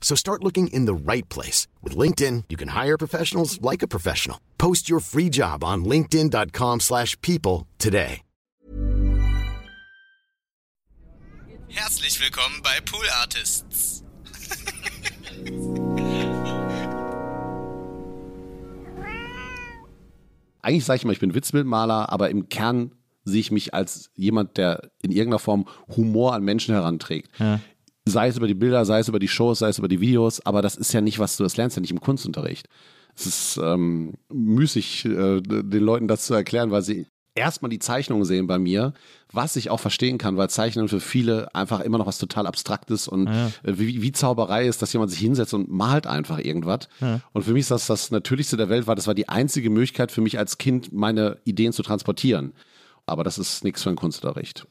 So start looking in the right place. With LinkedIn, you can hire professionals like a professional. Post your free job on linkedin.com slash people today. Herzlich willkommen bei Pool Artists. Eigentlich sage ich immer, ich bin Witzbildmaler, aber im Kern sehe ich mich als jemand, der in irgendeiner Form Humor an Menschen heranträgt. Ja. Sei es über die Bilder, sei es über die Shows, sei es über die Videos, aber das ist ja nicht, was du, das lernst ja nicht im Kunstunterricht. Es ist ähm, müßig, äh, den Leuten das zu erklären, weil sie erstmal die Zeichnungen sehen bei mir, was ich auch verstehen kann, weil Zeichnen für viele einfach immer noch was total Abstraktes und Ja. äh, wie, wie Zauberei ist, dass jemand sich hinsetzt und malt einfach irgendwas. Ja. Und für mich ist das das Natürlichste der Welt, weil das war die einzige Möglichkeit für mich als Kind, meine Ideen zu transportieren. Aber das ist nichts für einen Kunstunterricht.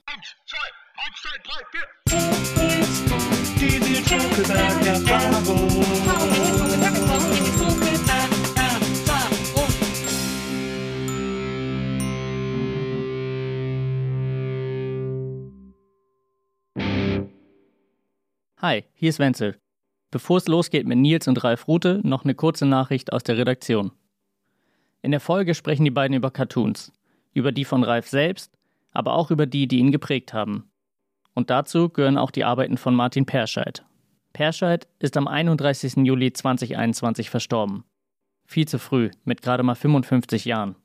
Hi, hier ist Wenzel. Bevor es losgeht mit Nils und Ralf Rute, noch eine kurze Nachricht aus der Redaktion. In der Folge sprechen die beiden über Cartoons. Über die von Ralf selbst, aber auch über die, die ihn geprägt haben. Und dazu gehören auch die Arbeiten von Martin Perscheid. Perscheid ist am 31. Juli 2021 verstorben. Viel zu früh, mit gerade mal 55 Jahren.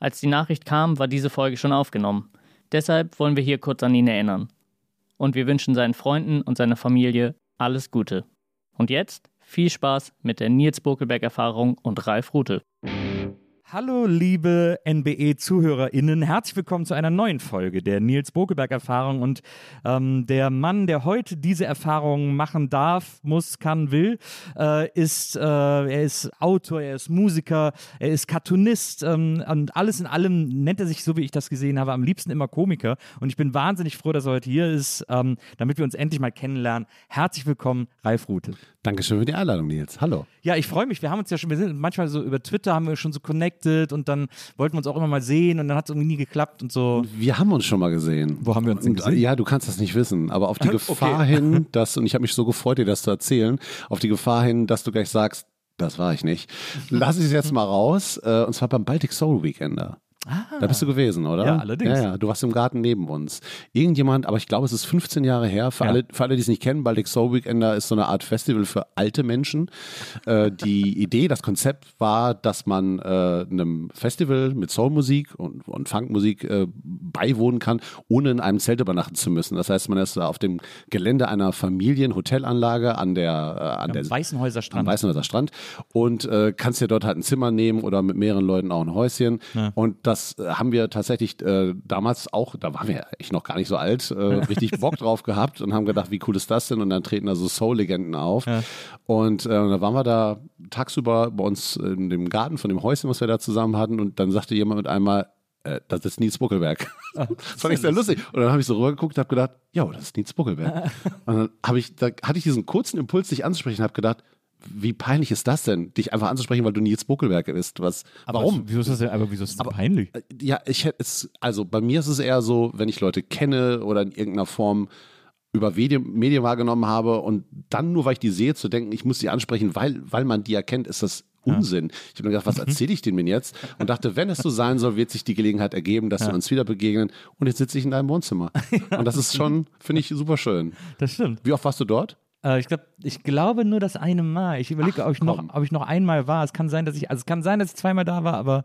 Als die Nachricht kam, war diese Folge schon aufgenommen. Deshalb wollen wir hier kurz an ihn erinnern und wir wünschen seinen Freunden und seiner Familie alles Gute. Und jetzt viel Spaß mit der Nils Bokelberg-Erfahrung und Ralf Rute. Hallo, liebe NBE-ZuhörerInnen. Herzlich willkommen zu einer neuen Folge der Nils Bokelberg-Erfahrung. Und ähm, der Mann, der heute diese Erfahrung machen darf, muss, kann, will, äh, ist, äh, er ist Autor, er ist Musiker, er ist Cartoonist ähm, und alles in allem nennt er sich, so wie ich das gesehen habe, am liebsten immer Komiker. Und ich bin wahnsinnig froh, dass er heute hier ist, ähm, damit wir uns endlich mal kennenlernen. Herzlich willkommen, Ralf Rute. Dankeschön für die Einladung, Nils. Hallo. Ja, ich freue mich. Wir haben uns ja schon, wir sind manchmal so über Twitter haben wir schon so connected und dann wollten wir uns auch immer mal sehen und dann hat es irgendwie nie geklappt und so. Wir haben uns schon mal gesehen. Wo haben wir uns denn Und, gesehen? Ja, du kannst das nicht wissen, aber auf die Gefahr hin, dass, und ich habe mich so gefreut, dir das zu erzählen, auf die Gefahr hin, dass du gleich sagst, das war ich nicht. Lass ich es jetzt mal raus, äh, und zwar beim Baltic Soul Weekender. Da bist du gewesen, oder? Ah. Ja, allerdings. Ja, ja, du warst im Garten neben uns. Irgendjemand, aber ich glaube, es ist 15 Jahre her, für, Ja. alle, für alle, die es nicht kennen, Baltic Soul Weekender ist so eine Art Festival für alte Menschen. Äh, die Idee, das Konzept war, dass man äh, einem Festival mit Soulmusik und, und Funkmusik äh, beiwohnen kann, ohne in einem Zelt übernachten zu müssen. Das heißt, man ist da auf dem Gelände einer Familien-Hotelanlage an der, äh, an der Weißenhäuser Strand. am Weißenhäuser Strand und äh, kannst dir dort halt ein Zimmer nehmen oder mit mehreren Leuten auch ein Häuschen. Und das äh, haben wir tatsächlich äh, damals auch, da waren wir ja echt noch gar nicht so alt, äh, richtig Bock drauf gehabt und haben gedacht, wie cool ist das denn? Und dann treten da so Soul-Legenden auf. Und äh, da waren wir da tagsüber bei uns in dem Garten von dem Häuschen, was wir da zusammen hatten. Und dann sagte jemand mit einmal, äh, das ist Nils Buckelberg. Fand ich sehr lustig. Und dann habe ich so rübergeguckt und habe gedacht, ja, das ist Nils Buckelberg. und dann habe ich, da hatte ich diesen kurzen Impuls, dich anzusprechen, habe gedacht, wie peinlich ist das denn, dich einfach anzusprechen, weil du Nils Buckelberg bist? Was, warum? Wieso ist das denn, aber wieso ist das denn peinlich? Äh, Ja, ich hätte es, also bei mir ist es eher so, wenn ich Leute kenne oder in irgendeiner Form über Medien, wahrgenommen habe und dann nur, weil ich die sehe, zu denken, ich muss sie ansprechen, weil, weil man die erkennt, ist das Unsinn. Ich habe mir gedacht, was erzähle ich denen jetzt? Und dachte, wenn es so sein soll, wird sich die Gelegenheit ergeben, dass wir uns wieder begegnen. Und jetzt sitze ich in deinem Wohnzimmer. Und das ist schon, finde ich, super schön. Das stimmt. Wie oft warst du dort? Äh, ich, glaub, ich glaube nur das eine Mal. Ich überlege, ob, ich noch- ob ich noch einmal war. Es kann sein, dass ich, also es kann sein, dass ich zweimal da war, aber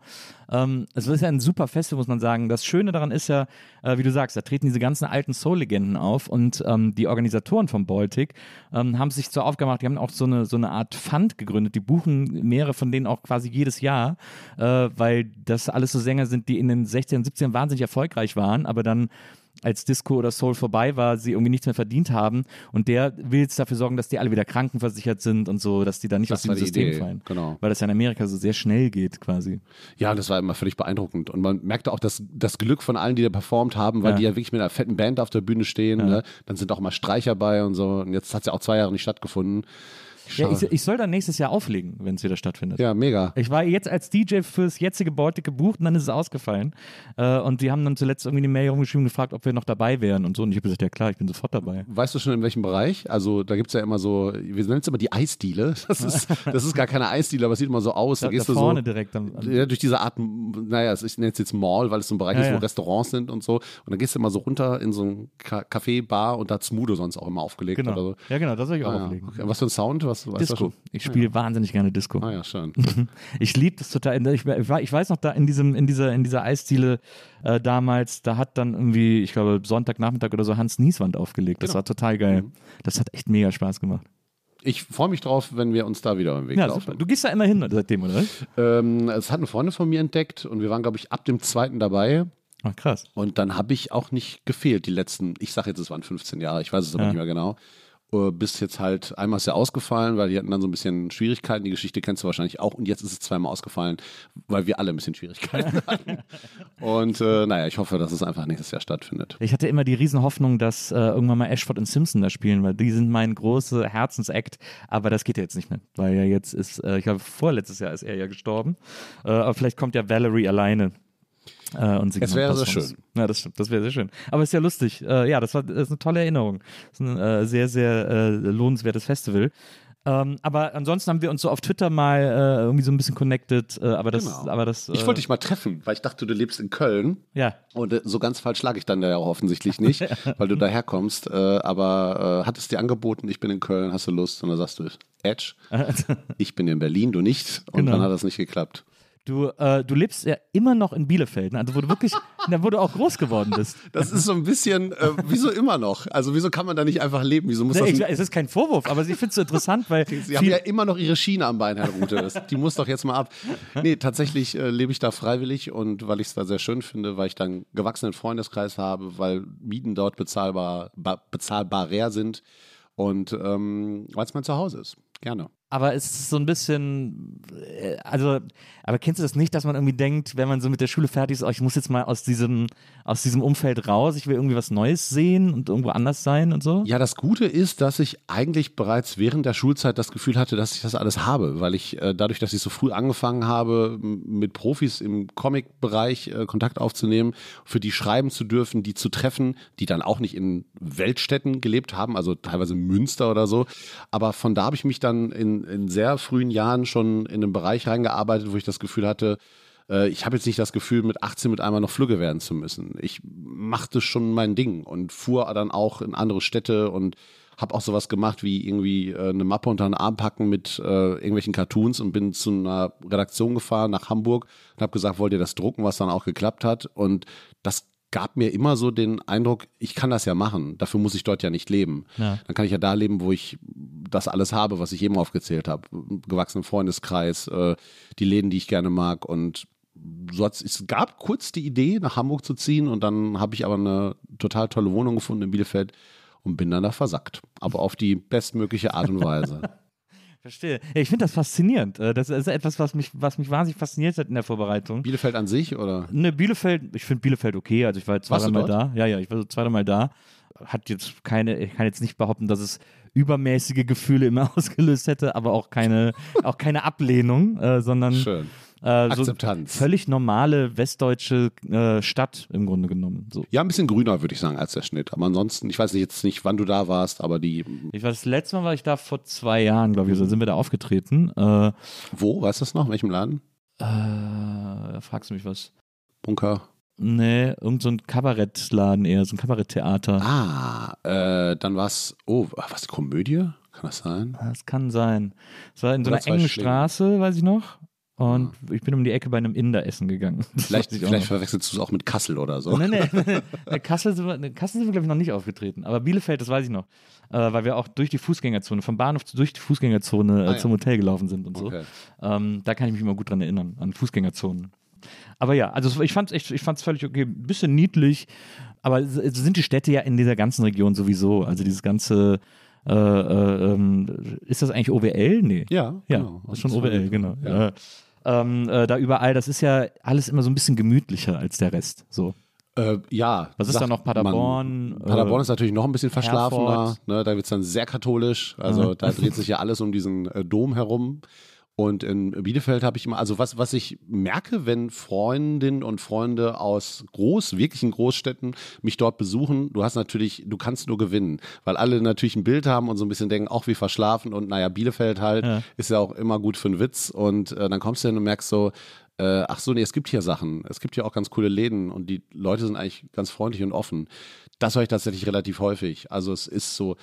Ähm, es ist ja ein super Festival, muss man sagen. Das Schöne daran ist ja, äh, wie du sagst, da treten diese ganzen alten Soul-Legenden auf und ähm, die Organisatoren vom Baltic ähm, haben sich zur Aufgabe gemacht, die haben auch so eine, so eine Art Fund gegründet. Die buchen mehrere von denen auch quasi jedes Jahr, äh, weil das alles so Sänger sind, die in den 16 und 17 wahnsinnig erfolgreich waren, aber dann als Disco oder Soul vorbei war, sie irgendwie nichts mehr verdient haben. Und der will jetzt dafür sorgen, dass die alle wieder krankenversichert sind und so, dass die da nicht Das aus dem System Idee, fallen. genau. Weil das ja in Amerika so sehr schnell geht, quasi. Ja, das war immer völlig beeindruckend. Und man merkte auch das, das Glück von allen, die da performt haben, weil Ja. die ja wirklich mit einer fetten Band auf der Bühne stehen. Ne? Dann sind auch mal Streicher bei und so. Und jetzt hat es ja auch zwei Jahre nicht stattgefunden. Ja, ich, ich soll dann nächstes Jahr auflegen, wenn es wieder stattfindet. ja, mega. Ich war jetzt als DJ fürs jetzige Baltic gebucht und dann ist es ausgefallen. Äh, und die haben dann zuletzt irgendwie eine Mail rumgeschrieben und gefragt, ob wir noch dabei wären und so. Und ich habe gesagt, ja klar, ich bin sofort dabei. Weißt du schon, in welchem Bereich? Also, da gibt es ja immer so, wir nennen es immer die Eisdiele. Das ist, das ist gar keine Eisdiele, aber es sieht immer so aus. Da, Da, da gehst du vorne so. direkt am, am Ja, durch diese Art, naja, ich nenne es jetzt Mall, weil es so ein Bereich Ja, ist, wo ja. Restaurants sind und so. Und dann gehst du immer so runter in so ein Café, Bar und da hat Smudo sonst auch immer aufgelegt Genau. oder so. Ja, genau, das soll ich auch Ah, auflegen. okay. Was für ein Sound? Was, weißt du Disco. schon? Ich spiele wahnsinnig gerne Disco. Ah ja, schön. Ich liebe das total. Ich, ich weiß noch, da in diesem, in dieser, in dieser Eisdiele äh, damals, da hat dann irgendwie, ich glaube, Sonntagnachmittag oder so Hans Nieswand aufgelegt. Das Genau. war total geil. Mhm. Das hat echt mega Spaß gemacht. Ich freue mich drauf, wenn wir uns da wieder im Weg Ja, laufen. super. Du gehst da immer hin seitdem, oder? Ähm, es hat eine Freundin von mir entdeckt und wir waren, glaube ich, ab dem zweiten dabei. Ach, krass. Und dann habe ich auch nicht gefehlt, die letzten, ich sage jetzt, es waren 15 Jahre, ich weiß es aber Ja. nicht mehr genau. Äh, Bis jetzt halt einmal ist ja ausgefallen, weil die hatten dann so ein bisschen Schwierigkeiten. Die Geschichte kennst du wahrscheinlich auch. Und jetzt ist es zweimal ausgefallen, weil wir alle ein bisschen Schwierigkeiten hatten. Und äh, naja, ich hoffe, dass es einfach nächstes Jahr stattfindet. Ich hatte immer die Riesenhoffnung, dass äh, irgendwann mal Ashford und Simpson da spielen, weil die sind mein großer Herzensakt. Aber das geht ja jetzt nicht mehr, weil ja jetzt ist, äh, ich glaube, vorletztes Jahr ist er ja gestorben. Äh, aber vielleicht kommt ja Valerie alleine. Äh, und Es wäre sehr schön. Ja, das stimmt, das wäre sehr schön. Aber ist ja lustig. Äh, ja, das war das ist eine tolle Erinnerung. Das ist ein äh, sehr, sehr äh, lohnenswertes Festival. Ähm, aber ansonsten haben wir uns so auf Twitter mal äh, irgendwie so ein bisschen connected. Äh, aber das, Genau. aber das. Äh, Ich wollte dich mal treffen, weil ich dachte, du lebst in Köln. Ja, Und äh, so ganz falsch lag ich dann ja auch offensichtlich nicht, weil du daherkommst. Äh, aber äh, hattest dir angeboten, ich bin in Köln, hast du Lust? Und dann sagst du, Edge, ich bin in Berlin, du nicht. Und Genau. dann hat das nicht geklappt. Du, äh, du lebst ja immer noch in Bielefeld, ne? also wo du wirklich, na, wo du auch groß geworden bist. Das ist so ein bisschen, äh, wieso immer noch? Also wieso kann man da nicht einfach leben? Wieso muss Nee, das... ich, es ist kein Vorwurf, aber ich finde es so interessant, weil Sie haben ja immer noch ihre Schiene am Bein, Herr Rute. Das, die muss doch jetzt mal ab. Nee, tatsächlich äh, lebe ich da freiwillig und weil ich es da sehr schön finde, weil ich dann einen gewachsenen Freundeskreis habe, weil Mieten dort bezahlbar, ba, bezahlbarer sind und ähm, weil es mein Zuhause ist. Gerne. Aber es ist so ein bisschen, äh, also, aber kennst du das nicht, dass man irgendwie denkt, wenn man so mit der Schule fertig ist, oh, ich muss jetzt mal aus diesem, aus diesem Umfeld raus, ich will irgendwie was Neues sehen und irgendwo anders sein und so? Ja, das Gute ist, dass ich eigentlich bereits während der Schulzeit das Gefühl hatte, dass ich das alles habe, weil ich äh, dadurch, dass ich so früh angefangen habe, mit Profis im Comic-Bereich äh, Kontakt aufzunehmen, für die schreiben zu dürfen, die zu treffen, die dann auch nicht in Weltstädten gelebt haben, also teilweise Münster oder so. Aber von da habe ich mich dann in, in sehr frühen Jahren schon in einen Bereich reingearbeitet, wo ich das Gefühl hatte, äh, ich habe jetzt nicht das Gefühl, mit 18 mit einmal noch Flügge werden zu müssen. Ich machte schon mein Ding und fuhr dann auch in andere Städte und habe auch sowas gemacht wie irgendwie äh, eine Mappe unter den Arm packen mit äh, irgendwelchen Cartoons und bin zu einer Redaktion gefahren nach Hamburg und habe gesagt, wollt ihr das drucken, was dann auch geklappt hat. Und das gab mir immer so den Eindruck, ich kann das ja machen. Dafür muss ich dort ja nicht leben. Ja. Dann kann ich ja da leben, wo ich das alles habe, was ich eben aufgezählt habe. Gewachsenen Freundeskreis, äh, die Läden, die ich gerne mag und so hat's, es gab kurz die Idee, nach Hamburg zu ziehen und dann habe ich aber eine total tolle Wohnung gefunden in Bielefeld und bin dann da versackt. Aber auf die bestmögliche Art und Weise. Verstehe. Ja, ich finde das faszinierend. Äh, Das ist etwas, was mich, was mich wahnsinnig fasziniert hat in der Vorbereitung. Bielefeld an sich oder? Ne, Bielefeld, ich finde Bielefeld okay. Also ich war zwei, Warst du dreimal da. Ja, ja, ich war so zwei, dreimal da. Hat jetzt keine, ich kann jetzt nicht behaupten, dass es übermäßige Gefühle immer ausgelöst hätte, aber auch keine, auch keine Ablehnung, äh, sondern Schön. Äh, so völlig normale westdeutsche äh, Stadt im Grunde genommen. So. Ja, ein bisschen grüner, würde ich sagen, als der Schnitt. Aber ansonsten, ich weiß jetzt nicht, wann du da warst, aber die, Ich war das letzte Mal war ich da vor zwei Jahren, glaube ich, so sind wir da aufgetreten. Äh, wo, weißt du das noch? In welchem Laden? äh, da fragst du mich was. Bunker? Nee, irgend so ein Kabarettladen eher, so ein Kabaretttheater. Ah, äh, dann war's, oh, was, Komödie? Kann das sein? Das kann sein. Es war in so einer engen. Straße, weiß ich noch. Und ich bin um die Ecke bei einem Inder essen gegangen. Das Vielleicht, vielleicht verwechselst du es auch mit Kassel oder so. Nee, nee. Kassel sind wir, nee, Kassel sind wir, glaube ich, noch nicht aufgetreten. Aber Bielefeld, das weiß ich noch. Äh, weil wir auch durch die Fußgängerzone, vom Bahnhof durch die Fußgängerzone äh, Ah, ja. zum Hotel gelaufen sind und so. Okay. Ähm, da kann ich mich immer gut dran erinnern, an Fußgängerzonen. Aber ja, also ich fand es echt, ich fand's völlig okay, ein bisschen niedlich, aber es es sind die Städte ja in dieser ganzen Region sowieso. Also dieses ganze, äh, äh, ähm, ist das eigentlich OWL? Nee. Ja, Ja, genau. das ist schon OWL, genau. Ja. Ähm, äh, da überall, das ist ja alles immer so ein bisschen gemütlicher als der Rest. So. Äh, ja. Was ist da noch? Paderborn, Man, Paderborn äh, ist natürlich noch ein bisschen verschlafener. Ne, da wird es dann sehr katholisch. Also da dreht sich ja alles um diesen äh, Dom herum. Und in Bielefeld habe ich immer, also was, was ich merke, wenn Freundinnen und Freunde aus groß, wirklichen Großstädten mich dort besuchen, du hast natürlich, du kannst nur gewinnen, weil alle natürlich ein Bild haben und so ein bisschen denken, auch wie verschlafen und naja, Bielefeld halt Ja. ist ja auch immer gut für einen Witz und äh, dann kommst du hin und merkst so, äh, ach so, nee, es gibt hier Sachen, es gibt hier auch ganz coole Läden und die Leute sind eigentlich ganz freundlich und offen. Das höre ich tatsächlich relativ häufig. Also es ist so,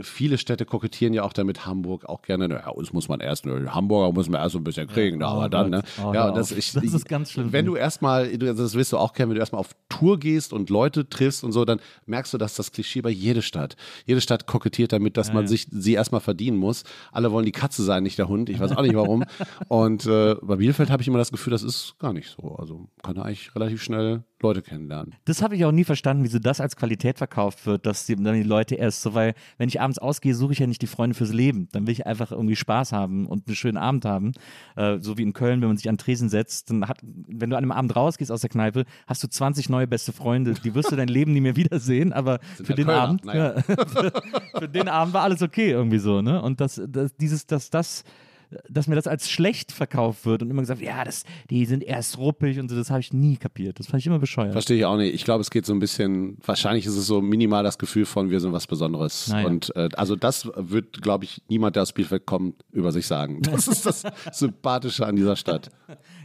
viele Städte kokettieren ja auch damit Hamburg auch gerne, naja, uns muss man erst, ne, Hamburger muss man erst so ein bisschen kriegen, ne, oh aber dann, ne? Gott. Oh, ja, das, ich, Das ist ganz schlimm. Wenn du erstmal, das wirst du auch kennen, wenn du erstmal auf Tour gehst und Leute triffst und so, dann merkst du, dass das Klischee bei jeder Stadt. Jede Stadt kokettiert damit, dass man sich sie erstmal verdienen muss. Alle wollen die Katze sein, nicht der Hund. Ich weiß auch nicht warum. und äh, bei Bielefeld habe ich immer das Gefühl, das ist gar nicht so. Also kann er eigentlich relativ schnell Leute kennenlernen. Das habe ich auch nie verstanden, wieso das als Qualität verkauft wird, dass die, dann die Leute erst so, weil wenn ich abends ausgehe, suche ich ja nicht die Freunde fürs Leben. Dann will ich einfach irgendwie Spaß haben und einen schönen Abend haben. Äh, so wie in Köln, wenn man sich an Tresen setzt, dann hat, wenn du an einem Abend rausgehst aus der Kneipe, hast du 20 neue beste Freunde. Die wirst du dein Leben nie mehr wiedersehen, aber für den Kölner, Abend, ja, für, für den Abend war alles okay irgendwie so, ne? Und das, das dieses, dass das dass mir das als schlecht verkauft wird und immer gesagt, ja, das, die sind erst ruppig und so, das habe ich nie kapiert. Das fand ich immer bescheuert. Verstehe ich auch nicht. Ich glaube, es geht so ein bisschen, wahrscheinlich ist es so minimal das Gefühl von, wir sind was Besonderes. Naja. Und äh, also das wird, glaube ich, niemand, der aus Bielefeld kommt, über sich sagen. Das ist das Sympathische an dieser Stadt.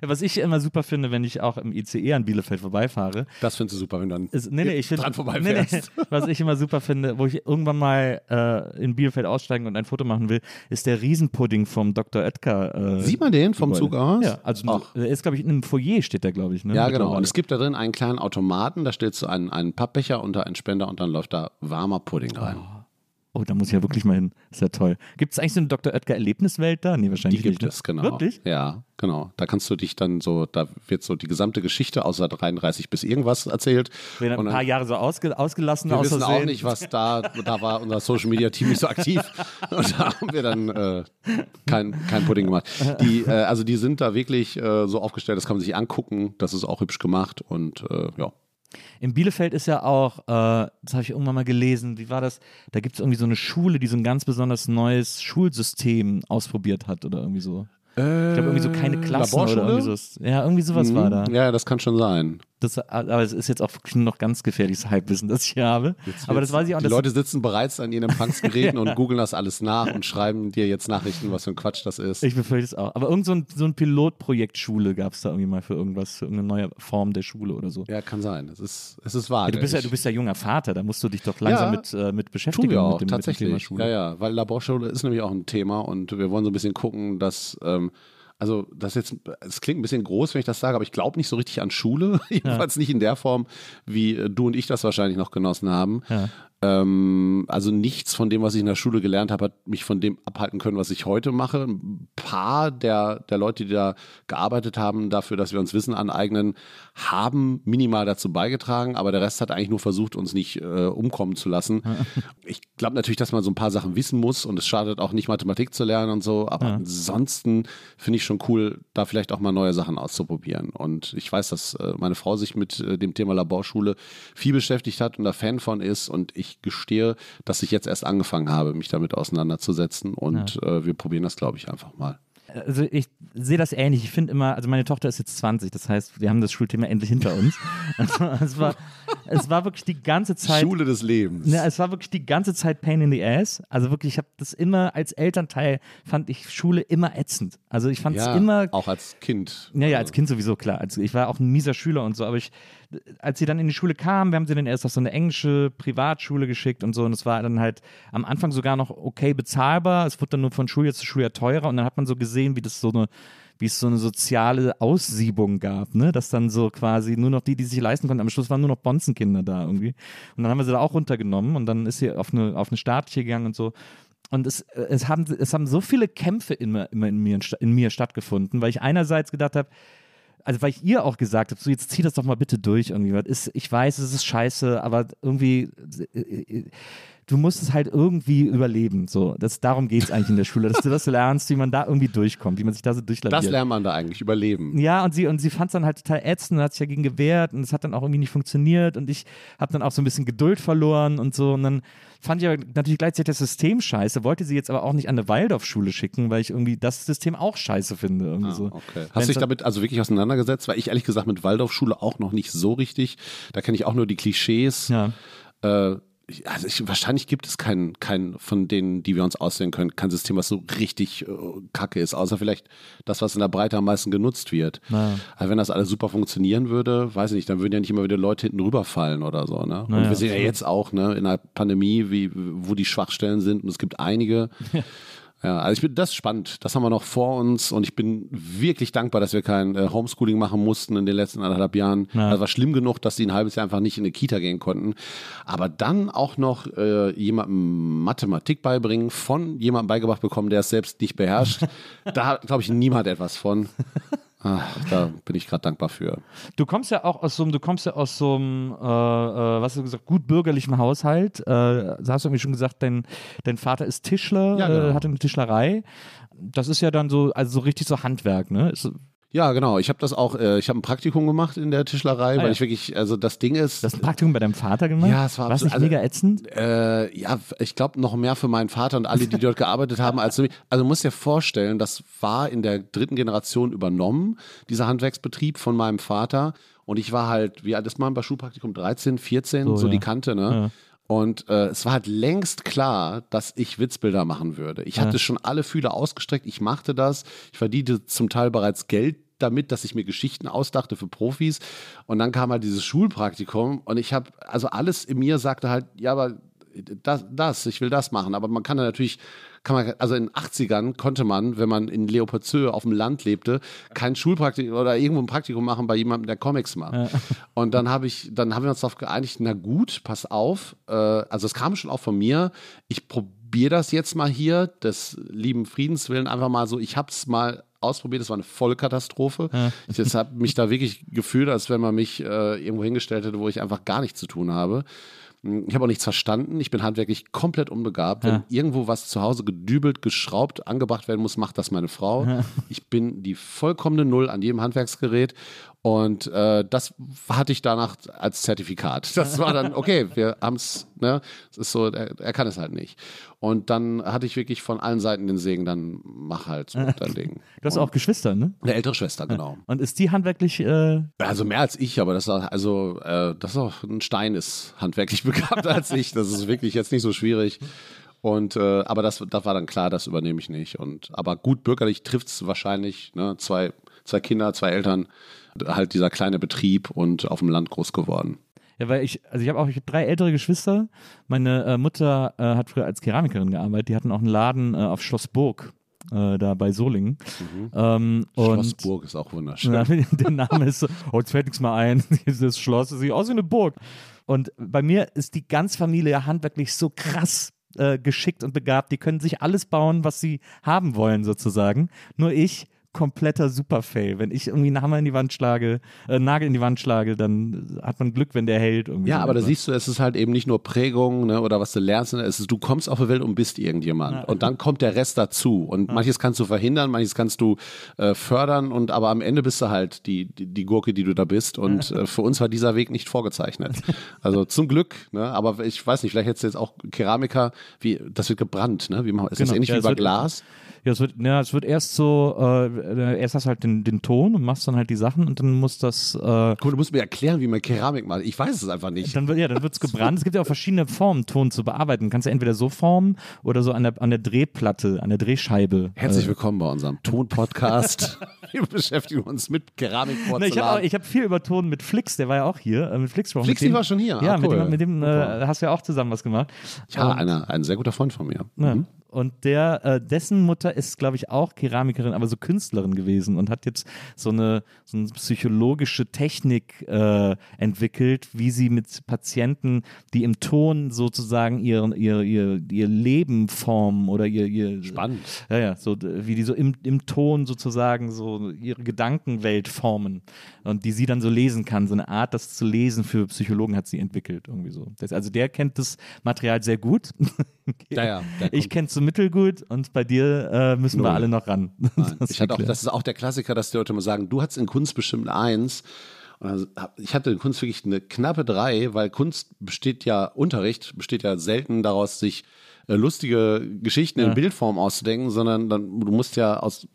Was ich immer super finde, wenn ich auch im ICE an Bielefeld vorbeifahre, Das findest du super, wenn du dann ist, nee, nee, ich finde, dran nee, nee, vorbeifährst. was ich immer super finde, wo ich irgendwann mal äh, in Bielefeld aussteigen und ein Foto machen will, ist der Riesenpudding vom Dr. Oetker. Äh, Sieht man den vom. Zug aus? Ja, also Ach. der ist, glaube ich, in einem Foyer steht der, glaube ich. Ne, Ja, genau. Und es gibt da drin einen kleinen Automaten, da stellst du einen, einen Pappbecher unter einen Spender und dann läuft da warmer Pudding rein. Oh, da muss ich ja wirklich mal hin. Ist ja toll. Gibt es eigentlich so eine Dr. Oetker Erlebniswelt da? Nee, Die wahrscheinlich gibt nicht. ne? es, genau. Wirklich? Ja, genau. Da kannst du dich dann so, da wird so die gesamte Geschichte außer 33 bis irgendwas erzählt. Werden ein Und dann- paar Jahre so ausge, ausgelassen Wir wissen auch nicht, was da, da war unser Social Media Team nicht so aktiv. Und da haben wir dann äh, kein, kein Pudding gemacht. Die, äh, also die sind da wirklich äh, so aufgestellt, das kann man sich angucken. Das ist auch hübsch gemacht und äh, ja. In Bielefeld ist ja auch, äh, das habe ich irgendwann mal gelesen, wie war das? Da gibt es irgendwie so eine Schule, die so ein ganz besonders neues Schulsystem ausprobiert hat oder irgendwie so. ich glaube, irgendwie so keine Klassen oder irgendwie so. Ja, irgendwie sowas war da. Mhm. Ja, das kann schon sein. Das, aber es ist jetzt auch noch ganz gefährliches Halbwissen, das ich hier habe. aber das weiß ich auch. Die Leute sitzen bereits an ihren Empfangsgeräten und googeln das alles nach und schreiben dir jetzt Nachrichten, was für ein Quatsch das ist. ich befürchte es auch. Aber irgend so ein, so ein Pilotprojekt Schule gab es da irgendwie mal für irgendwas, für irgendeine neue Form der Schule oder so. ja, kann sein. Es ist, es ist wahr. Ja, du, bist ja, du bist ja junger Vater, da musst du dich doch langsam Ja, mit, äh, mit beschäftigen Tun wir auch, mit, dem, mit dem tatsächlich. Thema Schule. Ja, ja, weil Laborschule ist nämlich auch ein Thema und wir wollen so ein bisschen gucken, dass, ähm, also das jetzt, es klingt ein bisschen groß, wenn ich das sage, aber ich glaube nicht so richtig an Schule, jedenfalls nicht in der Form, wie äh, du und ich das wahrscheinlich noch genossen haben. Ja. Ähm, also nichts von dem, was ich in der Schule gelernt habe, hat mich von dem abhalten können, was ich heute mache. Ein paar der, der Leute, die da gearbeitet haben, dafür, dass wir uns Wissen aneignen, haben minimal dazu beigetragen, aber der Rest hat eigentlich nur versucht, uns nicht äh, umkommen zu lassen. Ich glaube natürlich, dass man so ein paar Sachen wissen muss und es schadet auch nicht, Mathematik zu lernen und so, aber ansonsten finde ich schon cool, da vielleicht auch mal neue Sachen auszuprobieren. Und ich weiß, dass äh, meine Frau sich mit äh, dem Thema Laborschule viel beschäftigt hat und da Fan von ist und ich gestehe, dass ich jetzt erst angefangen habe, mich damit auseinanderzusetzen und äh, wir probieren das, glaube ich, einfach mal. Also ich sehe das ähnlich. Ich finde immer, also meine Tochter ist jetzt 20, das heißt, wir haben das Schulthema endlich hinter uns. es, war, es war wirklich die ganze Zeit. Schule des Lebens. Ne, es war wirklich die ganze Zeit Pain in the Ass. Also wirklich, ich habe das immer als Elternteil fand ich Schule immer ätzend. Also ich fand es ja, immer auch als Kind. ja, ja, als Kind sowieso, klar. Also ich war auch ein mieser Schüler und so, aber ich, als sie dann in die Schule kam, wir haben sie dann erst auf so eine englische Privatschule geschickt und so und es war dann halt am Anfang sogar noch okay bezahlbar. Es wurde dann nur von Schuljahr zu Schuljahr teurer und dann hat man so gesehen, wie das so eine wie es so eine soziale Aussiebung gab, ne? Dass dann so quasi nur noch die, die sich leisten konnten, am Schluss waren nur noch Bonzenkinder da irgendwie. Und dann haben wir sie da auch runtergenommen und dann ist sie auf eine, auf eine staatliche gegangen und so. Und es, es, haben, es haben so viele Kämpfe immer, immer in, mir, in mir stattgefunden, weil ich einerseits gedacht habe, also weil ich ihr auch gesagt habe, so jetzt zieh das doch mal bitte durch irgendwie. Ist, ich weiß, es ist scheiße, aber irgendwie äh, äh, du musst es halt irgendwie überleben. So, das, darum geht es eigentlich in der Schule, dass du das lernst, wie man da irgendwie durchkommt, wie man sich da so durchlaviert. Das lernt man da eigentlich, überleben. Ja, und sie, und sie fand es dann halt total ätzend und hat sich dagegen gewehrt und es hat dann auch irgendwie nicht funktioniert und ich habe dann auch so ein bisschen Geduld verloren und so und dann fand ich aber natürlich gleichzeitig das System scheiße, wollte sie jetzt aber auch nicht an eine Waldorfschule schicken, weil ich irgendwie das System auch scheiße finde. Irgendwie ah, so. okay. Hast du dich damit also wirklich auseinandergesetzt? Weil ich ehrlich gesagt mit Waldorfschule auch noch nicht so richtig. Da kenne ich auch nur die Klischees. Ja. Äh, also ich, wahrscheinlich gibt es keinen kein von denen, die wir uns aussehen können, kein System, was so richtig äh, kacke ist, außer vielleicht das, was in der Breite am meisten genutzt wird. Naja. Also wenn das alles super funktionieren würde, weiß ich nicht, dann würden ja nicht immer wieder Leute hinten rüberfallen oder so. Ne? Naja, und wir sehen ja jetzt auch ne, in der Pandemie, wie, wo die Schwachstellen sind und es gibt einige. Ja, also ich bin das ist spannend. Das haben wir noch vor uns und ich bin wirklich dankbar, dass wir kein äh, Homeschooling machen mussten in den letzten anderthalb Jahren. Ja. Also war schlimm genug, dass sie ein halbes Jahr einfach nicht in eine Kita gehen konnten. Aber dann auch noch äh, jemandem Mathematik beibringen, von jemandem beigebracht bekommen, der es selbst nicht beherrscht. da hat, glaube ich, niemand etwas von. Ach, da bin ich gerade dankbar für. Du kommst ja auch aus so einem, du kommst ja aus so einem, äh, äh, was hast du gesagt, gut bürgerlichen Haushalt. Äh, da hast du irgendwie schon gesagt, dein, dein Vater ist Tischler, ja, genau. äh, hatte eine Tischlerei. Das ist ja dann so, also so richtig so Handwerk, ne? Ist, ja, genau. Ich habe das auch, äh, ich habe ein Praktikum gemacht in der Tischlerei, ah, weil ja. ich wirklich, also das Ding ist. Das Praktikum bei deinem Vater gemacht? Ja, es war War's nicht also, mega ätzend? Äh, ja, ich glaube noch mehr für meinen Vater und alle, die dort gearbeitet haben, als für mich. Also du musst dir vorstellen, das war in der dritten Generation übernommen, dieser Handwerksbetrieb von meinem Vater. Und ich war halt, wie alt ist man bei Schulpraktikum? 13, 14, so, so ja. die Kante, ne? Ja. Und äh, es war halt längst klar, dass ich Witzbilder machen würde. Ich hatte schon alle Fühler ausgestreckt, ich machte das. Ich verdiente zum Teil bereits Geld damit, dass ich mir Geschichten ausdachte für Profis. Und dann kam halt dieses Schulpraktikum und ich habe, also alles in mir sagte halt, ja, aber das, das, ich will das machen. Aber man kann da natürlich, kann man, also in den 80ern konnte man, wenn man in Leopoldshöhe auf dem Land lebte, kein Schulpraktikum oder irgendwo ein Praktikum machen bei jemandem, der Comics macht. Ja. Und dann habe ich, dann haben wir uns darauf geeinigt, na gut, pass auf, äh, also es kam schon auch von mir, ich probiere das jetzt mal hier, des lieben Friedens willen, einfach mal so, ich habe es mal ausprobiert, es war eine Vollkatastrophe. Ja. Ich habe mich da wirklich gefühlt, als wenn man mich äh, irgendwo hingestellt hätte, wo ich einfach gar nichts zu tun habe. Ich habe auch nichts verstanden. Ich bin handwerklich komplett unbegabt. Ja. Wenn irgendwo was zu Hause gedübelt, geschraubt, angebracht werden muss, macht das meine Frau. Ja. Ich bin die vollkommene Null an jedem Handwerksgerät. Und äh, das hatte ich danach als Zertifikat. Das war dann, okay, wir haben es, ne? Es ist so, er, er, kann es halt nicht. Und dann hatte ich wirklich von allen Seiten den Segen, dann mach halt so dein Ding. Du hast und auch Geschwister, ne? Eine ältere Schwester, genau. Und ist die handwerklich? Äh also mehr als ich, aber das ist auch, also äh, das ist auch ein Stein ist handwerklich begabt als ich. Das ist wirklich jetzt nicht so schwierig. Und äh, aber das, das war dann klar, das übernehme ich nicht. Und aber gut bürgerlich trifft es wahrscheinlich, ne? Zwei, zwei Kinder, zwei Eltern, halt dieser kleine Betrieb und auf dem Land groß geworden. Ja, weil ich, also ich habe auch ich hab drei ältere Geschwister. Meine äh, Mutter äh, hat früher als Keramikerin gearbeitet. Die hatten auch einen Laden äh, auf Schloss Burg. Äh, da bei Solingen. Mhm. Ähm, Schloss Burg ist auch wunderschön. Na, der Name ist so, oh, jetzt fällt nichts mehr ein. Dieses Schloss sieht aus wie eine Burg. Und bei mir ist die ganze Familie handwerklich so krass äh, geschickt und begabt. Die können sich alles bauen, was sie haben wollen, sozusagen. Nur ich kompletter Superfail. Wenn ich irgendwie einen Hammer in die Wand schlage, äh, Nagel in die Wand schlage, dann hat man Glück, wenn der hält. Irgendwie ja, aber da siehst du, es ist halt eben nicht nur Prägung ne, oder was du lernst, es ist, du kommst auf die Welt und bist irgendjemand. Ja. Und dann kommt der Rest dazu. Und ja. manches kannst du verhindern, manches kannst du äh, fördern und aber am Ende bist du halt die, die, die Gurke, die du da bist. Und äh, für uns war dieser Weg nicht vorgezeichnet. Also zum Glück, ne? aber ich weiß nicht, vielleicht hättest du jetzt auch Keramiker, wie, das wird gebrannt, ne? Wie, ist genau. das ähnlich ja, wie bei Glas? Ja, es wird, ja, es wird erst so, äh, erst hast du halt den, den Ton und machst dann halt die Sachen und dann muss das. Äh, Guck, du musst mir erklären, wie man Keramik macht. Ich weiß es einfach nicht. Dann wird, ja, dann wird es gebrannt. es gibt ja auch verschiedene Formen, Ton zu bearbeiten. Du kannst ja entweder so formen oder so an der, an der Drehplatte, an der Drehscheibe. Herzlich äh. willkommen bei unserem Ton-Podcast. Wir beschäftigen uns mit Keramik, Na, ich habe hab viel übertonen mit Flix, der war ja auch hier. Äh, mit Flix. Flix, Mit dem- war schon hier. Ja, Ah, mit cool. dem, mit dem äh, hast du ja auch zusammen was gemacht. Ja, Und- einer, ein sehr guter Freund von mir. Mhm. Und der, äh, dessen Mutter ist, glaube ich, auch Keramikerin, aber so Künstlerin gewesen und hat jetzt so eine, so eine psychologische Technik äh, entwickelt, wie sie mit Patienten, die im Ton sozusagen ihr, ihr, ihr, ihr Leben formen oder ihr, ihr Spannend. Ja, ja, so wie die so im, im Ton sozusagen so ihre Gedankenwelt formen und die sie dann so lesen kann. So eine Art, das zu lesen für Psychologen hat sie entwickelt, irgendwie so. Das, also der kennt das Material sehr gut. Ja, ja, ich kommt- kenn's so mittelgut und bei dir äh, müssen wir Null. alle noch ran. Nein. Das Ich hatte auch, das ist auch der Klassiker, dass die Leute immer sagen, du hattest in Kunst bestimmt eins. Und ich hatte in Kunst wirklich eine knappe drei, weil Kunst besteht ja, Unterricht besteht ja selten daraus, sich äh, lustige Geschichten in Bildform auszudenken, sondern dann, du musst ja aus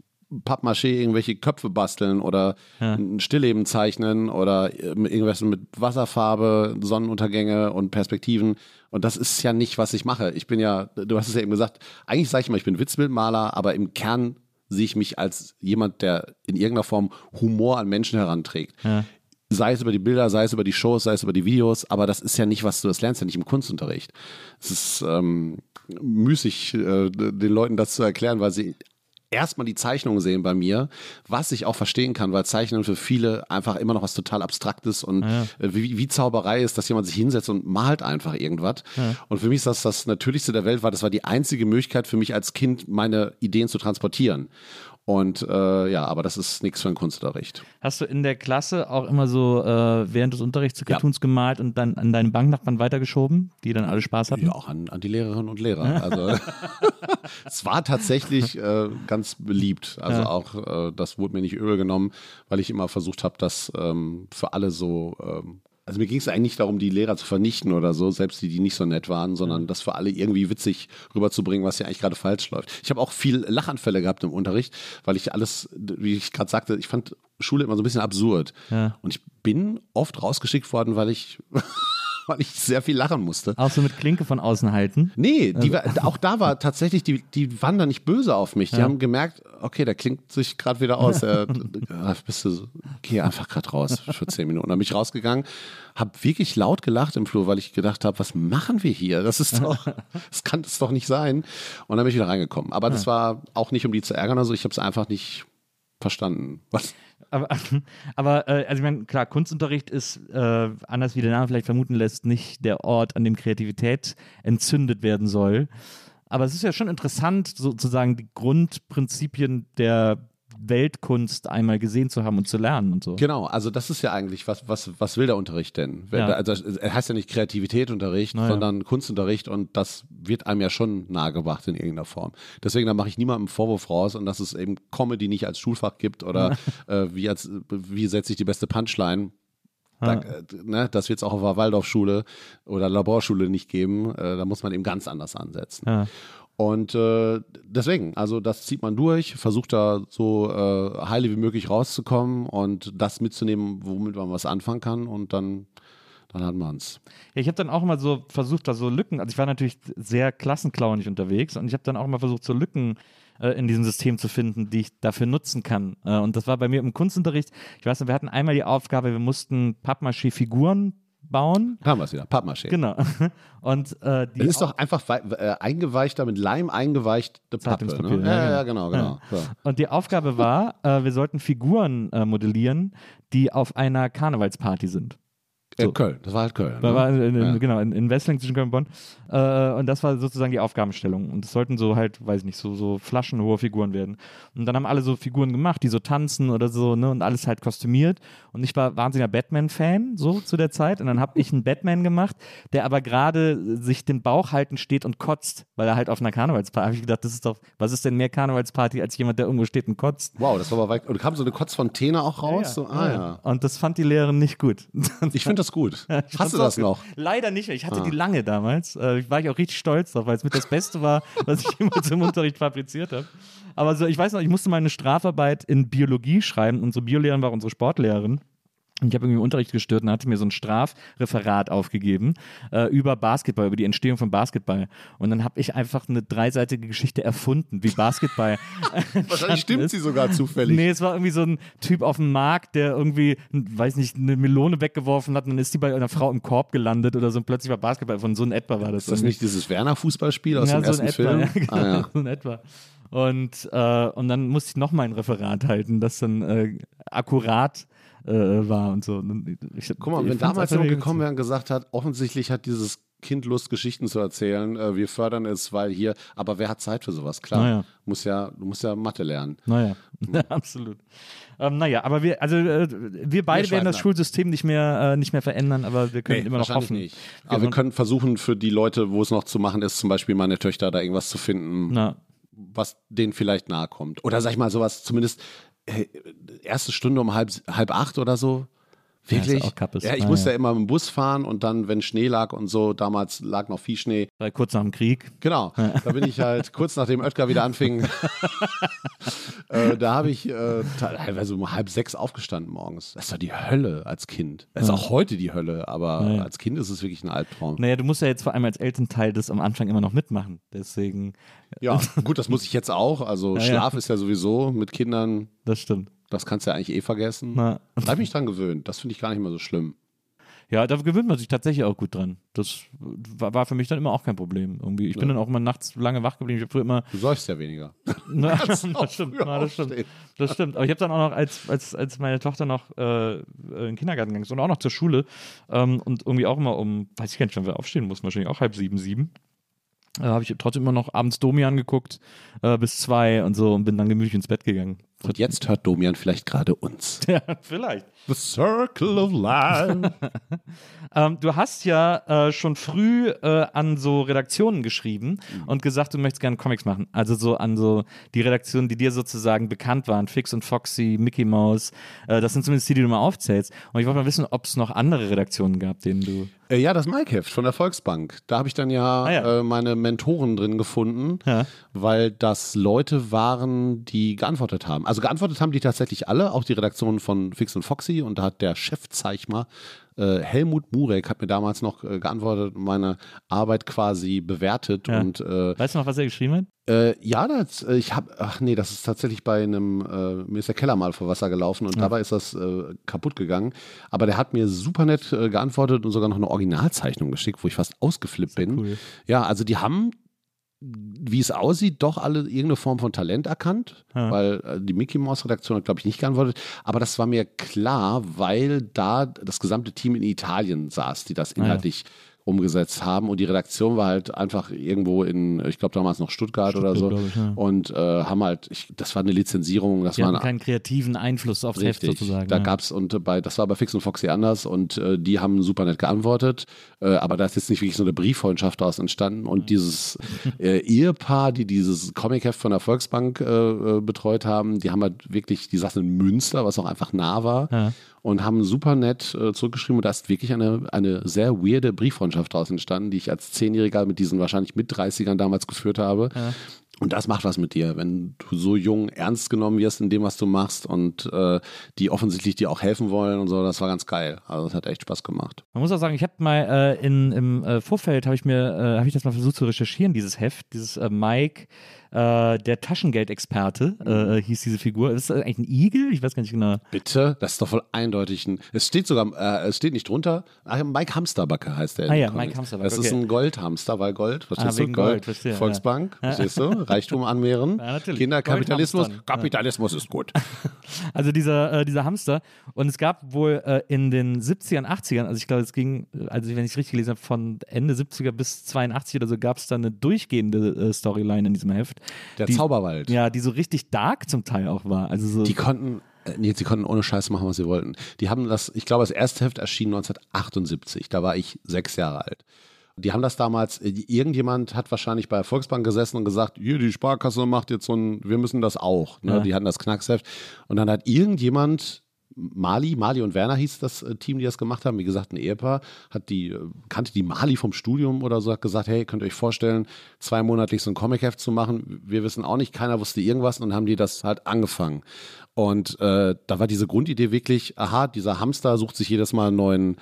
Pappmaché irgendwelche Köpfe basteln oder ein Stillleben zeichnen oder ähm, irgendwas mit Wasserfarbe, Sonnenuntergänge und Perspektiven. Und das ist ja nicht, was ich mache. Ich bin ja, du hast es ja eben gesagt, eigentlich sage ich mal, ich bin Witzbildmaler, aber im Kern sehe ich mich als jemand, der in irgendeiner Form Humor an Menschen heranträgt. Sei es über die Bilder, sei es über die Shows, sei es über die Videos, aber das ist ja nicht, was du das lernst, ja nicht im Kunstunterricht. Es ist ähm, müßig, äh, den Leuten das zu erklären, weil sie erstmal die Zeichnungen sehen bei mir, was ich auch verstehen kann, weil Zeichnen für viele einfach immer noch was total Abstraktes und äh, wie, wie Zauberei ist, dass jemand sich hinsetzt und malt einfach irgendwas. Und für mich ist das das Natürlichste der Welt, weil das war die einzige Möglichkeit für mich als Kind, meine Ideen zu transportieren. Und äh, ja, aber das ist nichts für einen Kunstunterricht. Hast du in der Klasse auch immer so äh, während des Unterrichts so Ja. Cartoons gemalt und dann an deine Banknachbarn weitergeschoben, die dann alle Spaß hatten? Ja, auch an, an die Lehrerinnen und Lehrer. Also es war tatsächlich äh, ganz beliebt. Also auch äh, das wurde mir nicht übel genommen, weil ich immer versucht habe, das ähm, für alle so. Ähm, also mir ging es eigentlich nicht darum, die Lehrer zu vernichten oder so, selbst die, die nicht so nett waren, sondern das für alle irgendwie witzig rüberzubringen, was ja eigentlich gerade falsch läuft. Ich habe auch viel Lachanfälle gehabt im Unterricht, weil ich alles, wie ich gerade sagte, ich fand Schule immer so ein bisschen absurd. Ja. Und ich bin oft rausgeschickt worden, weil ich, weil ich sehr viel lachen musste. Auch so mit Klinke von außen halten? Nee, die war, auch da war tatsächlich, die, die waren da nicht böse auf mich. Die haben gemerkt, okay, der klingt sich gerade wieder aus. Äh, bist du, so- geh einfach gerade raus für zehn Minuten. Dann bin ich rausgegangen, habe wirklich laut gelacht im Flur, weil ich gedacht habe, was machen wir hier? Das ist doch, das kann es doch nicht sein. Und dann bin ich wieder reingekommen. Aber das war auch nicht, um die zu ärgern. Also ich habe es einfach nicht verstanden. Was? Aber, aber äh, also ich meine, klar, Kunstunterricht ist, äh, anders wie der Name vielleicht vermuten lässt, nicht der Ort, an dem Kreativität entzündet werden soll. Aber es ist ja schon interessant, sozusagen die Grundprinzipien der Weltkunst einmal gesehen zu haben und zu lernen und so. Genau, also das ist ja eigentlich, was, was, was will der Unterricht denn? Ja. Also er heißt ja nicht Kreativitätsunterricht, Naja. sondern Kunstunterricht und das wird einem ja schon nahegebracht in irgendeiner Form. Deswegen, da mache ich niemandem Vorwurf raus und dass es eben Comedy nicht als Schulfach gibt oder äh, wie, als, wie setze ich die beste Punchline. Da, äh, ne, das wird es auch auf der Waldorfschule oder Laborschule nicht geben. Äh, da muss man eben ganz anders ansetzen. Ja. Und äh, deswegen, also das zieht man durch, versucht da so äh, heile wie möglich rauszukommen und das mitzunehmen, womit man was anfangen kann und dann, dann hat man es. Ja, ich habe dann auch immer so versucht, da so Lücken, also ich war natürlich sehr klassenklaunig unterwegs und ich habe dann auch immer versucht, so Lücken äh, in diesem System zu finden, die ich dafür nutzen kann. Äh, und das war bei mir im Kunstunterricht, ich weiß nicht, wir hatten einmal die Aufgabe, wir mussten Pappmaché-Figuren bauen. Haben wir es wieder, Pappmaché. Genau. Und äh, die Das ist doch einfach äh, eingeweichter, mit Leim eingeweichte Pappe. Ne? ja, Ja, ja, genau. genau, genau. So. Und die Aufgabe war, äh, wir sollten Figuren äh, modellieren, die auf einer Karnevalsparty sind. Äh, Köln, das war halt Köln. Ne? war in, Ja. Genau, in, in Wessling zwischen Köln und Bonn. Äh, und das war sozusagen die Aufgabenstellung. Und es sollten so halt, weiß ich nicht, so, so flaschenhohe Figuren werden. Und dann haben alle so Figuren gemacht, die so tanzen oder so, ne? Und alles halt kostümiert. Und ich war wahnsinniger Batman-Fan, so zu der Zeit. Und dann habe ich einen Batman gemacht, der aber gerade sich den Bauch halten steht und kotzt, weil er halt auf einer Karnevalsparty. habe ich gedacht, das ist doch, was ist denn mehr Karnevalsparty als jemand, der irgendwo steht und kotzt? Wow, das war aber weit. Und kam so eine Kotzfontäne auch raus? So, ah, ja. Und das fand die Lehrerin nicht gut. Ich finde das gut. Ich du das noch? Leider nicht. Ich hatte die lange damals. Äh, ich war ich auch richtig stolz drauf, weil es mit das Beste war, was ich jemals im Unterricht fabriziert habe. Aber so, ich weiß noch, ich musste mal eine Strafarbeit in Biologie schreiben. Unsere Biolehrerin war unsere Sportlehrerin. Ich habe irgendwie Unterricht gestört und hatte mir so ein Strafreferat aufgegeben äh, über Basketball, über die Entstehung von Basketball. Und dann habe ich einfach eine dreiseitige Geschichte erfunden, wie Basketball. Wahrscheinlich stimmt sie sogar zufällig. Nee, es war irgendwie so ein Typ auf dem Markt, der irgendwie, weiß nicht, eine Melone weggeworfen hat und dann ist die bei einer Frau im Korb gelandet oder so und plötzlich war Basketball. Von so in etwa war das. Ist das nicht dieses Werner-Fußballspiel aus ja, dem so ersten in Film? etwa, Ja, genau, Ah, ja. so in etwa. Und, äh, und dann musste ich noch mal ein Referat halten, das dann äh, akkurat äh, war und so. Ich, Guck mal, wenn damals jemand gekommen wäre und gesagt hat, offensichtlich hat dieses Kind Lust, Geschichten zu erzählen, äh, wir fördern es, weil hier, aber wer hat Zeit für sowas? Klar, Naja. muss ja, du musst ja Mathe lernen. Naja, absolut. Ähm, naja, aber wir, also äh, wir beide schweifen werden das ab. Schulsystem nicht mehr, äh, nicht mehr verändern, aber wir können immer noch hoffen. nicht. Aber wir können versuchen, für die Leute, wo es noch zu machen ist, zum Beispiel meine Töchter, da irgendwas zu finden, Na, was denen vielleicht nahe kommt. Oder sag ich mal sowas, zumindest erste Stunde um halb, halb acht oder so. Ja, Wirklich? Kappes. Ja, ich Ah, musste ja. ja immer mit dem Bus fahren und dann, wenn Schnee lag und so, damals lag noch viel Schnee. war kurz nach dem Krieg. Genau, da bin ich halt kurz nachdem Oetker wieder anfing, äh, da habe ich äh, teilweise um halb sechs aufgestanden morgens. Das ist doch die Hölle als Kind. Das ist auch heute die Hölle, aber Ja, ja. als Kind ist es wirklich ein Albtraum. Naja, du musst ja jetzt vor allem als Elternteil das am Anfang immer noch mitmachen. Deswegen, Ja, gut, das muss ich jetzt auch. Also Ja, ja. Schlaf ist ja sowieso mit Kindern, das stimmt. Das kannst du ja eigentlich eh vergessen. Na. Da habe ich mich dran gewöhnt. Das finde ich gar nicht mehr so schlimm. Ja, da gewöhnt man sich tatsächlich auch gut dran. Das war, für mich dann immer auch kein Problem. Irgendwie. Ich bin dann auch immer nachts lange wach geblieben. Ich habe früher immer. Du säufst ja weniger. Na, das, stimmt, na, das stimmt. Das stimmt. Aber ich habe dann auch noch, als, als, als meine Tochter noch äh, in den Kindergarten gegangen ist und auch noch zur Schule ähm, und irgendwie auch immer um, weiß ich gar nicht, wann wir aufstehen mussten, wahrscheinlich auch halb sieben, sieben. Äh, habe ich trotzdem immer noch abends Domi angeguckt äh, bis zwei und so und bin dann gemütlich ins Bett gegangen. Und jetzt hört Domian vielleicht gerade uns. Ja, vielleicht. The Circle of Life. Ähm, du hast ja äh, schon früh äh, an so Redaktionen geschrieben und gesagt, du möchtest gerne Comics machen. Also so an so die Redaktionen, die dir sozusagen bekannt waren, Fix und Foxy, Mickey Mouse. Äh, das sind zumindest die, die du mal aufzählst. Und ich wollte mal wissen, ob es noch andere Redaktionen gab, denen du. Äh, ja, das Mike-Heft von der Volksbank. Da habe ich dann ja, Ah, ja. Äh, meine Mentoren drin gefunden, Ja. weil das Leute waren, die geantwortet haben. Also geantwortet haben die tatsächlich alle, auch die Redaktion von Fix und Foxy. Und da hat der Chefzeichner äh, Helmut Murek hat mir damals noch äh, geantwortet und meine Arbeit quasi bewertet. Ja. Und äh, Weißt du noch, was er geschrieben hat? äh, ja, das, äh, ich habe, ach nee, das ist tatsächlich bei einem, äh, mir ist der Keller mal vor Wasser gelaufen und dabei ist das kaputt gegangen. Aber der hat mir super nett geantwortet und sogar noch eine Originalzeichnung geschickt, wo ich fast ausgeflippt bin. cool. Ja, also die haben, wie es aussieht, doch alle irgendeine Form von Talent erkannt, Ja. weil äh, die Mickey Mouse Redaktion hat, glaube ich, nicht geantwortet. Aber das war mir klar, weil da das gesamte Team in Italien saß, die das ja. Umgesetzt haben und die Redaktion war halt einfach irgendwo in, ich glaube damals noch Stuttgart, oder so Stuttgart, ich, ja. und äh, haben halt, ich, das war eine Lizenzierung, das war hatten eine keinen kreativen Einfluss aufs Heft Richtig. sozusagen. Da ja. gab's und bei das war bei Fix und Foxy anders und äh, die haben super nett geantwortet, äh, aber da ist jetzt nicht wirklich so eine Brieffreundschaft daraus entstanden und dieses äh, Ehepaar, die dieses Comic-Heft von der Volksbank äh, äh, betreut haben, die haben halt wirklich, die saßen in Münster, was auch einfach nah war Ja. und haben super nett zurückgeschrieben und da ist wirklich eine, eine sehr weirde Brieffreundschaft daraus entstanden, die ich als Zehnjähriger mit diesen wahrscheinlich mit 30ern damals geführt habe. Und das macht was mit dir, wenn du so jung ernst genommen wirst in dem, was du machst und äh, die offensichtlich dir auch helfen wollen und so. Das war ganz geil. Also das hat echt Spaß gemacht. Man muss auch sagen, ich habe mal äh, in, im äh, Vorfeld habe ich mir äh, habe ich das mal versucht zu recherchieren, dieses Heft, dieses äh, Mike, äh, der Taschengeldexperte äh, hieß diese Figur. Ist das eigentlich ein Igel? Ich weiß gar nicht genau. Bitte? Das ist doch voll eindeutig ein. Es steht sogar, äh, es steht nicht drunter. Ach, Mike Hamsterbacke heißt der. Ah ja, Comics. Mike Hamsterbacke, Das ist okay. ein Goldhamster, weil Gold, verstehst wegen du? Gold, verstehe, Volksbank, verstehst du? Reichtum anmehren. Ja, natürlich. Kinder, Kapitalismus. Ist gut. Also dieser, äh, dieser Hamster. Und es gab wohl äh, in den 70ern, 80ern, also ich glaube, es ging, also wenn ich es richtig gelesen habe, von Ende 70er bis 82 oder so, gab es da eine durchgehende äh, Storyline in diesem Heft. Der die, Zauberwald. Ja, die so richtig dark zum Teil auch war. Also so. Die konnten, äh, nee, sie konnten ohne Scheiß machen, was sie wollten. Die haben das, ich glaube, das erste Heft erschien 1978. Da war ich sechs Jahre alt. Die haben das damals, äh, irgendjemand hat wahrscheinlich bei der Volksbank gesessen und gesagt, hier, die Sparkasse macht jetzt so ein, wir müssen das auch. Ne? Ja. Die hatten das Knacksheft. Und dann hat irgendjemand Mali, Mali und Werner hieß das äh, Team, die das gemacht haben. Wie gesagt, ein Ehepaar hat die, äh, kannte die Mali vom Studium oder so, hat gesagt, hey, könnt ihr euch vorstellen, zweimonatlich so ein Comic-Heft zu machen? Wir wissen auch nicht, keiner wusste irgendwas und haben die das halt angefangen. Und äh, da war diese Grundidee wirklich, aha, dieser Hamster sucht sich jedes Mal einen neuen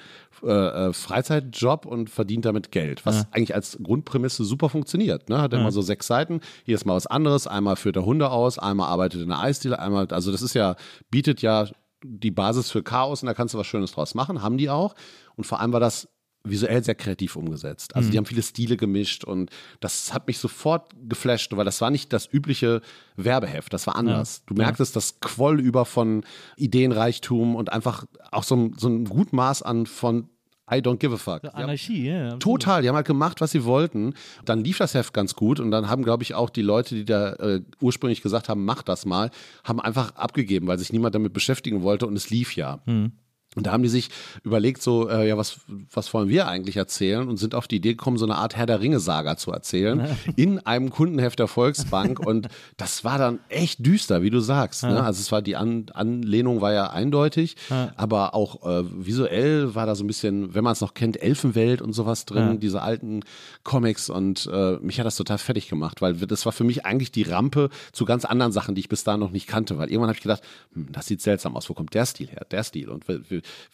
äh, äh Freizeitjob und verdient damit Geld, was ja. eigentlich als Grundprämisse super funktioniert. Ne? Hat ja. immer so sechs Seiten, jedes Mal was anderes, einmal führt er Hunde aus, einmal arbeitet in der Eisdiele, einmal, also das ist ja, bietet ja die Basis für Chaos und da kannst du was Schönes draus machen, haben die auch. Und vor allem war das visuell sehr kreativ umgesetzt. Also mhm. die haben viele Stile gemischt und das hat mich sofort geflasht, weil das war nicht das übliche Werbeheft, das war anders. Ja. Du merktest, das quoll über von Ideenreichtum und einfach auch so ein, so ein gut Maß an von I don't give a fuck. Anarchie, ja. Yeah, total, die haben halt gemacht, was sie wollten. Dann lief das Heft ganz gut und dann haben, glaube ich, auch die Leute, die da äh, ursprünglich gesagt haben, mach das mal, haben einfach abgegeben, weil sich niemand damit beschäftigen wollte und es lief ja. Mhm. Und da haben die sich überlegt, so, äh, ja, was, was wollen wir eigentlich erzählen? Und sind auf die Idee gekommen, so eine Art Herr der Ringe-Saga zu erzählen in einem Kundenheft der Volksbank. und das war dann echt düster, wie du sagst. Ne? Also es war die An Anlehnung war ja eindeutig, ja. aber auch äh, visuell war da so ein bisschen, wenn man es noch kennt, Elfenwelt und sowas drin, ja. diese alten Comics. Und äh, mich hat das total fertig gemacht, weil das war für mich eigentlich die Rampe zu ganz anderen Sachen, die ich bis da noch nicht kannte. Weil irgendwann habe ich gedacht, hm, das sieht seltsam aus, wo kommt der Stil her? Der Stil. Und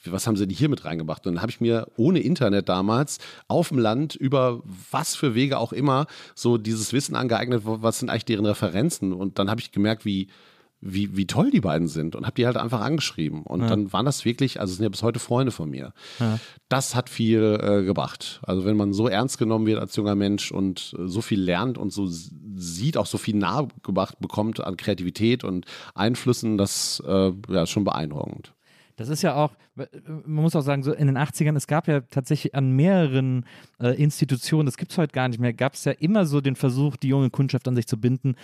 was haben sie denn hier mit reingemacht? Und dann habe ich mir ohne Internet damals auf dem Land über was für Wege auch immer so dieses Wissen angeeignet, was sind eigentlich deren Referenzen? Und dann habe ich gemerkt, wie wie, wie toll die beiden sind und habe die halt einfach angeschrieben. Und ja. dann waren das wirklich, also sind ja bis heute Freunde von mir. Ja. Das hat viel äh, gebracht. Also wenn man so ernst genommen wird als junger Mensch und äh, so viel lernt und so sieht, auch so viel nahegebracht bekommt an Kreativität und Einflüssen, das äh, ja schon beeindruckend. Das ist ja auch, man muss auch sagen, so in den 80ern, es gab ja tatsächlich an mehreren äh, Institutionen, das gibt es heute gar nicht mehr, gab es ja immer so den Versuch, die junge Kundschaft an sich zu binden.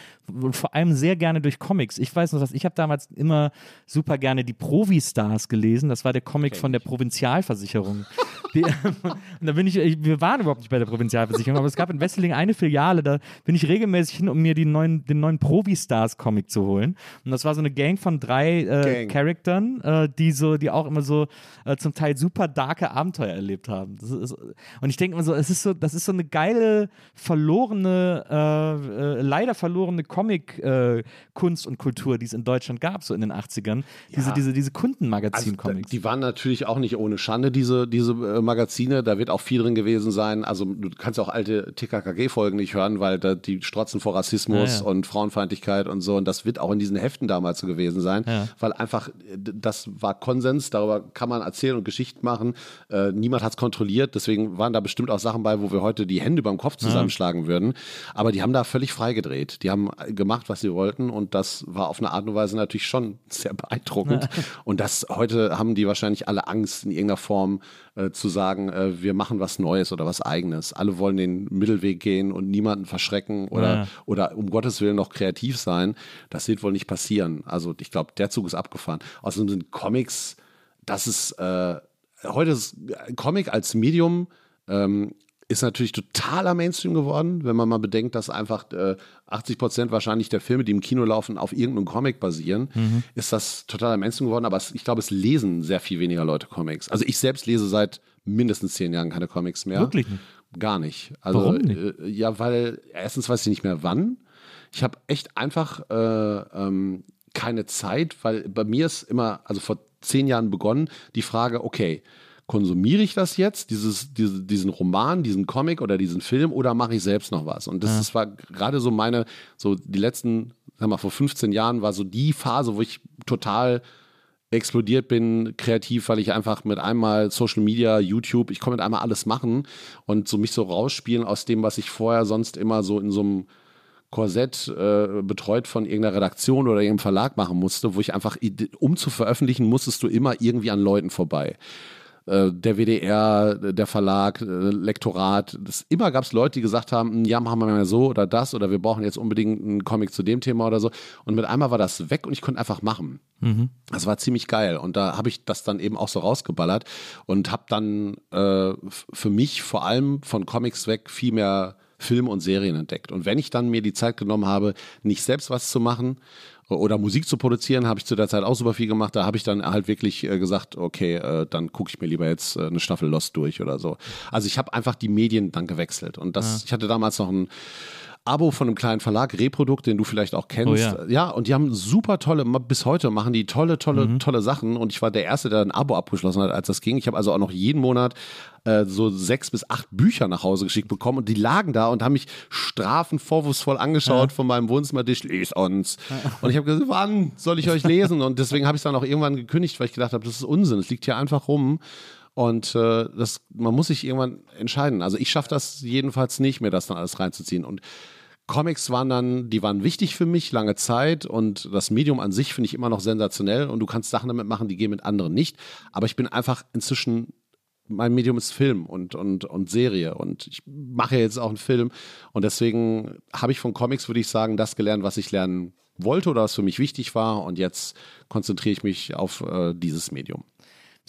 Vor allem sehr gerne durch Comics. Ich weiß noch was, ich habe damals immer super gerne die Provi-Stars gelesen. Das war der Comic okay. von der Provinzialversicherung. die, und da bin ich, wir waren überhaupt nicht bei der Provinzialversicherung, aber es gab in Wesseling eine Filiale, da bin ich regelmäßig hin, um mir die neuen, den neuen Provi-Stars-Comic zu holen. Und das war so eine Gang von drei äh, Charaktern, äh, die so, die auch immer so äh, zum Teil super darke Abenteuer erlebt haben. Ist, und ich denke immer so, es ist so, das ist so eine geile, verlorene, äh, äh leider verlorene Comic-Kunst äh, und Kultur, die es in Deutschland gab, so in den 80ern. Diese, ja. diese, diese Kundenmagazin-Comics. Also, die waren natürlich auch nicht ohne Schande, diese, diese äh, Magazine. Da wird auch viel drin gewesen sein. Also du kannst auch alte TKKG-Folgen nicht hören, weil da die strotzen vor Rassismus ja, ja. und Frauenfeindlichkeit und so. Und das wird auch in diesen Heften damals so gewesen sein, weil einfach das war Konsens, darüber kann man erzählen und Geschichten machen. Äh, niemand hat es kontrolliert, deswegen waren da bestimmt auch Sachen bei, wo wir heute die Hände beim Kopf zusammenschlagen ja. würden. Aber die haben da völlig frei gedreht. Die haben gemacht, was sie wollten und das war auf eine Art und Weise natürlich schon sehr beeindruckend. Ja. Und das heute haben die wahrscheinlich alle Angst in irgendeiner Form äh, zu sagen, äh, wir machen was Neues oder was Eigenes. Alle wollen den Mittelweg gehen und niemanden verschrecken oder, ja. oder um Gottes Willen noch kreativ sein. Das wird wohl nicht passieren. Also ich glaube, der Zug ist abgefahren. Außerdem sind Comics das ist äh, heute ist Comic als Medium ähm, ist natürlich totaler Mainstream geworden, wenn man mal bedenkt, dass einfach äh, 80 Prozent wahrscheinlich der Filme, die im Kino laufen, auf irgendeinem Comic basieren, mhm. ist das totaler Mainstream geworden. Aber es, ich glaube, es lesen sehr viel weniger Leute Comics. Also ich selbst lese seit mindestens zehn Jahren keine Comics mehr. Wirklich nicht? Gar nicht. Also, Warum nicht? Äh, ja, weil erstens weiß ich nicht mehr wann. Ich habe echt einfach äh, ähm, keine Zeit, weil bei mir ist immer, also vor zehn Jahren begonnen, die Frage, okay, konsumiere ich das jetzt, dieses, diese, diesen Roman, diesen Comic oder diesen Film oder mache ich selbst noch was? Und das, ja. das war gerade so meine, so die letzten, sag mal, vor 15 Jahren war so die Phase, wo ich total explodiert bin, kreativ, weil ich einfach mit einmal Social Media, YouTube, ich konnte mit einmal alles machen und so mich so rausspielen aus dem, was ich vorher sonst immer so in so einem Korsett äh, betreut von irgendeiner Redaktion oder irgendeinem Verlag machen musste, wo ich einfach, um zu veröffentlichen, musstest du immer irgendwie an Leuten vorbei. Äh, der WDR, der Verlag, äh, Lektorat, das, immer gab es Leute, die gesagt haben, hm, ja, machen wir mal so oder das oder wir brauchen jetzt unbedingt einen Comic zu dem Thema oder so. Und mit einmal war das weg und ich konnte einfach machen. Mhm. Das war ziemlich geil und da habe ich das dann eben auch so rausgeballert und habe dann äh, für mich vor allem von Comics weg viel mehr Filme und Serien entdeckt. Und wenn ich dann mir die Zeit genommen habe, nicht selbst was zu machen oder Musik zu produzieren, habe ich zu der Zeit auch super viel gemacht. Da habe ich dann halt wirklich äh, gesagt, okay, äh, dann gucke ich mir lieber jetzt äh, eine Staffel Lost durch oder so. Also ich habe einfach die Medien dann gewechselt. Und das, ja. ich hatte damals noch ein Abo von einem kleinen Verlag, Reprodukt, den du vielleicht auch kennst. Oh, ja. ja. und die haben super tolle, bis heute machen die tolle, tolle, mhm. tolle Sachen. Und ich war der Erste, der ein Abo abgeschlossen hat, als das ging. Ich habe also auch noch jeden Monat äh, so sechs bis acht Bücher nach Hause geschickt bekommen und die lagen da und haben mich strafend vorwurfsvoll angeschaut ja. von meinem Wohnzimmertisch, les uns. Und ich habe gesagt, wann soll ich euch lesen? Und deswegen habe ich es dann auch irgendwann gekündigt, weil ich gedacht habe, das ist Unsinn. Es liegt hier einfach rum. Und äh, das, man muss sich irgendwann entscheiden. Also ich schaffe das jedenfalls nicht, mir das dann alles reinzuziehen. Und Comics waren dann, die waren wichtig für mich lange Zeit und das Medium an sich finde ich immer noch sensationell und du kannst Sachen damit machen, die gehen mit anderen nicht. Aber ich bin einfach inzwischen mein Medium ist Film und, und, und Serie und ich mache jetzt auch einen Film und deswegen habe ich von Comics, würde ich sagen, das gelernt, was ich lernen wollte oder was für mich wichtig war und jetzt konzentriere ich mich auf äh, dieses Medium.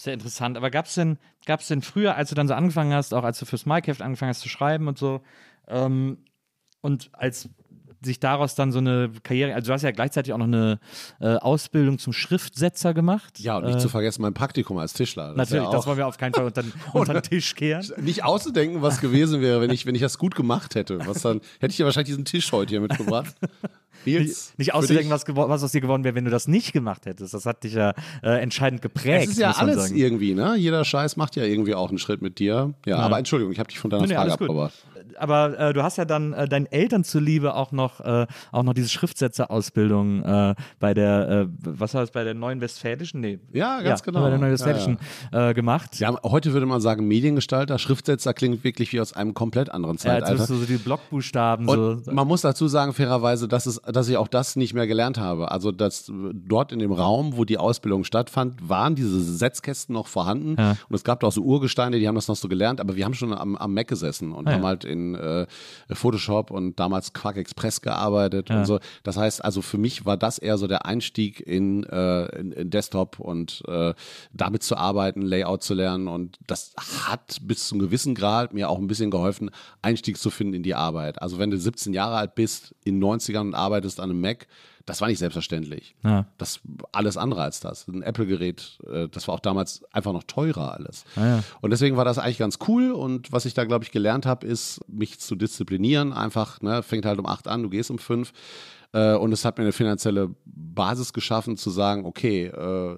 Sehr interessant. Aber gab es denn, gab's denn früher, als du dann so angefangen hast, auch als du fürs Minecraft angefangen hast zu schreiben und so, ähm, und als sich daraus dann so eine Karriere, also du hast ja gleichzeitig auch noch eine äh, Ausbildung zum Schriftsetzer gemacht. Ja, und nicht äh, zu vergessen mein Praktikum als Tischler. Das natürlich, ja das wollen wir auf keinen Fall unter, unter den Tisch kehren. Nicht auszudenken, was gewesen wäre, wenn ich, wenn ich das gut gemacht hätte. Was dann, hätte ich ja wahrscheinlich diesen Tisch heute hier mitgebracht. Nils, nicht, nicht auszudenken, was, was aus dir geworden wäre, wenn du das nicht gemacht hättest. Das hat dich ja äh, entscheidend geprägt. Es ist ja alles irgendwie, ne? Jeder Scheiß macht ja irgendwie auch einen Schritt mit dir. Ja, ja. aber Entschuldigung, ich habe dich von deiner nee, Frage nee. Aber äh, du hast ja dann äh, deinen Eltern zuliebe auch noch, äh, auch noch diese Schriftsetzerausbildung äh, bei der, äh, was war das, bei der Neuen Westfälischen? Nee. Ja, ganz ja, genau. Bei der Neuen Westfälischen ja, äh, gemacht. Ja, heute würde man sagen Mediengestalter. Schriftsetzer klingt wirklich wie aus einem komplett anderen Zeitalter. Ja, jetzt so die Blockbuchstaben. Und so. Man muss dazu sagen, fairerweise, dass, es, dass ich auch das nicht mehr gelernt habe. Also dass dort in dem Raum, wo die Ausbildung stattfand, waren diese Setzkästen noch vorhanden. Ja. Und es gab da auch so Urgesteine, die haben das noch so gelernt, aber wir haben schon am, am Mac gesessen und ah, haben halt in äh, Photoshop und damals Quark Express gearbeitet ja. und so. Das heißt, also für mich war das eher so der Einstieg in, äh, in, in Desktop und äh, damit zu arbeiten, Layout zu lernen. Und das hat bis zu einem gewissen Grad mir auch ein bisschen geholfen, Einstieg zu finden in die Arbeit. Also wenn du 17 Jahre alt bist, in 90ern und arbeitest an einem Mac, das war nicht selbstverständlich. Ja. Das alles andere als das. Ein Apple-Gerät, äh, das war auch damals einfach noch teurer alles. Ah, ja. Und deswegen war das eigentlich ganz cool. Und was ich da, glaube ich, gelernt habe, ist, mich zu disziplinieren. Einfach, ne, fängt halt um acht an, du gehst um fünf. Äh, und es hat mir eine finanzielle Basis geschaffen, zu sagen, okay, äh,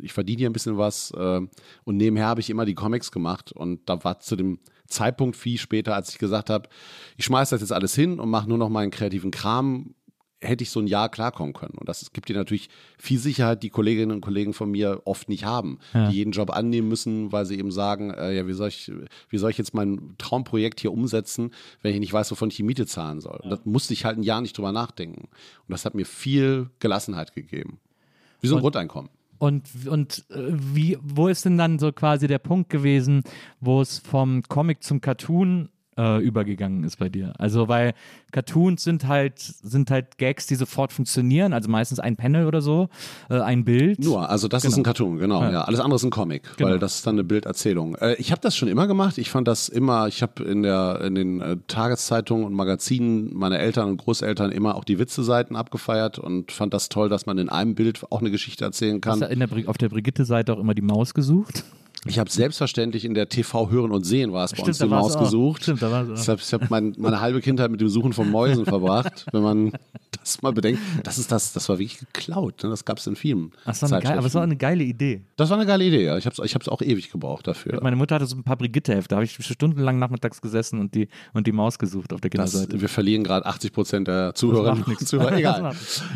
ich verdiene hier ein bisschen was. und nebenher habe ich immer die Comics gemacht. Und da war zu dem Zeitpunkt viel später, als ich gesagt habe, ich schmeiße das jetzt alles hin und mache nur noch meinen kreativen Kram, hätte ich so ein Jahr klarkommen können. Und das gibt dir natürlich viel Sicherheit, die Kolleginnen und Kollegen von mir oft nicht haben, ja. die jeden Job annehmen müssen, weil sie eben sagen, äh, ja, wie soll, ich, wie soll ich jetzt mein Traumprojekt hier umsetzen, wenn ich nicht weiß, wovon ich die Miete zahlen soll. Und das musste ich halt ein Jahr nicht drüber nachdenken. Und das hat mir viel Gelassenheit gegeben. Wie so ein und, Grundeinkommen. Und, und äh, wie, wo ist denn dann so quasi der Punkt gewesen, wo es vom Comic zum Cartoon äh, übergegangen ist bei dir. Also weil Cartoons sind halt sind halt Gags, die sofort funktionieren, also meistens ein Panel oder so, äh, ein Bild. Nur, also das genau. ist ein Cartoon, genau. Ja. ja. Alles andere ist ein Comic, genau. weil das ist dann eine Bilderzählung. Äh, ich habe das schon immer gemacht. Ich fand das immer. Ich habe in der in den äh, Tageszeitungen und Magazinen meiner Eltern und Großeltern immer auch die Witze-Seiten abgefeiert und fand das toll, dass man in einem Bild auch eine Geschichte erzählen kann. Hast du der, auf der Brigitte-Seite auch immer die Maus gesucht? Ich habe selbstverständlich in der TV Hören und Sehen war es bei Stimmt, uns die Maus gesucht. Stimmt, da war es auch. Ich habe mein, meine halbe Kindheit mit dem Suchen von Mäusen verbracht, wenn man das mal bedenkt. Das ist das, das war wirklich geklaut. Ne? Das gab es in vielen. Ach, so geil, aber es war eine geile Idee. Das war eine geile Idee, ja. Ich habe es ich auch ewig gebraucht dafür. Meine Mutter hatte so ein paar Brigitte-Hefte. Da habe ich stundenlang nachmittags gesessen und die, und die Maus gesucht auf der Kinderseite. Das, wir verlieren gerade 80 Prozent der Zuhörerinnen und Zuhörer. Egal.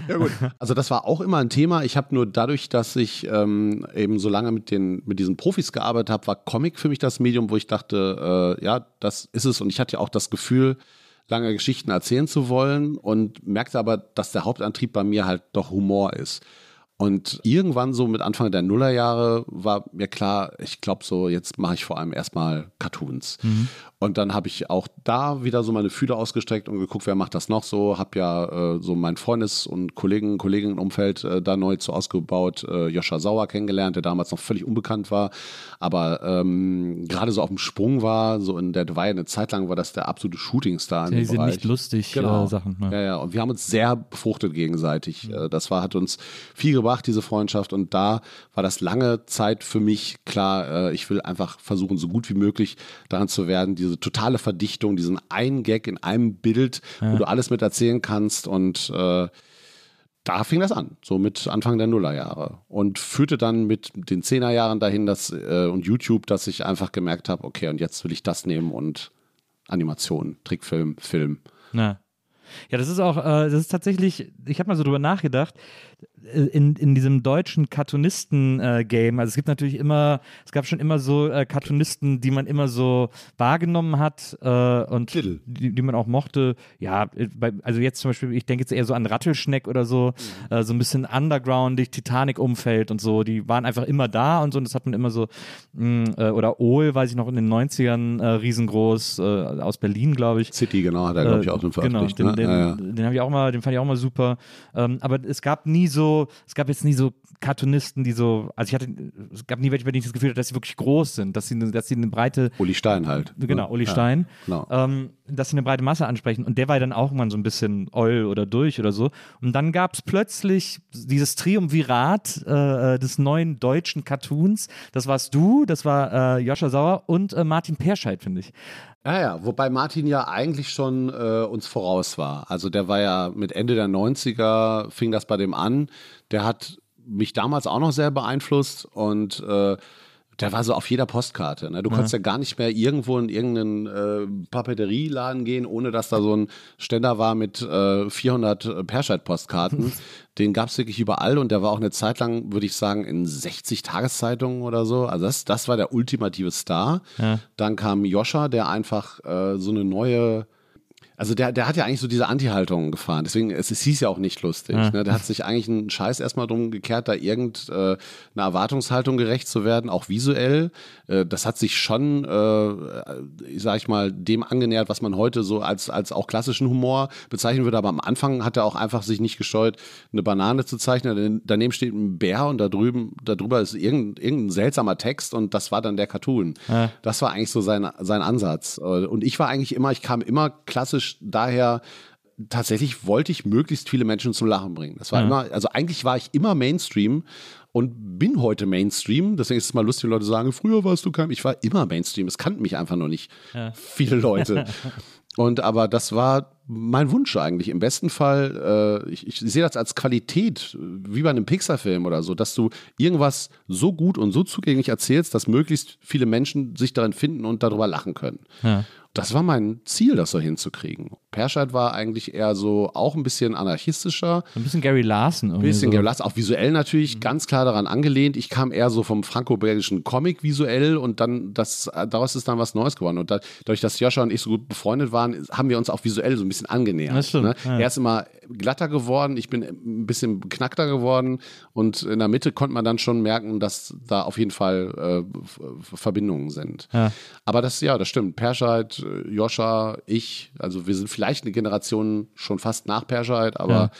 ja, gut. Also das war auch immer ein Thema. Ich habe nur dadurch, dass ich ähm, eben so lange mit, den, mit diesen Profis gearbeitet habe, war Comic für mich das Medium, wo ich dachte, äh, ja, das ist es. Und ich hatte ja auch das Gefühl, lange Geschichten erzählen zu wollen und merkte aber, dass der Hauptantrieb bei mir halt doch Humor ist. Und irgendwann so mit Anfang der Nullerjahre war mir klar, ich glaube so, jetzt mache ich vor allem erstmal Cartoons. Mhm. Und dann habe ich auch da wieder so meine Fühler ausgestreckt und geguckt, wer macht das noch so. Habe ja äh, so mein Freundes- und Kollegen, Kolleginnenumfeld äh, da neu zu ausgebaut. Äh, Joscha Sauer kennengelernt, der damals noch völlig unbekannt war, aber ähm, gerade so auf dem Sprung war. So in der ja eine Zeit lang war das der absolute Shootingstar. Ja, die sind nicht lustig genau. äh, Sachen. Ne? Ja, ja. Und wir haben uns sehr befruchtet gegenseitig. Mhm. Das war hat uns viel gebracht diese Freundschaft und da war das lange Zeit für mich klar. Äh, ich will einfach versuchen, so gut wie möglich daran zu werden, diese totale Verdichtung, diesen einen Gag in einem Bild, ja. wo du alles mit erzählen kannst und äh, da fing das an, so mit Anfang der Nullerjahre und führte dann mit den Zehnerjahren dahin, dass äh, und YouTube, dass ich einfach gemerkt habe, okay, und jetzt will ich das nehmen und Animation, Trickfilm, Film. Ja. Ja, das ist auch, äh, das ist tatsächlich, ich habe mal so drüber nachgedacht, in, in diesem deutschen Cartoonisten-Game, äh, also es gibt natürlich immer, es gab schon immer so äh, Cartoonisten, die man immer so wahrgenommen hat äh, und die, die, man auch mochte. Ja, bei, also jetzt zum Beispiel, ich denke jetzt eher so an Rattelschneck oder so, mhm. äh, so ein bisschen undergroundig, Titanic-Umfeld und so, die waren einfach immer da und so und das hat man immer so, mh, mm, oder Ohl, weiß ich noch, in den 90ern riesengroß, aus Berlin, glaube ich. City, genau, hat er, glaube ich, auch den veröffentlicht. Genau, den, ne? den, ja, ja. den habe ich auch mal, den fand ich auch mal super. Ähm, aber es gab nie so es gab jetzt nie so Cartoonisten, die so, also ich hatte, es gab nie welche, bei denen ich das Gefühl hatte, dass sie wirklich groß sind, dass sie, dass sie eine breite. Uli Stein halt. Genau, Uli ja, Stein. Genau. Ähm, dass sie eine breite Masse ansprechen. Und der war dann auch immer so ein bisschen oll oder durch oder so. Und dann gab es plötzlich dieses Triumvirat äh, äh, des neuen deutschen Cartoons. Das warst du, das war äh, Joscha Sauer und äh, Martin Perscheid, finde ich. Ja, ja, wobei Martin ja eigentlich schon äh, uns voraus war. Also der war ja mit Ende der 90er, fing das bei dem an. Der hat mich damals auch noch sehr beeinflusst und äh, der war so auf jeder Postkarte. Ne? Du ja. konntest ja gar nicht mehr irgendwo in irgendeinen äh, Papeterieladen gehen, ohne dass da so ein Ständer war mit äh, 400 Perscheid-Postkarten. Den gab es wirklich überall und der war auch eine Zeit lang, würde ich sagen, in 60 Tageszeitungen oder so. Also das, das war der ultimative Star. Ja. Dann kam Joscha, der einfach äh, so eine neue also der, der hat ja eigentlich so diese Anti-Haltung gefahren. Deswegen, es, es hieß ja auch nicht lustig. Ja. Ne? Der hat sich eigentlich einen Scheiß erstmal drum gekehrt, da irgendeine äh, Erwartungshaltung gerecht zu werden, auch visuell. Äh, das hat sich schon, äh, sag ich mal, dem angenähert, was man heute so als, als auch klassischen Humor bezeichnen würde. Aber am Anfang hat er auch einfach sich nicht gescheut, eine Banane zu zeichnen. Daneben steht ein Bär und da drüben, da drüber ist irgendein, irgendein seltsamer Text und das war dann der Cartoon. Ja. Das war eigentlich so sein, sein Ansatz. Und ich war eigentlich immer, ich kam immer klassisch klassisch daher, tatsächlich wollte ich möglichst viele Menschen zum Lachen bringen. Das war ja. immer, also eigentlich war ich immer Mainstream und bin heute Mainstream. Deswegen ist es mal lustig, wenn Leute sagen, früher warst du kein. Ich war immer Mainstream. Es kannten mich einfach noch nicht ja. viele Leute. und aber das war mein Wunsch eigentlich. Im besten Fall, äh, ich, ich, sehe das als Qualität, wie bei einem Pixar-Film oder so, dass du irgendwas so gut und so zugänglich erzählst, dass möglichst viele Menschen sich darin finden und darüber lachen können. Ja das war mein Ziel, das so hinzukriegen. Perscheid war eigentlich eher so auch ein bisschen anarchistischer. Ein bisschen Gary Larson. Ein bisschen so. Gary Larson, auch visuell natürlich mhm. ganz klar daran angelehnt. Ich kam eher so vom franco-belgischen Comic visuell und dann, das, daraus ist dann was Neues geworden. Und dadurch, dass Joscha und ich so gut befreundet waren, haben wir uns auch visuell so ein bisschen angenähert. Das stimmt, ne? ja. Er ist immer glatter geworden, ich bin ein bisschen beknackter geworden und in der Mitte konnte man dann schon merken, dass da auf jeden Fall äh, Verbindungen sind. Ja. Aber das, ja, das stimmt. Perscheid, Joscha, ich, also wir sind vielleicht eine Generation schon fast nach Perscheid, aber ja.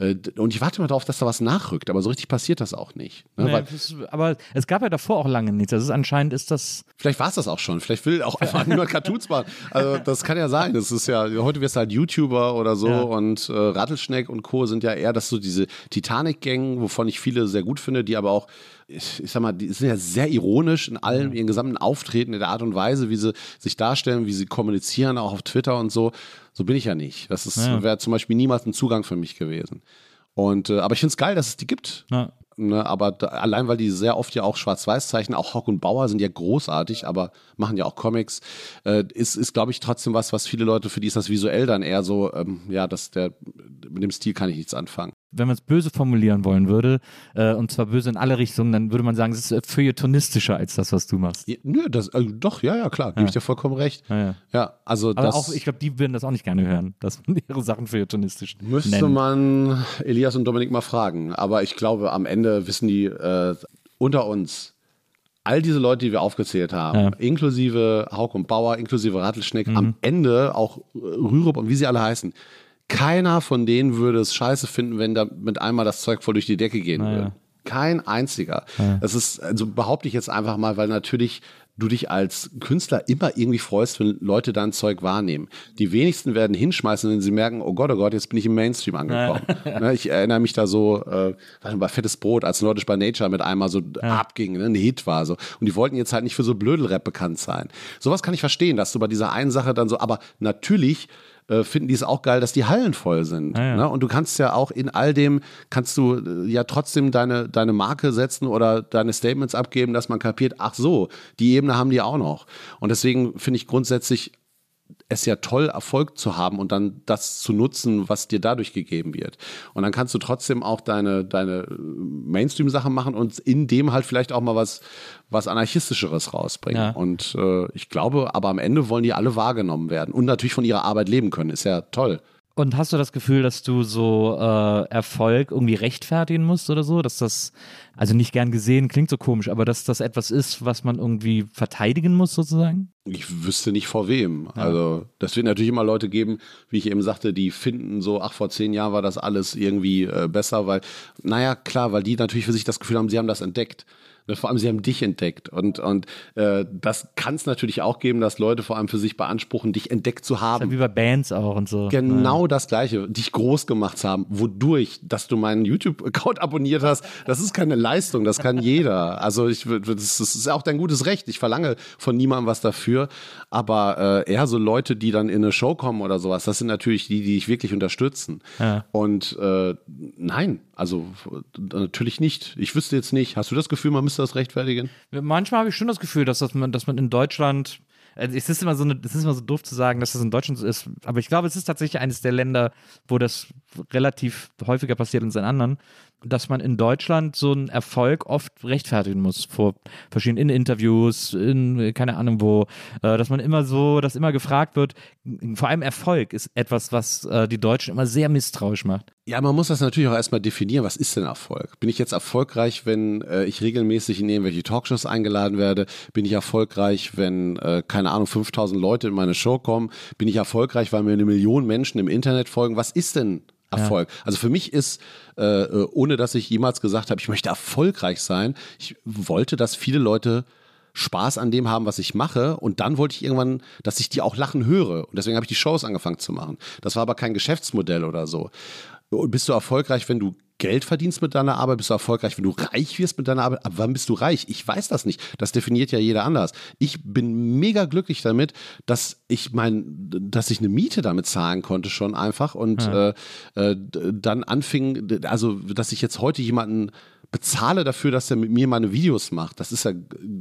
Äh, und ich warte mal darauf, dass da was nachrückt, aber so richtig passiert das auch nicht. Ne? Nee, das, aber es gab ja davor auch lange nichts. Das ist anscheinend ist das. Vielleicht war es das auch schon. Vielleicht will auch einfach niemand Cartoons machen. Also das kann ja sein. Das ist ja, heute wirst du halt YouTuber oder so ja. und äh, Rattelschneck und Co. sind ja eher das so diese Titanic-Gang, wovon ich viele sehr gut finde, die aber auch ich, ich sag mal, die sind ja sehr ironisch in allem, ihren gesamten Auftreten, in der Art und Weise, wie sie sich darstellen, wie sie kommunizieren, auch auf Twitter und so. So bin ich ja nicht. Das ja. wäre zum Beispiel niemals ein Zugang für mich gewesen. Und, äh, aber ich finde es geil, dass es die gibt. Ja. Ne, aber da, allein, weil die sehr oft ja auch schwarz-weiß zeichnen, auch Hock und Bauer sind ja großartig, aber machen ja auch Comics, äh, ist, ist glaube ich, trotzdem was, was viele Leute, für die ist das visuell dann eher so, ähm, ja, dass der, mit dem Stil kann ich nichts anfangen wenn man es böse formulieren wollen würde, äh, und zwar böse in alle Richtungen, dann würde man sagen, es ist äh, feuilletonistischer als das, was du machst. Ja, nö, das, also doch, ja, ja, klar, gebe ich dir vollkommen recht. Ja, ja. ja also Aber das, auch, ich glaube, die würden das auch nicht gerne hören, dass man ihre Sachen feuilletonistisch Müsste nennt. man Elias und Dominik mal fragen. Aber ich glaube, am Ende wissen die äh, unter uns, all diese Leute, die wir aufgezählt haben, Ja. inklusive Hauk und Bauer, inklusive Rattelschneck, am Ende auch Rürup und wie sie alle heißen, keiner von denen würde es scheiße finden, wenn da mit einmal das Zeug voll durch die Decke gehen Naja. würde. Kein einziger. Das ist, also behaupte ich jetzt einfach mal, weil natürlich du dich als Künstler immer irgendwie freust, wenn Leute dein Zeug wahrnehmen. Die wenigsten werden hinschmeißen, wenn sie merken, oh Gott, oh Gott, jetzt bin ich im Mainstream angekommen. Ne, ich erinnere mich da so, äh, bei Fettes Brot, als Nordisch by Nature mit einmal so abging, ne, ein Hit war so. Und die wollten jetzt halt nicht für so Blödelrap bekannt sein. Sowas kann ich verstehen, dass du bei dieser einen Sache dann so, aber natürlich äh, finden die es auch geil, dass die Hallen voll sind. Ja, ja. Ne? Und du kannst ja auch in all dem, kannst du äh, ja trotzdem deine, deine Marke setzen oder deine Statements abgeben, dass man kapiert, ach so, die Ebene haben die auch noch. Und deswegen finde ich grundsätzlich es ja toll, Erfolg zu haben und dann das zu nutzen, was dir dadurch gegeben wird. Und dann kannst du trotzdem auch deine, deine Mainstream-Sachen machen und in dem halt vielleicht auch mal was, was Anarchistischeres rausbringen. Ja. Und äh, ich glaube, aber am Ende wollen die alle wahrgenommen werden und natürlich von ihrer Arbeit leben können. Ist ja toll. Und hast du das Gefühl, dass du so äh, Erfolg irgendwie rechtfertigen musst oder so? Dass das, also nicht gern gesehen, klingt so komisch, aber dass das etwas ist, was man irgendwie verteidigen muss sozusagen? Ich wüsste nicht vor wem. Also, das wird natürlich immer Leute geben, wie ich eben sagte, die finden so, ach, vor zehn Jahren war das alles irgendwie äh, besser, weil, naja, klar, weil die natürlich für sich das Gefühl haben, sie haben das entdeckt. Ne, Vor allem, sie haben dich entdeckt. Und, und äh, das kann es natürlich auch geben, dass Leute vor allem für sich beanspruchen, dich entdeckt zu haben. Wie bei Bands auch und so. Genau das Gleiche, dich groß gemacht zu haben. Wodurch, dass du meinen YouTube-Account abonniert hast, das ist keine Leistung, das kann jeder. Also ich, das ist auch dein gutes Recht. Ich verlange von niemandem was dafür. Aber äh, eher so Leute, die dann in eine Show kommen oder sowas, das sind natürlich die, die dich wirklich unterstützen. Ja. Und äh, nein, also natürlich nicht. Ich wüsste jetzt nicht. Hast du das Gefühl, man müsste das rechtfertigen? Manchmal habe ich schon das Gefühl, dass, das man, dass man in Deutschland, also es ist immer so, eine, es ist immer so doof zu sagen, dass das in Deutschland so ist, aber ich glaube, es ist tatsächlich eines der Länder, wo das relativ häufiger passiert als in anderen, dass man in Deutschland so einen Erfolg oft rechtfertigen muss vor verschiedenen in Interviews, in keine Ahnung wo, äh, dass man immer so, dass immer gefragt wird, vor allem Erfolg ist etwas, was äh, die Deutschen immer sehr misstrauisch macht. Ja, man muss das natürlich auch erstmal definieren. Was ist denn Erfolg? Bin ich jetzt erfolgreich, wenn äh, ich regelmäßig in irgendwelche Talkshows eingeladen werde? Bin ich erfolgreich, wenn, keine Ahnung, 5000 Leute in meine Show kommen? Bin ich erfolgreich, weil mir eine Million Menschen im Internet folgen? Was ist denn Erfolg? Also für mich ist, äh, äh, ohne dass ich jemals gesagt habe, ich möchte erfolgreich sein, ich wollte, dass viele Leute Spaß an dem haben, was ich mache. Und dann wollte ich irgendwann, dass ich die auch lachen höre. Und deswegen habe ich die Shows angefangen zu machen. Das war aber kein Geschäftsmodell oder so. Und bist du erfolgreich, wenn du Geld verdienst mit deiner Arbeit? Bist du erfolgreich, wenn du reich wirst mit deiner Arbeit? Ab wann bist du reich? Ich weiß das nicht. Das definiert ja jeder anders. Ich bin mega glücklich damit, dass ich mein, dass ich eine Miete damit zahlen konnte schon einfach und äh, äh, dann anfing, also dass ich jetzt heute jemanden bezahle dafür, dass er mit mir meine Videos macht. Das ist ja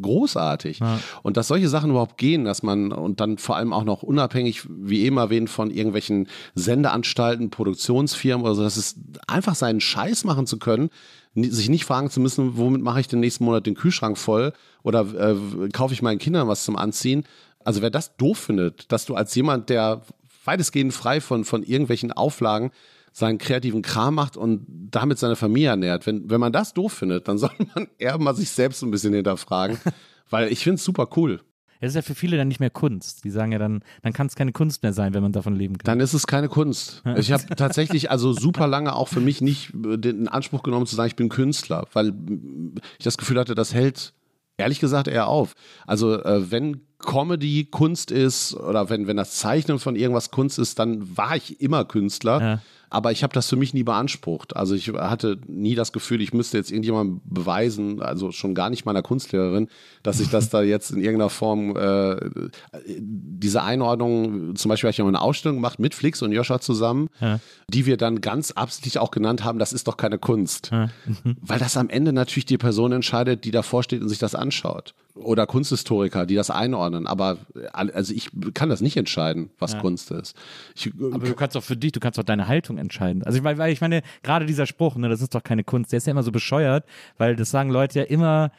großartig. Und dass solche Sachen überhaupt gehen, dass man und dann vor allem auch noch unabhängig, wie eben erwähnt, von irgendwelchen Sendeanstalten, Produktionsfirmen oder so, dass es einfach seinen Scheiß machen zu können, sich nicht fragen zu müssen, womit mache ich den nächsten Monat den Kühlschrank voll oder äh, kaufe ich meinen Kindern was zum Anziehen. Also wer das doof findet, dass du als jemand, der weitestgehend frei von, von irgendwelchen Auflagen seinen kreativen Kram macht und damit seine Familie ernährt. Wenn, wenn man das doof findet, dann soll man eher mal sich selbst ein bisschen hinterfragen, weil ich finde es super cool. Das ist ja für viele dann nicht mehr Kunst. Die sagen ja dann, dann kann es keine Kunst mehr sein, wenn man davon leben kann. Dann ist es keine Kunst. Ich habe tatsächlich also super lange auch für mich nicht äh, den Anspruch genommen zu sagen, ich bin Künstler, weil ich das Gefühl hatte, das hält ehrlich gesagt eher auf. Also äh, wenn Comedy Kunst ist oder wenn, wenn das Zeichnen von irgendwas Kunst ist, dann war ich immer Künstler. Ja. Aber ich habe das für mich nie beansprucht. Also ich hatte nie das Gefühl, ich müsste jetzt irgendjemandem beweisen, also schon gar nicht meiner Kunstlehrerin, dass ich das da jetzt in irgendeiner Form, äh, diese Einordnung, zum Beispiel habe ich ja eine Ausstellung gemacht mit Flix und Joscha zusammen, Ja. die wir dann ganz absichtlich auch genannt haben, das ist doch keine Kunst. Ja. Weil das am Ende natürlich die Person entscheidet, die davor steht und sich das anschaut. Oder Kunsthistoriker, die das einordnen. Aber all- also ich kann das nicht entscheiden, was Kunst ist. Ich, Aber du kannst doch für dich, du kannst doch deine Haltung entscheiden. Also ich, weil ich meine, gerade dieser Spruch, ne, das ist doch keine Kunst, der ist ja immer so bescheuert, weil das sagen Leute ja immer,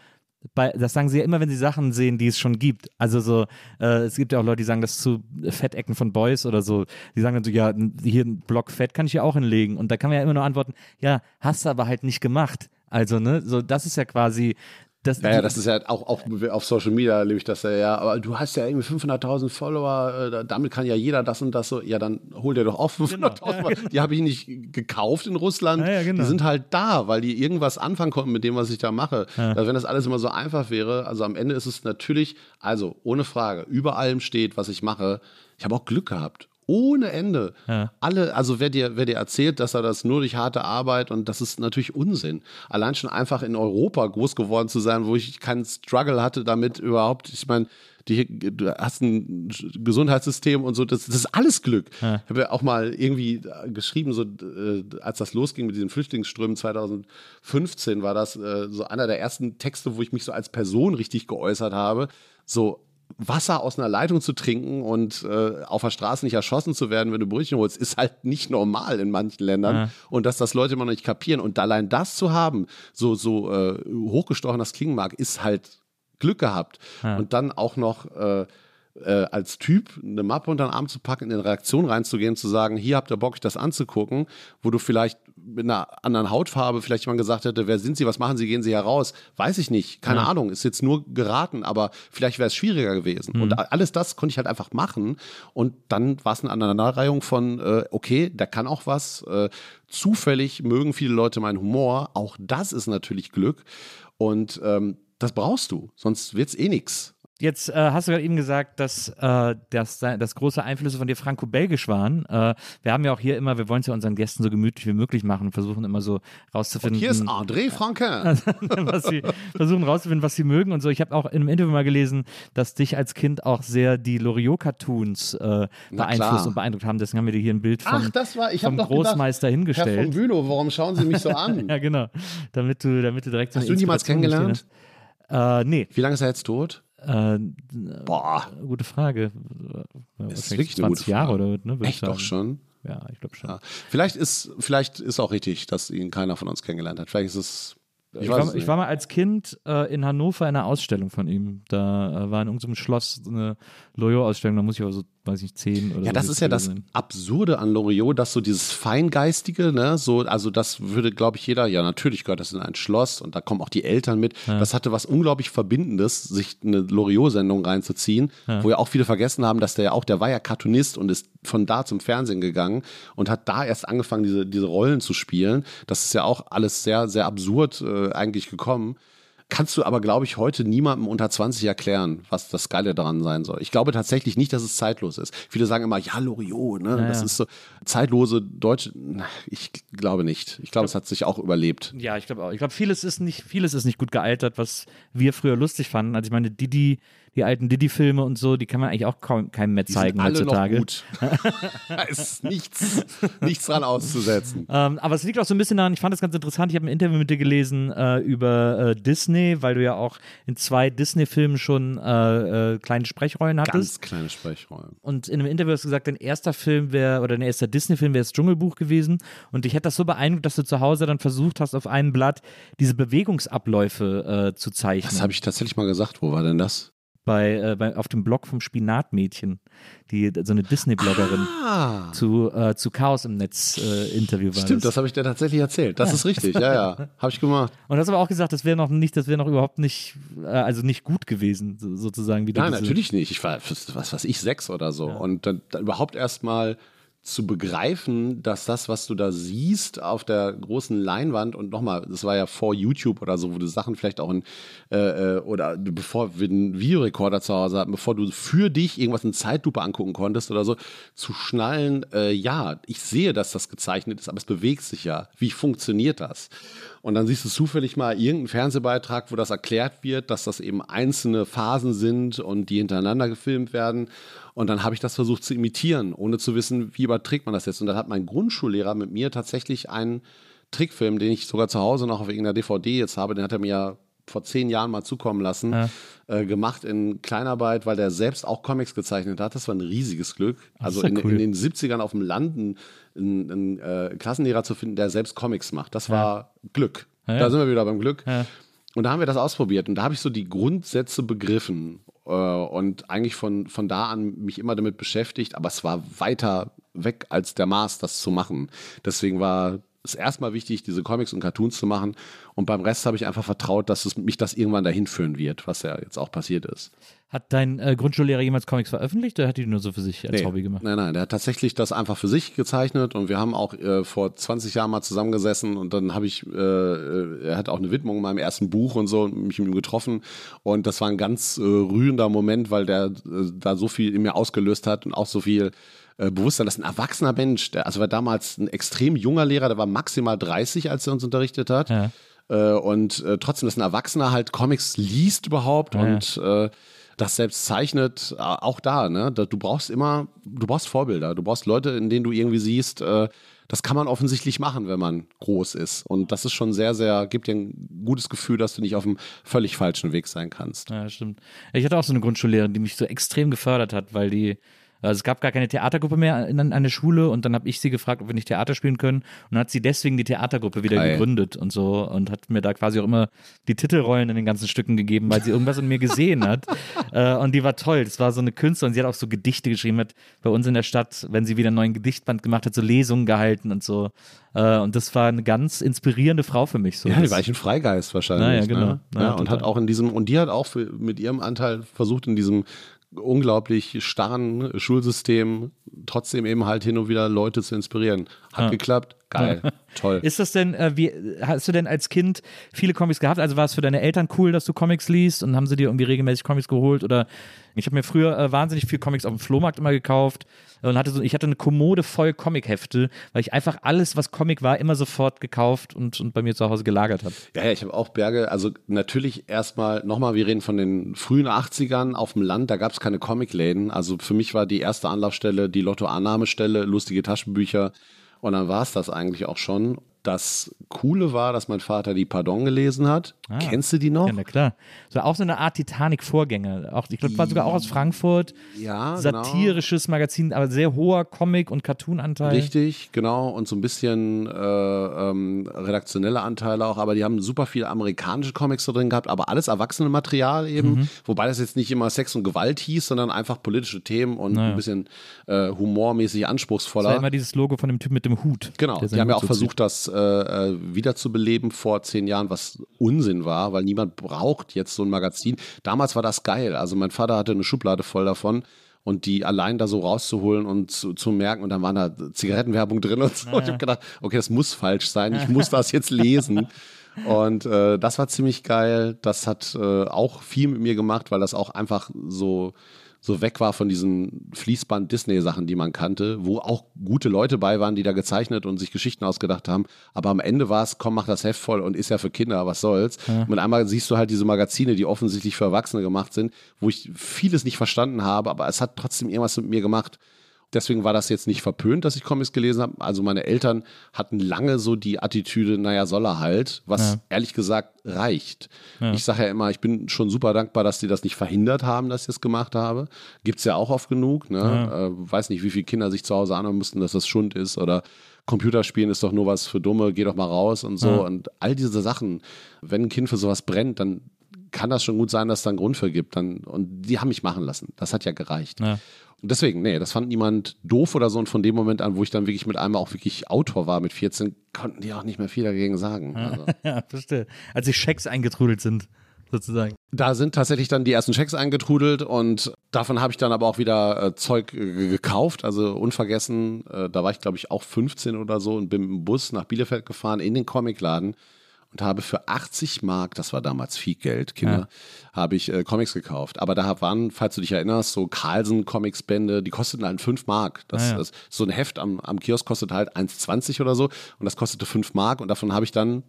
bei, das sagen sie ja immer, wenn sie Sachen sehen, die es schon gibt. Also so, äh, es gibt ja auch Leute, die sagen das zu Fettecken von Boys oder so. Die sagen dann so, ja, hier ein Block Fett kann ich ja auch hinlegen. Und da kann man ja immer nur antworten, ja, hast du aber halt nicht gemacht. Also, ne, so, das ist ja quasi Das, ja, ja, das ist ja auch, auch auf Social Media erlebe ich das ja, ja. Aber du hast ja irgendwie 500.000 Follower, äh, damit kann ja jeder das und das so. Ja, dann hol dir doch auch 500.000. Genau. Ja. Die habe ich nicht gekauft in Russland. Ja, genau. Die sind halt da, weil die irgendwas anfangen konnten mit dem, was ich da mache. Also wenn das alles immer so einfach wäre, also am Ende ist es natürlich, also ohne Frage, über allem steht, was ich mache. Ich habe auch Glück gehabt ohne Ende. Ja. Alle, also wer dir, wer dir erzählt, dass er das nur durch harte Arbeit und das ist natürlich Unsinn. Allein schon einfach in Europa groß geworden zu sein, wo ich keinen Struggle hatte damit überhaupt. Ich meine, die, du hast ein Gesundheitssystem und so, das, das ist alles Glück. Ja. Ich habe ja auch mal irgendwie geschrieben, so äh, als das losging mit diesen Flüchtlingsströmen 2015, war das äh, so einer der ersten Texte, wo ich mich so als Person richtig geäußert habe. So, Wasser aus einer Leitung zu trinken und äh, auf der Straße nicht erschossen zu werden, wenn du Brötchen holst, ist halt nicht normal in manchen Ländern. Ja. Und dass das Leute immer noch nicht kapieren. Und allein das zu haben, so, so äh, hochgestochen das klingen mag, ist halt Glück gehabt. Ja. Und dann auch noch äh, äh, als Typ eine Mappe unter den Arm zu packen, in eine Reaktion reinzugehen, zu sagen, hier habt ihr Bock, euch das anzugucken, wo du vielleicht mit einer anderen Hautfarbe vielleicht jemand gesagt hätte, wer sind Sie, was machen Sie, gehen Sie heraus, weiß ich nicht, keine ja. Ahnung, ist jetzt nur geraten, aber vielleicht wäre es schwieriger gewesen. Mhm. Und alles das konnte ich halt einfach machen und dann war es eine Aneinanderreihung von, äh, okay, der kann auch was, äh, zufällig mögen viele Leute meinen Humor, auch das ist natürlich Glück und ähm, das brauchst du, sonst wird es eh nichts. Jetzt äh, hast du gerade eben gesagt, dass, äh, das, dass große Einflüsse von dir franco-belgisch waren. Äh, wir haben ja auch hier immer, wir wollen es ja unseren Gästen so gemütlich wie möglich machen und versuchen immer so rauszufinden. Und hier ist André Franquin. was sie, versuchen rauszufinden, was sie mögen und so. Ich habe auch in einem Interview mal gelesen, dass dich als Kind auch sehr die Loriot-Cartoons äh, beeinflusst und beeindruckt haben. Deswegen haben wir dir hier ein Bild vom, Ach, das war, ich vom Großmeister gedacht, hingestellt. Herr von Bülow, warum schauen Sie mich so an? ja, genau. Damit du, damit du direkt so Hast du ihn jemals kennengelernt? Äh, nee. Wie lange ist er jetzt tot? Äh, Boah. Gute Frage. Das ist wirklich 20 Jahre oder ne? Echt doch schon? Ja, ich glaube schon. Ja. Vielleicht ist, vielleicht ist auch richtig, dass ihn keiner von uns kennengelernt hat. Vielleicht ist es ich, ich, war, ich, war, mal als Kind äh, in Hannover in einer Ausstellung von ihm. Da äh, war in irgendeinem Schloss eine Loriot-Ausstellung, da muss ich aber so, weiß ich, zehn oder Ja, das ist ja das sein. Absurde an Loriot, dass so dieses Feingeistige, ne, so, also das würde, glaube ich, jeder, ja, natürlich gehört das in ein Schloss und da kommen auch die Eltern mit. Ja. Das hatte was unglaublich Verbindendes, sich eine Loriot-Sendung reinzuziehen, ja. wo ja auch viele vergessen haben, dass der ja auch, der war ja Cartoonist und ist von da zum Fernsehen gegangen und hat da erst angefangen, diese, diese Rollen zu spielen. Das ist ja auch alles sehr, sehr absurd äh, eigentlich gekommen. Kannst du aber, glaube ich, heute niemandem unter 20 erklären, was das Geile daran sein soll. Ich glaube tatsächlich nicht, dass es zeitlos ist. Viele sagen immer, ja, Loriot, ne? Ja, das ist so zeitlose deutsche. Ich glaube nicht. Ich glaube, es hat sich auch überlebt. Ja, ich glaube auch. Ich glaube, vieles ist nicht, vieles ist nicht gut gealtert, was wir früher lustig fanden. Also ich meine, Didi die alten Diddy-Filme und so, die kann man eigentlich auch kaum, keinem mehr zeigen die sind alle heutzutage. Noch gut. da ist nichts, nichts dran auszusetzen. Ähm, aber es liegt auch so ein bisschen daran, ich fand das ganz interessant, ich habe ein Interview mit dir gelesen äh, über äh, Disney, weil du ja auch in zwei Disney-Filmen schon äh, äh kleine Sprechrollen hattest. Ganz kleine Sprechrollen. Und in einem Interview hast du gesagt, dein erster Film wäre, oder dein erster Disney-Film wäre das Dschungelbuch gewesen. Und ich hätte das so beeindruckt, dass du zu Hause dann versucht hast, auf einem Blatt diese Bewegungsabläufe äh, zu zeichnen. Das habe ich tatsächlich mal gesagt. Wo war denn das? Bei, äh, bei, auf dem Blog vom Spinatmädchen, die so eine Disney-Bloggerin ah. zu, äh, zu Chaos im Netz äh, Interview war. Stimmt, das, das habe ich dir tatsächlich erzählt. Das ja. ist richtig, ja, ja. Habe ich gemacht. Und du hast aber auch gesagt, das wäre noch nicht, das wäre noch überhaupt nicht, äh, also nicht gut gewesen, so, sozusagen. Wie Nein, natürlich nicht. Ich war, was weiß ich, sechs oder so. Ja. Und dann, dann überhaupt erstmal zu begreifen, dass das, was du da siehst auf der großen Leinwand und nochmal, das war ja vor YouTube oder so, wo du Sachen vielleicht auch in äh, äh oder bevor wir einen Videorekorder zu Hause hatten, bevor du für dich irgendwas in Zeitlupe angucken konntest oder so, zu schnallen, äh, ja, ich sehe, dass das gezeichnet ist, aber es bewegt sich ja. Wie funktioniert das? Und dann siehst du zufällig mal irgendeinen Fernsehbeitrag, wo das erklärt wird, dass das eben einzelne Phasen sind und die hintereinander gefilmt werden. Und dann habe ich das versucht zu imitieren, ohne zu wissen, wie überträgt man das jetzt. Und dann hat mein Grundschullehrer mit mir tatsächlich einen Trickfilm, den ich sogar zu Hause noch auf irgendeiner DVD jetzt habe, den hat er mir vor zehn Jahren mal zukommen lassen, ja. äh, gemacht in Kleinarbeit, weil der selbst auch Comics gezeichnet hat. Das war ein riesiges Glück. Also in, cool. in, den 70ern auf dem Land einen, einen, äh, Klassenlehrer zu finden, der selbst Comics macht. Das war ja. Glück. Ja, da sind wir wieder beim Glück. Und da haben wir das ausprobiert und da habe ich so die Grundsätze begriffen und eigentlich von, von da an mich immer damit beschäftigt, aber es war weiter weg als der Maß, das zu machen. Deswegen war ist erstmal wichtig, diese Comics und Cartoons zu machen. Und beim Rest habe ich einfach vertraut, dass es mich das irgendwann dahin führen wird, was ja jetzt auch passiert ist. Hat dein äh, Grundschullehrer jemals Comics veröffentlicht oder hat die nur so für sich als Nee. Hobby gemacht? Nein, nein, der hat tatsächlich das einfach für sich gezeichnet und wir haben auch äh, vor 20 Jahren mal zusammengesessen und dann habe ich, äh, äh, er hat auch eine Widmung in meinem ersten Buch und so mich mit ihm getroffen und das war ein ganz äh, rührender Moment, weil der äh, da so viel in mir ausgelöst hat und auch so viel äh, Bewusstsein, dass ein erwachsener Mensch, der, also war damals ein extrem junger Lehrer, der war maximal 30, als er uns unterrichtet hat. Ja. Äh, und äh, trotzdem, dass ein Erwachsener halt Comics liest überhaupt Ja, und äh, das selbst zeichnet, äh, auch da, ne? Du brauchst immer, du brauchst Vorbilder, du brauchst Leute, in denen du irgendwie siehst, äh, das kann man offensichtlich machen, wenn man groß ist. Und das ist schon sehr, sehr, gibt dir ein gutes Gefühl, dass du nicht auf einem völlig falschen Weg sein kannst. Ja, stimmt. Ich hatte auch so eine Grundschullehrerin, die mich so extrem gefördert hat, weil die, also es gab gar keine Theatergruppe mehr in, an der Schule und dann habe ich sie gefragt, ob wir nicht Theater spielen können und dann hat sie deswegen die Theatergruppe wieder Geil. gegründet und so und hat mir da quasi auch immer die Titelrollen in den ganzen Stücken gegeben, weil sie irgendwas in mir gesehen hat äh, und die war toll. Das war so eine Künstlerin, sie hat auch so Gedichte geschrieben, hat bei uns in der Stadt, wenn sie wieder einen neuen Gedichtband gemacht hat, so Lesungen gehalten und so äh, und das war eine ganz inspirierende Frau für mich. So. Ja, die war echt ein Freigeist wahrscheinlich. Naja, genau. Ne? Naja, Ja, und total. hat auch in diesem, und die hat auch für, mit ihrem Anteil versucht, in diesem unglaublich starren Schulsystem trotzdem eben halt hin und wieder Leute zu inspirieren. Hat Ja. geklappt, geil, toll. Ist das denn, äh, wie, hast du denn als Kind viele Comics gehabt? Also war es für deine Eltern cool, dass du Comics liest und haben sie dir irgendwie regelmäßig Comics geholt? Oder ich habe mir früher äh, wahnsinnig viel Comics auf dem Flohmarkt immer gekauft und hatte so, ich hatte eine Kommode voll Comichefte, weil ich einfach alles, was Comic war, immer sofort gekauft und, und bei mir zu Hause gelagert habe. Ja, ja, ich habe auch Berge, also natürlich erstmal, nochmal, wir reden von den frühen 80ern auf dem Land, da gab es keine Comicläden. Also für mich war die erste Anlaufstelle die Lottoannahmestelle, lustige Taschenbücher und dann war es das eigentlich auch schon. Das Coole war, dass mein Vater die Pardon gelesen hat. Ah. Kennst du die noch? Ja, na klar. So auch so eine Art Titanic-Vorgänger. Auch, ich glaube, war sogar auch aus Frankfurt. Ja, genau. Satirisches Magazin, aber sehr hoher Comic- und Cartoon-Anteil. Richtig, genau. Und so ein bisschen äh, ähm, redaktionelle Anteile auch, aber die haben super viele amerikanische Comics da drin gehabt, aber alles Erwachsenenmaterial eben. Mhm. Wobei das jetzt nicht immer Sex und Gewalt hieß, sondern einfach politische Themen und Naja. ein bisschen äh, humormäßig Das war anspruchsvoller. immer dieses Logo von dem Typ mit dem Hut. Genau, die haben ja Hut auch so zieht. versucht, das äh, äh, wiederzubeleben vor zehn Jahren, was Unsinn war, weil niemand braucht jetzt so ein Magazin. Damals war das geil. Also mein Vater hatte eine Schublade voll davon und die allein da so rauszuholen und zu, zu merken und dann waren da Zigarettenwerbung drin und so. Ich habe gedacht, okay, das muss falsch sein. Ich muss das jetzt lesen. Und äh, das war ziemlich geil. Das hat äh, auch viel mit mir gemacht, weil das auch einfach so so weg war von diesen Fließband-Disney-Sachen, die man kannte, wo auch gute Leute bei waren, die da gezeichnet und sich Geschichten ausgedacht haben. Aber am Ende war es, komm, mach das Heft voll und ist ja für Kinder, was soll's. Und einmal siehst du halt diese Magazine, die offensichtlich für Erwachsene gemacht sind, wo ich vieles nicht verstanden habe, aber es hat trotzdem irgendwas mit mir gemacht. Deswegen war das jetzt nicht verpönt, dass ich Comics gelesen habe. Also meine Eltern hatten lange so die Attitüde, naja, soll er halt, was ehrlich gesagt reicht. Ich sage ja immer, ich bin schon super dankbar, dass die das nicht verhindert haben, dass ich das gemacht habe. Gibt's ja auch oft genug. Ne? Äh, weiß nicht, wie viele Kinder sich zu Hause anhören mussten, dass das Schund ist oder Computerspielen ist doch nur was für Dumme, geh doch mal raus und so. Und all diese Sachen, wenn ein Kind für sowas brennt, dann kann das schon gut sein, dass es da einen Grund für gibt. Dann, und die haben mich machen lassen. Das hat ja gereicht. Ja. Und deswegen, nee, das fand niemand doof oder so. Und von dem Moment an, wo ich dann wirklich mit einmal auch wirklich Autor war mit 14, konnten die auch nicht mehr viel dagegen sagen. Also. Ja, verstehe. Als die Schecks eingetrudelt sind, sozusagen. Da sind tatsächlich dann die ersten Checks eingetrudelt und davon habe ich dann aber auch wieder äh, Zeug äh, gekauft. Also unvergessen, äh, da war ich glaube ich auch 15 oder so und bin mit dem Bus nach Bielefeld gefahren in den Comicladen und habe für 80 Mark, das war damals viel Geld, Kinder, habe ich äh, Comics gekauft. Aber da waren, falls du dich erinnerst, so Carlsen Comics Bände, die kosteten halt 5 Mark. Das, Ah, ja. das, so ein Heft am, am Kiosk kostet halt 1,20 oder so und das kostete 5 Mark und davon habe ich dann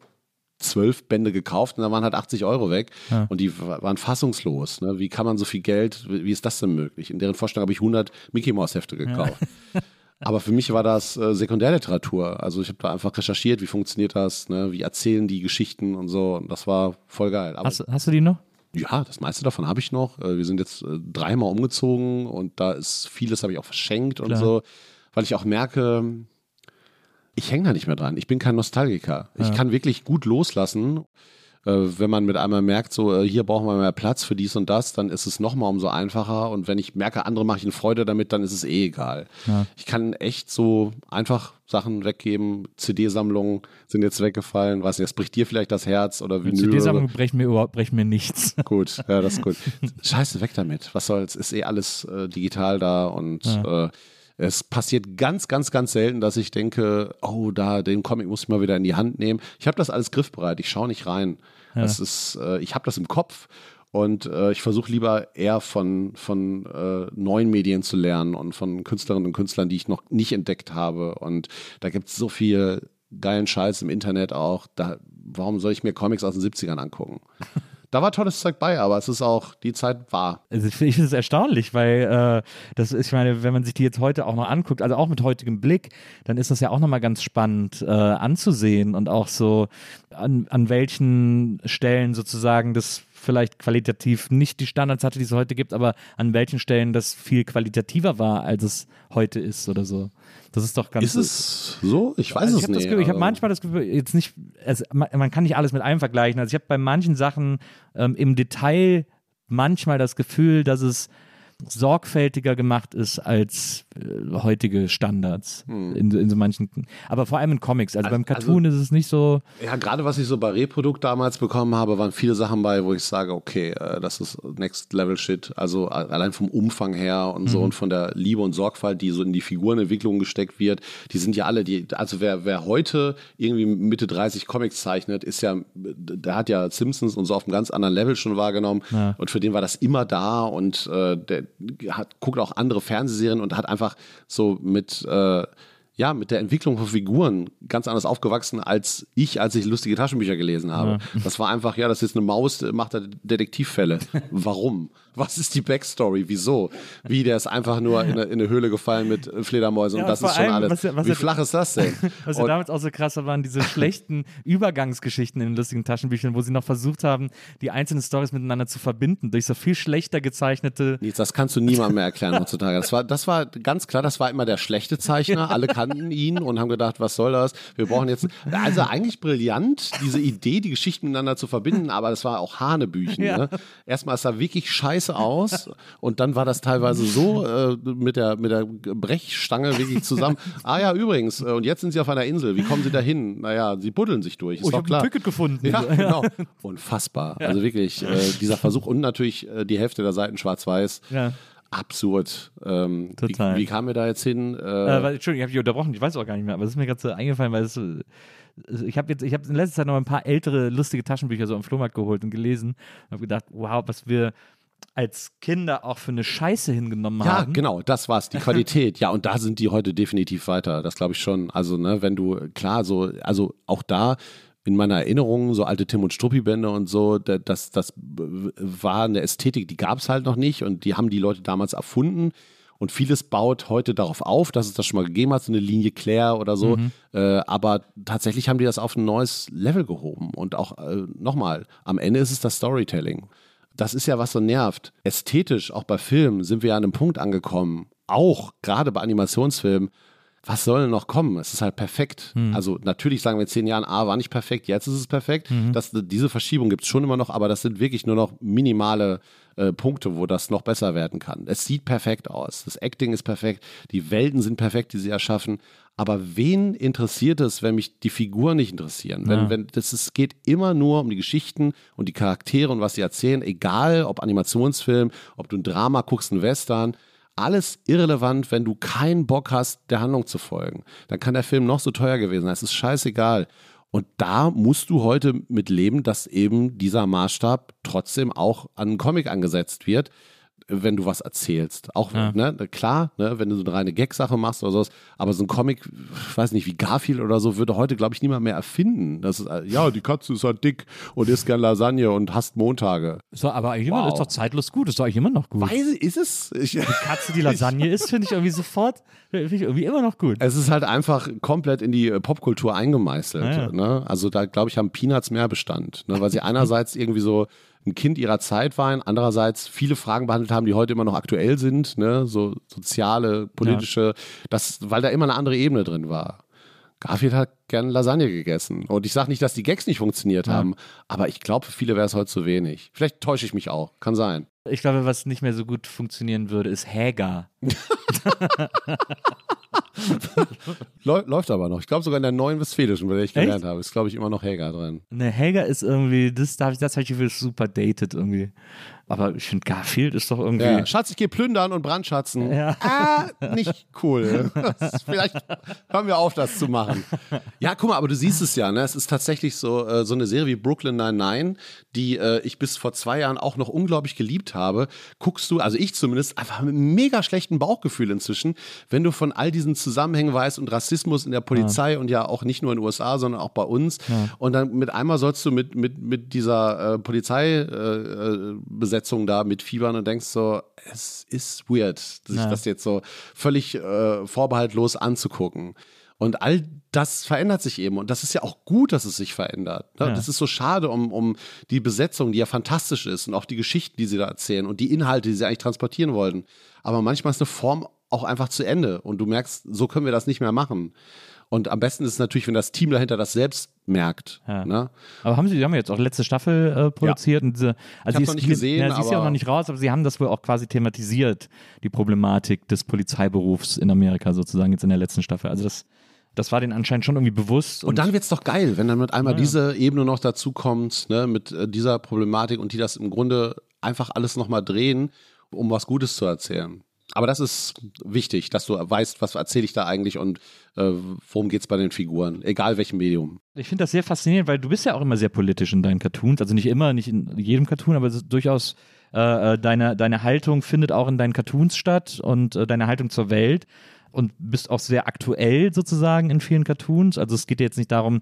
zwölf Bände gekauft und da waren halt 80 Euro weg und die wa- waren fassungslos. Ne? Wie kann man so viel Geld, wie wie ist das denn möglich? In deren Vorstellung habe ich 100 Mickey Mouse Hefte gekauft. Aber für mich war das äh, Sekundärliteratur. Also ich habe da einfach recherchiert, wie funktioniert das, ne? wie erzählen die Geschichten und so. Und das war voll geil. Aber Hast, hast du die noch? ja, das meiste davon habe ich noch. Äh, Wir sind jetzt äh, dreimal umgezogen und da ist vieles habe ich auch verschenkt und Klar. so, weil ich auch merke, ich hänge da nicht mehr dran. Ich bin kein Nostalgiker. Ich kann wirklich gut loslassen. Äh, wenn man mit einmal merkt, so äh, hier brauchen wir mehr Platz für dies und das, dann ist es nochmal umso einfacher. Und wenn ich merke, andere mache ich eine Freude damit, dann ist es eh egal. Ja. Ich kann echt so einfach Sachen weggeben. CD-Sammlungen sind jetzt weggefallen. Weiß nicht, das bricht dir vielleicht das Herz oder Vinyl. CD-Sammlungen brechen mir überhaupt brechen mir nichts. Gut, ja, das ist gut. Scheiße, weg damit. Was soll's? Ist eh alles äh, digital da und ja. äh, es passiert ganz, ganz, ganz selten, dass ich denke, oh, da, den Comic muss ich mal wieder in die Hand nehmen. Ich habe das alles griffbereit, ich schaue nicht rein. Ja. Das ist, äh, ich habe das im Kopf und äh, ich versuche lieber eher von, von äh, neuen Medien zu lernen und von Künstlerinnen und Künstlern, die ich noch nicht entdeckt habe. Und da gibt es so viel geilen Scheiß im Internet auch. Da, warum soll ich mir Comics aus den 70ern angucken? da war tolles Zeug bei, aber es ist auch, die Zeit war. Also ich finde es erstaunlich, weil äh, das ist, ich meine, wenn man sich die jetzt heute auch noch anguckt, also auch mit heutigem Blick, dann ist das ja auch nochmal ganz spannend äh, anzusehen und auch so, an, an welchen Stellen sozusagen das vielleicht qualitativ nicht die Standards hatte, die es heute gibt, aber an welchen Stellen das viel qualitativer war, als es heute ist oder so. Das ist doch ganz. Ist es so? Ich weiß also ich es nicht. Gefühl, ich habe manchmal das Gefühl, jetzt nicht, also man, kann nicht alles mit allem vergleichen. Also ich habe bei manchen Sachen ähm, im Detail manchmal das Gefühl, dass es sorgfältiger gemacht ist als äh, heutige Standards hm. in, in, so manchen, aber vor allem in Comics. Also, also beim Cartoon also, ist es nicht so. Ja, gerade was ich so bei Reprodukt damals bekommen habe, waren viele Sachen bei, wo ich sage, okay, äh, das ist Next Level Shit. Also allein vom Umfang her und mhm. so und von der Liebe und Sorgfalt, die so in die Figurenentwicklung gesteckt wird, die sind ja alle, die, also wer, wer heute irgendwie Mitte 30 Comics zeichnet, ist ja, der hat ja Simpsons und so auf einem ganz anderen Level schon wahrgenommen ja. und für den war das immer da und äh, der, hat, guckt auch andere Fernsehserien und hat einfach so mit äh, ja, mit der Entwicklung von Figuren ganz anders aufgewachsen als ich, als ich lustige Taschenbücher gelesen habe. Ja. Das war einfach, ja, das ist eine Maus, macht da Detektivfälle. Warum? Was ist die Backstory? Wieso? Wie, der ist einfach nur in eine, in eine Höhle gefallen mit Fledermäusen ja, und das ist schon allem, alles. Was, was Wie flach ist das denn? Was ja damals auch so krass war, waren diese schlechten Übergangsgeschichten in den lustigen Taschenbüchern, wo sie noch versucht haben, die einzelnen Stories miteinander zu verbinden durch so viel schlechter gezeichnete. Nichts, das kannst du niemandem mehr erklären heutzutage. Das war, das war ganz klar, das war immer der schlechte Zeichner. Alle kannten ihn und haben gedacht, was soll das? Wir brauchen jetzt. Also eigentlich brillant, diese Idee, die Geschichten miteinander zu verbinden, aber das war auch Hanebüchen. Ja. Ne? Erstmal ist da wirklich scheiße scheiße aus. Und dann war das teilweise so äh, mit, der, mit der Brechstange wirklich zusammen. Ah ja, übrigens, äh, und jetzt sind sie auf einer Insel. Wie kommen sie da hin? Naja, sie buddeln sich durch. Ist oh, doch ich klar. ein Ticket gefunden. Ja, genau. Unfassbar. Ja. Also wirklich, äh, dieser Versuch und natürlich äh, die Hälfte der Seiten schwarz-weiß. Ja absurd. Ähm, Total. Wie, wie kamen wir da jetzt hin? Äh, äh, Entschuldigung, ich habe dich unterbrochen, ich weiß auch gar nicht mehr, aber es ist mir gerade so eingefallen, weil es, ich habe jetzt, ich habe in letzter Zeit noch ein paar ältere, lustige Taschenbücher so am Flohmarkt geholt und gelesen und habe gedacht, wow, was wir als Kinder auch für eine Scheiße hingenommen ja, haben. Ja, genau, das war's, die Qualität. ja, und da sind die heute definitiv weiter. Das glaube ich schon. Also, ne, wenn du, klar, so, also auch da in meiner Erinnerung, so alte Tim und Struppi-Bände und so, das, das war eine Ästhetik, die gab es halt noch nicht und die haben die Leute damals erfunden. Und vieles baut heute darauf auf, dass es das schon mal gegeben hat, so eine Linie Claire oder so. Mhm. Äh, aber tatsächlich haben die das auf ein neues Level gehoben. Und auch äh, nochmal, am Ende ist es das Storytelling. Das ist ja, was so nervt. Ästhetisch, auch bei Filmen, sind wir ja an einem Punkt angekommen, auch gerade bei Animationsfilmen, was soll denn noch kommen? Es ist halt perfekt. Mhm. Also natürlich sagen wir in zehn Jahren, A war nicht perfekt, jetzt ist es perfekt. Mhm. Das, diese Verschiebung gibt es schon immer noch, aber das sind wirklich nur noch minimale äh, Punkte, wo das noch besser werden kann. Es sieht perfekt aus. Das Acting ist perfekt, die Welten sind perfekt, die sie erschaffen. Aber wen interessiert es, wenn mich die Figuren nicht interessieren? Wenn, ja. wenn das es geht immer nur um die Geschichten und die Charaktere und was sie erzählen, egal ob Animationsfilm, ob du ein Drama guckst, ein Western alles irrelevant, wenn du keinen Bock hast, der Handlung zu folgen. Dann kann der Film noch so teuer gewesen sein. Es ist scheißegal. Und da musst du heute mit leben, dass eben dieser Maßstab trotzdem auch an einen Comic angesetzt wird wenn du was erzählst. Auch, ja. ne, klar, ne, wenn du so eine reine Gag-Sache machst oder sowas, aber so ein Comic, ich weiß nicht, wie Garfield oder so, würde heute, glaube ich, niemand mehr erfinden. Das ist, äh, ja, die Katze ist halt dick und isst gern Lasagne und hasst Montage. So, aber eigentlich wow. ist doch zeitlos gut, ist doch eigentlich immer noch gut. Weiß, ist es? Ich, die Katze, die Lasagne isst, finde ich irgendwie sofort, finde ich irgendwie immer noch gut. Es ist halt einfach komplett in die äh, Popkultur eingemeißelt. Ja, ja. Ne? Also da, glaube ich, haben Peanuts mehr Bestand, ne? weil sie einerseits irgendwie so ein Kind ihrer Zeit waren, andererseits viele Fragen behandelt haben, die heute immer noch aktuell sind, ne? so soziale, politische, ja. das, weil da immer eine andere Ebene drin war. Garfield hat gern Lasagne gegessen. Und ich sage nicht, dass die Gags nicht funktioniert Ja. haben, aber ich glaube, für viele wäre es heute zu wenig. Vielleicht täusche ich mich auch. Kann sein. Ich glaube, was nicht mehr so gut funktionieren würde, ist Häger. Läu läuft aber noch. Ich glaube sogar in der neuen Westfälischen, bei der ich Echt? gelernt habe, ist, glaube ich, immer noch Häger drin. Ne, Häger ist irgendwie, das, das habe ich das hab ich super dated irgendwie. Aber ich finde, Garfield ist doch irgendwie. Ja. Schatz, ich gehe plündern und brandschatzen. Ja. Ah, nicht cool. Vielleicht hören wir auf, das zu machen. Ja, guck mal, aber du siehst es ja, ne? Es ist tatsächlich so, äh, so eine Serie wie Brooklyn Nine-Nine, die äh, ich bis vor zwei Jahren auch noch unglaublich geliebt habe. Guckst du, also ich zumindest, einfach mit einem mega schlechten Bauchgefühl inzwischen, wenn du von all diesen Zusammenhängen weißt und Rassismus in der Polizei und ja auch nicht nur in den USA, sondern auch bei uns. Und dann mit einmal sollst du mit, mit, mit dieser äh, Polizeibesetzung Besetzung da mitfiebern und denkst so, es ist weird, sich Ja. das jetzt so völlig äh, vorbehaltlos anzugucken. Und all das verändert sich eben. Und das ist ja auch gut, dass es sich verändert. Ne? Ja. Das ist so schade um, um die Besetzung, die ja fantastisch ist und auch die Geschichten, die sie da erzählen und die Inhalte, die sie eigentlich transportieren wollten. Aber manchmal ist eine Form auch einfach zu Ende. Und du merkst, so können wir das nicht mehr machen. Und am besten ist es natürlich, wenn das Team dahinter das selbst merkt. Ja. Ne? Aber haben sie, die haben jetzt auch letzte Staffel äh, produziert. Und diese, also hab's sie noch nicht gesehen, Ja, sie ist ja auch noch nicht raus, aber sie haben das wohl auch quasi thematisiert, die Problematik des Polizeiberufs in Amerika sozusagen jetzt in der letzten Staffel. Also das, das war denen anscheinend schon irgendwie bewusst. Und dann wird's doch geil, wenn dann mit einmal Ja. diese Ebene noch dazu kommt, ne, mit äh, dieser Problematik und die das im Grunde einfach alles nochmal drehen, um was Gutes zu erzählen. Aber das ist wichtig, dass du weißt, was erzähle ich da eigentlich und äh, worum geht's bei den Figuren, egal welchem Medium. Ich finde das sehr faszinierend, weil du bist ja auch immer sehr politisch in deinen Cartoons. Also nicht immer, nicht in jedem Cartoon, aber es durchaus äh, äh, deine, deine Haltung findet auch in deinen Cartoons statt und äh, deine Haltung zur Welt und bist auch sehr aktuell sozusagen in vielen Cartoons. Also es geht jetzt nicht darum,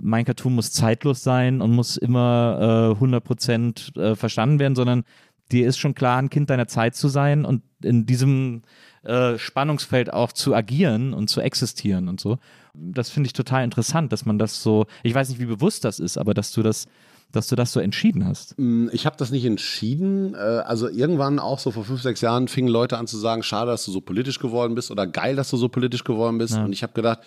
mein Cartoon muss zeitlos sein und muss immer äh, 100% äh, verstanden werden, sondern dir ist schon klar, ein Kind deiner Zeit zu sein und in diesem äh, Spannungsfeld auch zu agieren und zu existieren und so. Das finde ich total interessant, dass man das so, ich weiß nicht, wie bewusst das ist, aber dass du das, dass du das so entschieden hast. Mm, Ich habe das nicht entschieden. Äh, Also irgendwann auch so vor fünf, sechs Jahren fingen Leute an zu sagen, schade, dass du so politisch geworden bist oder geil, dass du so politisch geworden bist. Ja. Und ich habe gedacht,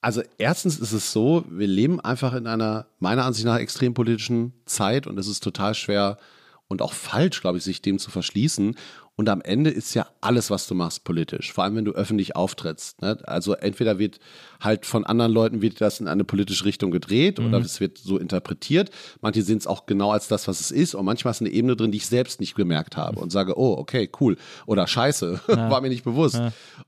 also erstens ist es so, wir leben einfach in einer meiner Ansicht nach extrem politischen Zeit und es ist total schwer und auch falsch, glaube ich, sich dem zu verschließen. Und am Ende ist ja alles, was du machst, politisch. Vor allem, wenn du öffentlich auftrittst. Ne? Also entweder wird halt von anderen Leuten wird das in eine politische Richtung gedreht oder es wird so interpretiert. Manche sehen es auch genau als das, was es ist. Und manchmal ist eine Ebene drin, die ich selbst nicht gemerkt habe und sage, oh, okay, cool. Oder scheiße, war mir nicht bewusst.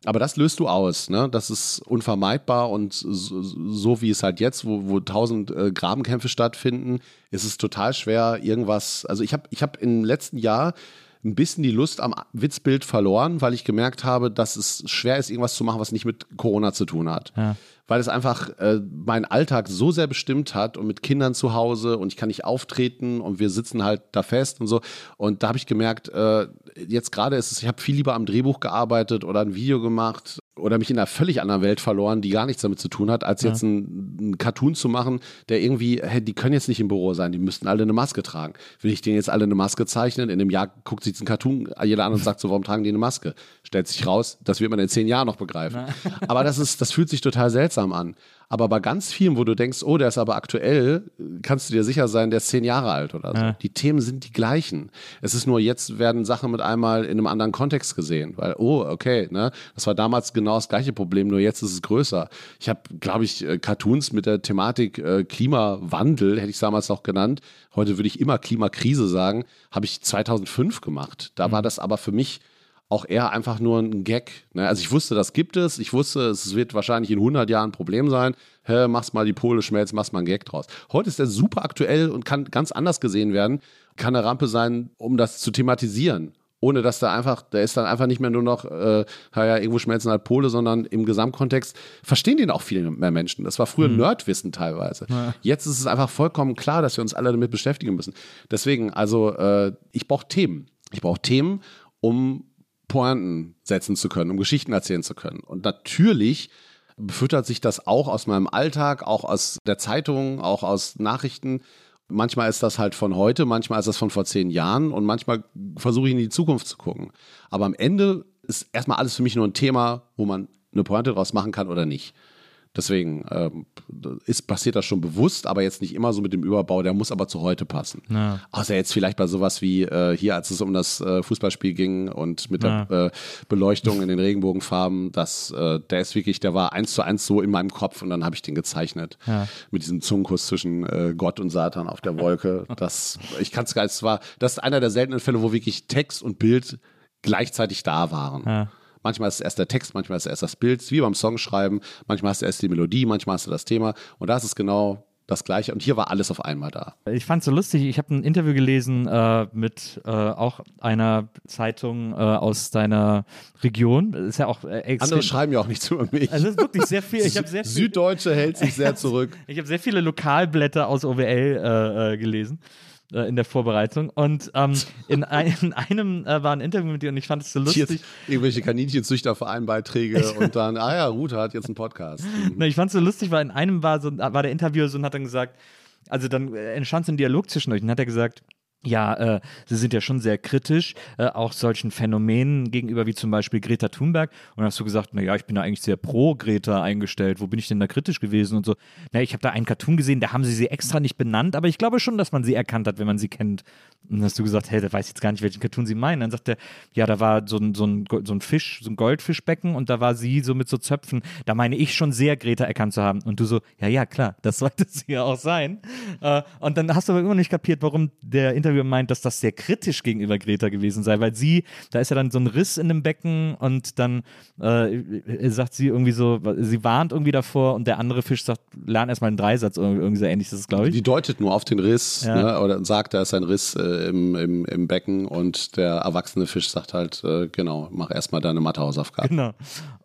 Aber das löst du aus. Ne? Das ist unvermeidbar und so, so wie es halt jetzt, wo, wo tausend äh, Grabenkämpfe stattfinden, ist es total schwer, irgendwas. Also ich habe ich hab im letzten Jahr ein bisschen die Lust am Witzbild verloren, weil ich gemerkt habe, dass es schwer ist, irgendwas zu machen, was nicht mit Corona zu tun hat. Ja. Weil es einfach äh, meinen Alltag so sehr bestimmt hat und mit Kindern zu Hause und ich kann nicht auftreten und wir sitzen halt da fest und so. Und da habe ich gemerkt, äh, jetzt gerade ist es, ich habe viel lieber am Drehbuch gearbeitet oder ein Video gemacht oder mich in einer völlig anderen Welt verloren, die gar nichts damit zu tun hat, als jetzt einen, Cartoon zu machen, der irgendwie, hey, die können jetzt nicht im Büro sein, die müssten alle eine Maske tragen. Will ich denen jetzt alle eine Maske zeichnen? In einem Jahr guckt sich ein Cartoon jeder an und sagt so, warum tragen die eine Maske? Stellt sich raus, das wird man in zehn Jahren noch begreifen. Aber das ist, das fühlt sich total seltsam an. Aber bei ganz vielen, wo du denkst, oh, der ist aber aktuell, kannst du dir sicher sein, der ist zehn Jahre alt oder so. Ja. Die Themen sind die gleichen. Es ist nur, jetzt werden Sachen mit einmal in einem anderen Kontext gesehen. Weil, oh, okay, ne, das war damals genau das gleiche Problem, nur jetzt ist es größer. Ich habe, glaube ich, äh, Cartoons mit der Thematik äh, Klimawandel, hätte ich damals noch genannt. Heute würde ich immer Klimakrise sagen, habe ich 2005 gemacht. Da war das aber für mich auch eher einfach nur ein Gag. Ne? Also ich wusste, das gibt es. Ich wusste, es wird wahrscheinlich in 100 Jahren ein Problem sein. Hä, mach's mal die Pole schmelzen, mach's mal ein Gag draus. Heute ist der super aktuell und kann ganz anders gesehen werden. Kann eine Rampe sein, um das zu thematisieren. Ohne dass da einfach, da ist dann einfach nicht mehr nur noch, äh, naja, irgendwo schmelzen halt Pole, sondern im Gesamtkontext verstehen den auch viel mehr Menschen. Das war früher Nerdwissen teilweise. Jetzt ist es einfach vollkommen klar, dass wir uns alle damit beschäftigen müssen. Deswegen, also äh, ich brauche Themen. Ich brauche Themen, um Pointen setzen zu können, um Geschichten erzählen zu können. Und natürlich befüttert sich das auch aus meinem Alltag, auch aus der Zeitung, auch aus Nachrichten. Manchmal ist das halt von heute, manchmal ist das von vor zehn Jahren und manchmal versuche ich in die Zukunft zu gucken. Aber am Ende ist erstmal alles für mich nur ein Thema, wo man eine Pointe draus machen kann oder nicht. Deswegen ähm, ist, passiert das schon bewusst, aber jetzt nicht immer so mit dem Überbau, der muss aber zu heute passen. Ja. Außer jetzt vielleicht bei sowas wie äh, hier, als es um das äh, Fußballspiel ging und mit ja. der äh, Beleuchtung in den Regenbogenfarben, das, äh, der ist wirklich, der war eins zu eins so in meinem Kopf und dann habe ich den gezeichnet. Ja. Mit diesem Zungenkuss zwischen äh, Gott und Satan auf der Wolke. Das, ich kann es gar nicht, es war, das ist einer der seltenen Fälle, wo wirklich Text und Bild gleichzeitig da waren. Manchmal ist es erst der Text, manchmal ist es erst das Bild, wie beim Songschreiben. Manchmal hast du erst die Melodie, manchmal hast du das Thema. Und da ist es genau das Gleiche. Und hier war alles auf einmal da. Ich fand es so lustig. Ich habe ein Interview gelesen äh, mit äh, auch einer Zeitung äh, aus deiner Region. ist ja auch äh, Andere schreiben ja auch nichts über mich. Also ist wirklich sehr viel. Ich sehr viel Süddeutsche hält sich sehr zurück. ich habe sehr viele Lokalblätter aus OWL äh, äh, gelesen äh, in der Vorbereitung. Und ähm, in, ein, in, einem äh, war ein Interview mit dir und ich fand es so lustig. Jetzt irgendwelche Kaninchenzüchtervereinbeiträge und dann, ah ja, Ruth hat jetzt einen Podcast. Mhm. ich fand es so lustig, weil in einem war, so, war der Interviewer so und hat dann gesagt, also dann entstand so ein Dialog zwischen euch und hat er gesagt, ja, äh, sie sind ja schon sehr kritisch, äh, auch solchen Phänomenen gegenüber, wie zum Beispiel Greta Thunberg. Und dann hast du gesagt, naja, ich bin da eigentlich sehr pro Greta eingestellt. Wo bin ich denn da kritisch gewesen und so? Na, ich habe da einen Cartoon gesehen, da haben sie sie extra nicht benannt, aber ich glaube schon, dass man sie erkannt hat, wenn man sie kennt. Und dann hast du gesagt, hey, der weiß jetzt gar nicht, welchen Cartoon sie meinen. Dann sagt er, ja, da war so ein, so ein, so ein Fisch, so ein Goldfischbecken und da war sie so mit so Zöpfen. Da meine ich schon sehr, Greta erkannt zu haben. Und du so, ja, ja, klar, das sollte sie ja auch sein. Äh, und dann hast du aber immer nicht kapiert, warum der Interview Interview meint, dass das sehr kritisch gegenüber Greta gewesen sei, weil sie, da ist ja dann so ein Riss in dem Becken und dann äh, sagt sie irgendwie so, sie warnt irgendwie davor und der andere Fisch sagt, lern erstmal einen Dreisatz oder irgendwie so ähnlich ist es, glaube ich. Die deutet nur auf den Riss ja. ne, oder sagt, da ist ein Riss äh, im, im, im Becken und der erwachsene Fisch sagt halt, äh, genau, mach erstmal deine Mathehausaufgaben. Genau.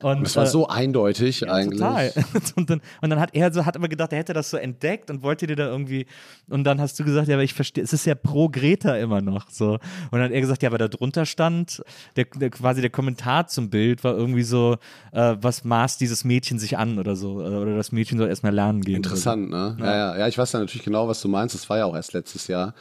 Und, das war äh, so eindeutig ja, eigentlich. Total. und, dann, und dann hat er so, hat aber gedacht, er hätte das so entdeckt und wollte dir da irgendwie, und dann hast du gesagt, ja, aber ich verstehe, es ist ja pro Greta immer noch so. Und dann hat er gesagt, ja, aber da drunter stand, der, der quasi der Kommentar zum Bild war irgendwie so, äh, was maßt dieses Mädchen sich an oder so. Äh, oder das Mädchen soll erstmal lernen gehen. Interessant, so. ne? Ja. ja, ja. ich weiß ja natürlich genau, was du meinst. Das war ja auch erst letztes Jahr.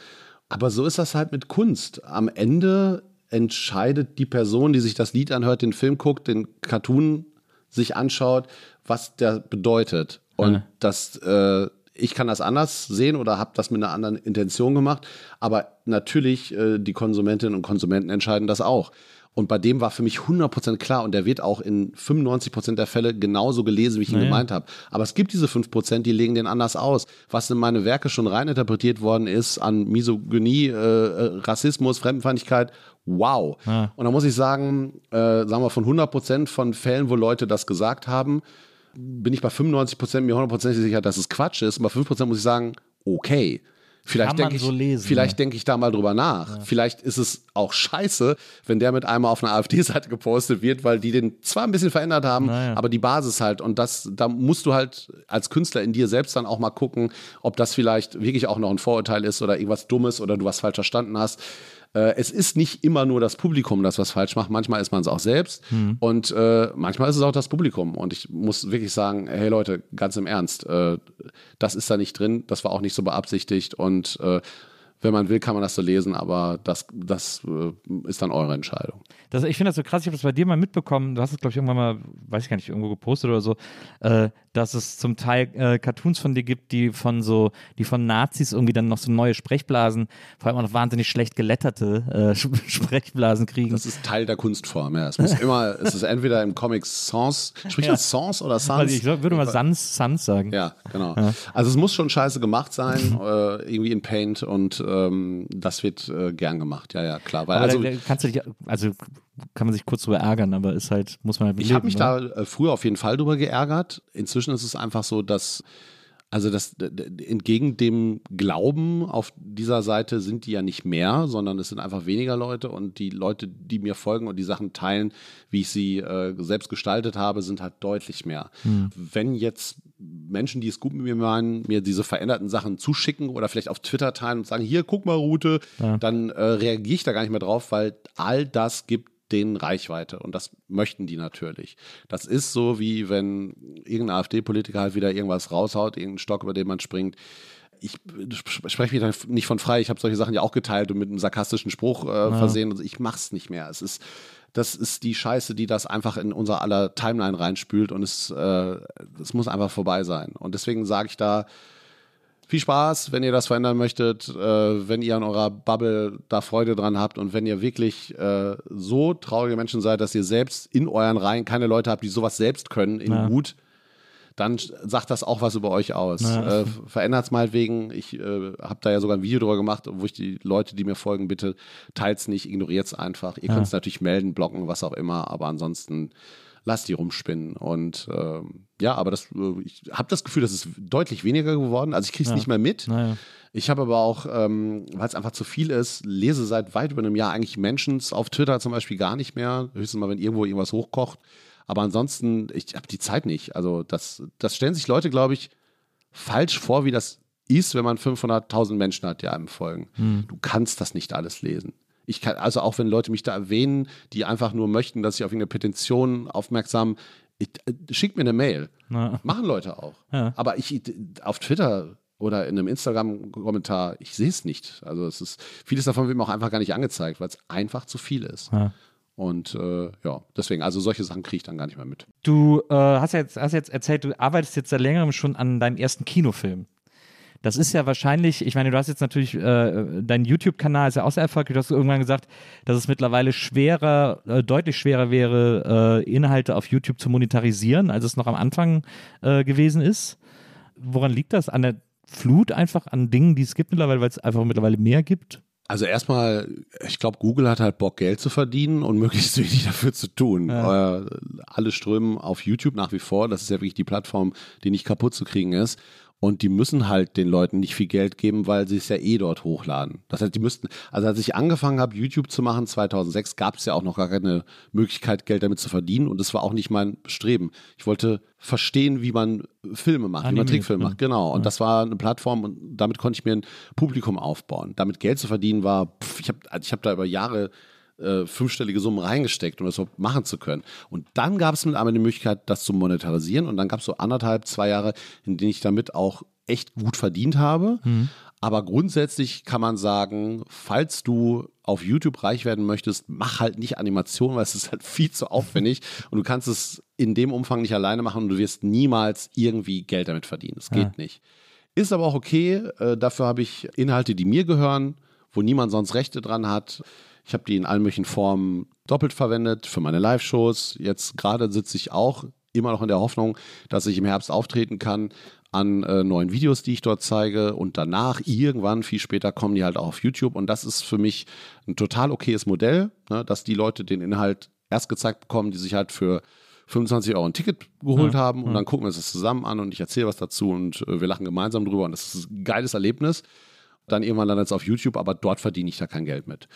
Aber so ist das halt mit Kunst. Am Ende entscheidet die Person, die sich das Lied anhört, den Film guckt, den Cartoon sich anschaut, was der bedeutet. Und ja. das äh, ich kann das anders sehen oder habe das mit einer anderen Intention gemacht. Aber natürlich, äh, die Konsumentinnen und Konsumenten entscheiden das auch. Und bei dem war für mich 100% klar und der wird auch in 95% der Fälle genauso gelesen, wie ich ihn naja. gemeint habe. Aber es gibt diese 5%, die legen den anders aus. Was in meine Werke schon reininterpretiert worden ist an Misogynie, äh, äh Rassismus, Fremdenfeindlichkeit, wow. Ja. Und da muss ich sagen, äh, sagen wir von 100% von Fällen, wo Leute das gesagt haben, bin ich bei 95 Prozent mir 100 Prozent sicher, dass es Quatsch ist. Und bei 5 Prozent muss ich sagen, okay. Vielleicht denke ich, so vielleicht denke ich da mal drüber nach. Ja. Vielleicht ist es auch scheiße, wenn der mit einmal auf einer AfD-Seite gepostet wird, weil die den zwar ein bisschen verändert haben, naja. aber die Basis halt. Und das, da musst du halt als Künstler in dir selbst dann auch mal gucken, ob das vielleicht wirklich auch noch ein Vorurteil ist oder irgendwas Dummes oder du was falsch verstanden hast. Äh, es ist nicht immer nur das Publikum, das was falsch macht. Manchmal ist man es auch selbst mhm. und äh, manchmal ist es auch das Publikum. Und ich muss wirklich sagen, hey Leute, ganz im Ernst, äh, das ist da nicht drin. Das war auch nicht so beabsichtigt und äh, wenn man will, kann man das so lesen, aber das, das äh, ist dann eure Entscheidung. Das, ich finde das so krass, ich habe das bei dir mal mitbekommen, du hast es, glaube ich, irgendwann mal, weiß ich gar nicht, irgendwo gepostet oder so, äh, dass es zum Teil äh, Cartoons von dir gibt, die von so, die von Nazis irgendwie dann noch so neue Sprechblasen, vor allem auch noch wahnsinnig schlecht geletterte äh, Sprechblasen kriegen. Das ist Teil der Kunstform, ja. Es muss immer, es ist entweder im Comic Sans, spricht ja. das Sans oder Sans? Also ich würde mal Sans, Sans sagen. Ja, genau. Ja. Also es muss schon scheiße gemacht sein, äh, irgendwie in Paint und ähm, das wird äh, gern gemacht, ja, ja, klar. Weil, aber also, da, kannst du dich, also kann man sich kurz drüber ärgern, aber ist halt, muss man halt Ich habe mich ne? da äh, früher auf jeden Fall drüber geärgert. Inzwischen ist es einfach so, dass also das entgegen dem Glauben auf dieser Seite sind die ja nicht mehr, sondern es sind einfach weniger Leute und die Leute, die mir folgen und die Sachen teilen, wie ich sie äh, selbst gestaltet habe, sind halt deutlich mehr. Hm. Wenn jetzt Menschen, die es gut mit mir meinen, mir diese veränderten Sachen zuschicken oder vielleicht auf Twitter teilen und sagen, hier, guck mal, Route, ja. dann äh, reagiere ich da gar nicht mehr drauf, weil all das gibt denen Reichweite und das möchten die natürlich. Das ist so, wie wenn irgendein AfD-Politiker halt wieder irgendwas raushaut, irgendeinen Stock, über den man springt. ich spreche mich da nicht von frei. Ich habe solche Sachen ja auch geteilt und mit einem sarkastischen Spruch äh, ja. versehen. Also ich mach's nicht mehr. Es ist, das ist die Scheiße, die das einfach in unser aller Timeline reinspült und es, äh, es muss einfach vorbei sein. Und deswegen sage ich da, viel Spaß, wenn ihr das verändern möchtet, äh, wenn ihr an eurer Bubble da Freude dran habt und wenn ihr wirklich äh, so traurige Menschen seid, dass ihr selbst in euren Reihen keine Leute habt, die sowas selbst können, in ja. gut, dann sagt das auch was über euch aus. Ja. Äh, Verändert es mal wegen, ich äh, habe da ja sogar ein Video drüber gemacht, wo ich die Leute, die mir folgen, bitte teilt es nicht, ignoriert es einfach. Ihr ja. könnt es natürlich melden, blocken, was auch immer, aber ansonsten lasst die rumspinnen. Und ähm, ja, aber das, äh, ich habe das Gefühl, das ist deutlich weniger geworden. Also ich kriege es ja. nicht mehr mit. Naja. Ich habe aber auch, ähm, weil es einfach zu viel ist, lese seit weit über einem Jahr eigentlich Menschen auf Twitter zum Beispiel gar nicht mehr. Höchstens mal, wenn irgendwo irgendwas hochkocht. Aber ansonsten, ich habe die Zeit nicht. Also das, das stellen sich Leute, glaube ich, falsch vor, wie das ist, wenn man 500.000 Menschen hat, die einem folgen. Hm. Du kannst das nicht alles lesen. Ich kann, also auch wenn Leute mich da erwähnen, die einfach nur möchten, dass ich auf irgendeine Petition aufmerksam, ich, äh, schickt mir eine Mail. Na. Machen Leute auch. Ja. Aber ich auf Twitter oder in einem Instagram-Kommentar, ich sehe es nicht. Also es ist, vieles davon wird mir auch einfach gar nicht angezeigt, weil es einfach zu viel ist. Ja. Und äh, ja, deswegen, also solche Sachen kriege ich dann gar nicht mehr mit. Du äh, hast, jetzt, hast jetzt erzählt, du arbeitest jetzt seit längerem schon an deinem ersten Kinofilm. Das ist ja wahrscheinlich, ich meine, du hast jetzt natürlich, äh, dein YouTube-Kanal ist ja auch sehr erfolgreich. Du hast irgendwann gesagt, dass es mittlerweile schwerer, äh, deutlich schwerer wäre, äh, Inhalte auf YouTube zu monetarisieren, als es noch am Anfang äh, gewesen ist. Woran liegt das? An der Flut einfach, an Dingen, die es gibt mittlerweile, weil es einfach mittlerweile mehr gibt? Also erstmal, ich glaube, Google hat halt Bock, Geld zu verdienen und möglichst wenig dafür zu tun. Ja. Äh, alle strömen auf YouTube nach wie vor. Das ist ja wirklich die Plattform, die nicht kaputt zu kriegen ist. Und die müssen halt den Leuten nicht viel Geld geben, weil sie es ja eh dort hochladen. Das heißt, die müssten, also als ich angefangen habe, YouTube zu machen, 2006, gab es ja auch noch gar keine Möglichkeit, Geld damit zu verdienen. Und das war auch nicht mein Streben. Ich wollte verstehen, wie man Filme macht, Animiert, wie man Trickfilme ja. macht. Genau. Und ja. das war eine Plattform und damit konnte ich mir ein Publikum aufbauen. Damit Geld zu verdienen war, pff, ich habe also ich hab da über Jahre äh, fünfstellige Summen reingesteckt, um das überhaupt machen zu können. Und dann gab es mit einmal die Möglichkeit, das zu monetarisieren. Und dann gab es so anderthalb, zwei Jahre, in denen ich damit auch echt gut verdient habe. Mhm. Aber grundsätzlich kann man sagen, falls du auf YouTube reich werden möchtest, mach halt nicht Animation, weil es ist halt viel zu aufwendig und du kannst es in dem Umfang nicht alleine machen und du wirst niemals irgendwie Geld damit verdienen. Das geht ja. nicht. Ist aber auch okay. Äh, dafür habe ich Inhalte, die mir gehören, wo niemand sonst Rechte dran hat. Ich habe die in allen möglichen Formen doppelt verwendet für meine Live-Shows. Jetzt gerade sitze ich auch immer noch in der Hoffnung, dass ich im Herbst auftreten kann an äh, neuen Videos, die ich dort zeige. Und danach, irgendwann, viel später, kommen die halt auch auf YouTube. Und das ist für mich ein total okayes Modell, ne, dass die Leute den Inhalt erst gezeigt bekommen, die sich halt für 25 Euro ein Ticket geholt ja, haben und ja. dann gucken wir uns das zusammen an und ich erzähle was dazu und äh, wir lachen gemeinsam drüber und das ist ein geiles Erlebnis. Dann irgendwann landet es auf YouTube, aber dort verdiene ich da kein Geld mit.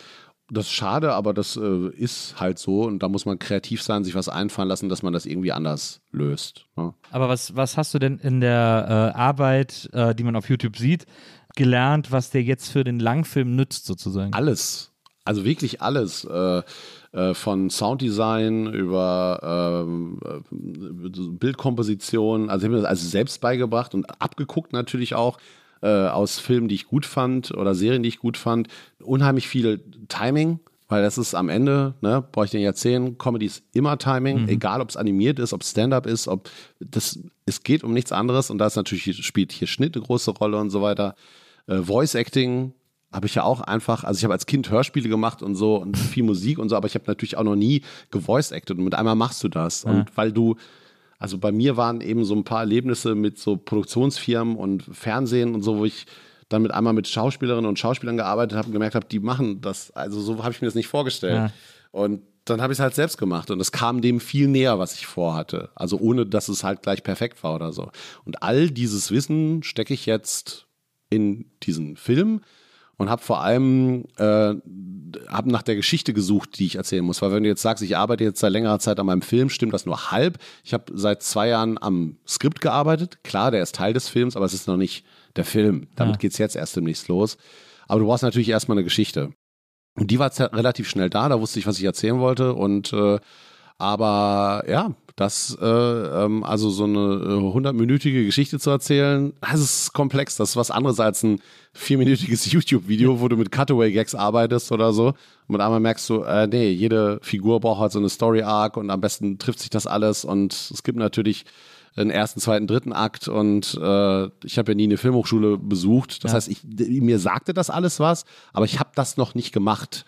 Das ist schade, aber das äh, ist halt so und da muss man kreativ sein, sich was einfallen lassen, dass man das irgendwie anders löst. Ne? Aber was, was hast du denn in der äh, Arbeit, äh, die man auf YouTube sieht, gelernt, was dir jetzt für den Langfilm nützt sozusagen? Alles. Also wirklich alles. Äh, äh, von Sounddesign über ähm, äh, Bildkomposition. Also ich habe mir das also selbst beigebracht und abgeguckt natürlich auch äh, aus Filmen, die ich gut fand oder Serien, die ich gut fand. Unheimlich viel Timing, weil das ist am Ende, ne, brauche ich dir nicht erzählen, Comedy ist immer Timing, mhm. egal ob es animiert ist, ob Stand-up ist, ob das, es geht um nichts anderes und da ist natürlich, spielt hier Schnitt eine große Rolle und so weiter. Äh, Voice Acting habe ich ja auch einfach, also ich habe als Kind Hörspiele gemacht und so und viel Musik und so, aber ich habe natürlich auch noch nie gevoice acted und mit einmal machst du das. Ja. Und weil du also bei mir waren eben so ein paar Erlebnisse mit so Produktionsfirmen und Fernsehen und so, wo ich dann mit einmal mit Schauspielerinnen und Schauspielern gearbeitet habe und gemerkt habe, die machen das. Also so habe ich mir das nicht vorgestellt. Ja. Und dann habe ich es halt selbst gemacht und es kam dem viel näher, was ich vorhatte. Also ohne, dass es halt gleich perfekt war oder so. Und all dieses Wissen stecke ich jetzt in diesen Film und habe vor allem äh, hab nach der Geschichte gesucht, die ich erzählen muss. Weil wenn du jetzt sagst, ich arbeite jetzt seit längerer Zeit an meinem Film, stimmt das nur halb. Ich habe seit zwei Jahren am Skript gearbeitet. Klar, der ist Teil des Films, aber es ist noch nicht der Film. Damit ja. geht's jetzt erst demnächst los. Aber du brauchst natürlich erstmal eine Geschichte. Und die war relativ schnell da, da wusste ich, was ich erzählen wollte. Und äh, aber ja, Das, äh, ähm, also so eine hundertminütige äh, Geschichte zu erzählen, das ist komplex. Das ist was anderes als ein vierminütiges YouTube-Video, wo du mit Cutaway-Gags arbeitest oder so. Und mit einmal merkst du, äh, nee, jede Figur braucht halt so eine Story-Arc und am besten trifft sich das alles. Und es gibt natürlich einen ersten, zweiten, dritten Akt und äh, ich habe ja nie eine Filmhochschule besucht. Das ja. heißt, ich, mir sagte das alles was, aber ich habe das noch nicht gemacht.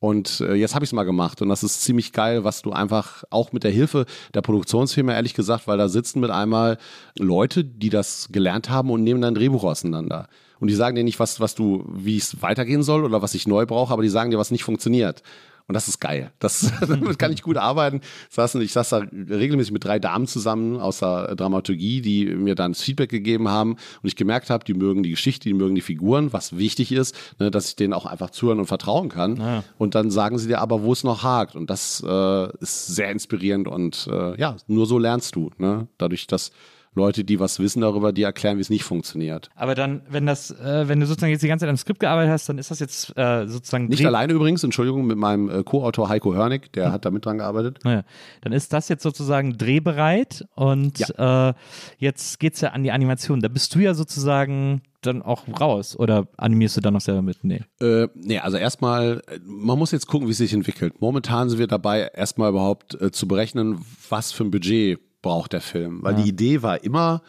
Und äh, jetzt habe ich es mal gemacht und das ist ziemlich geil, was du einfach auch mit der Hilfe der Produktionsfirma, ehrlich gesagt, weil da sitzen mit einmal Leute, die das gelernt haben und nehmen dein Drehbuch auseinander. Und die sagen dir nicht, was, was du, wie es weitergehen soll oder was ich neu brauche, aber die sagen dir, was nicht funktioniert. Und das ist geil. Das, damit kann ich gut arbeiten. Ich saß da regelmäßig mit drei Damen zusammen aus der Dramaturgie, die mir dann das Feedback gegeben haben und ich gemerkt habe, die mögen die Geschichte, die mögen die Figuren, was wichtig ist, ne, dass ich denen auch einfach zuhören und vertrauen kann. Ja. Und dann sagen sie dir aber, wo es noch hakt. Und das äh, ist sehr inspirierend und äh, ja, nur so lernst du. Ne? Dadurch, dass Leute, die was wissen darüber, die erklären, wie es nicht funktioniert. Aber dann, wenn das, äh, wenn du sozusagen jetzt die ganze Zeit am Skript gearbeitet hast, dann ist das jetzt äh, sozusagen. Nicht alleine übrigens, Entschuldigung, mit meinem äh, Co-Autor Heiko Hörnig, der hm. hat da mit dran gearbeitet. Naja, dann ist das jetzt sozusagen drehbereit und ja. äh, jetzt es ja an die Animation. Da bist du ja sozusagen dann auch raus oder animierst du dann noch selber mit? Nee. Äh, nee, also erstmal, man muss jetzt gucken, wie es sich entwickelt. Momentan sind wir dabei, erstmal überhaupt äh, zu berechnen, was für ein Budget braucht der Film. Weil ja. die Idee war immer,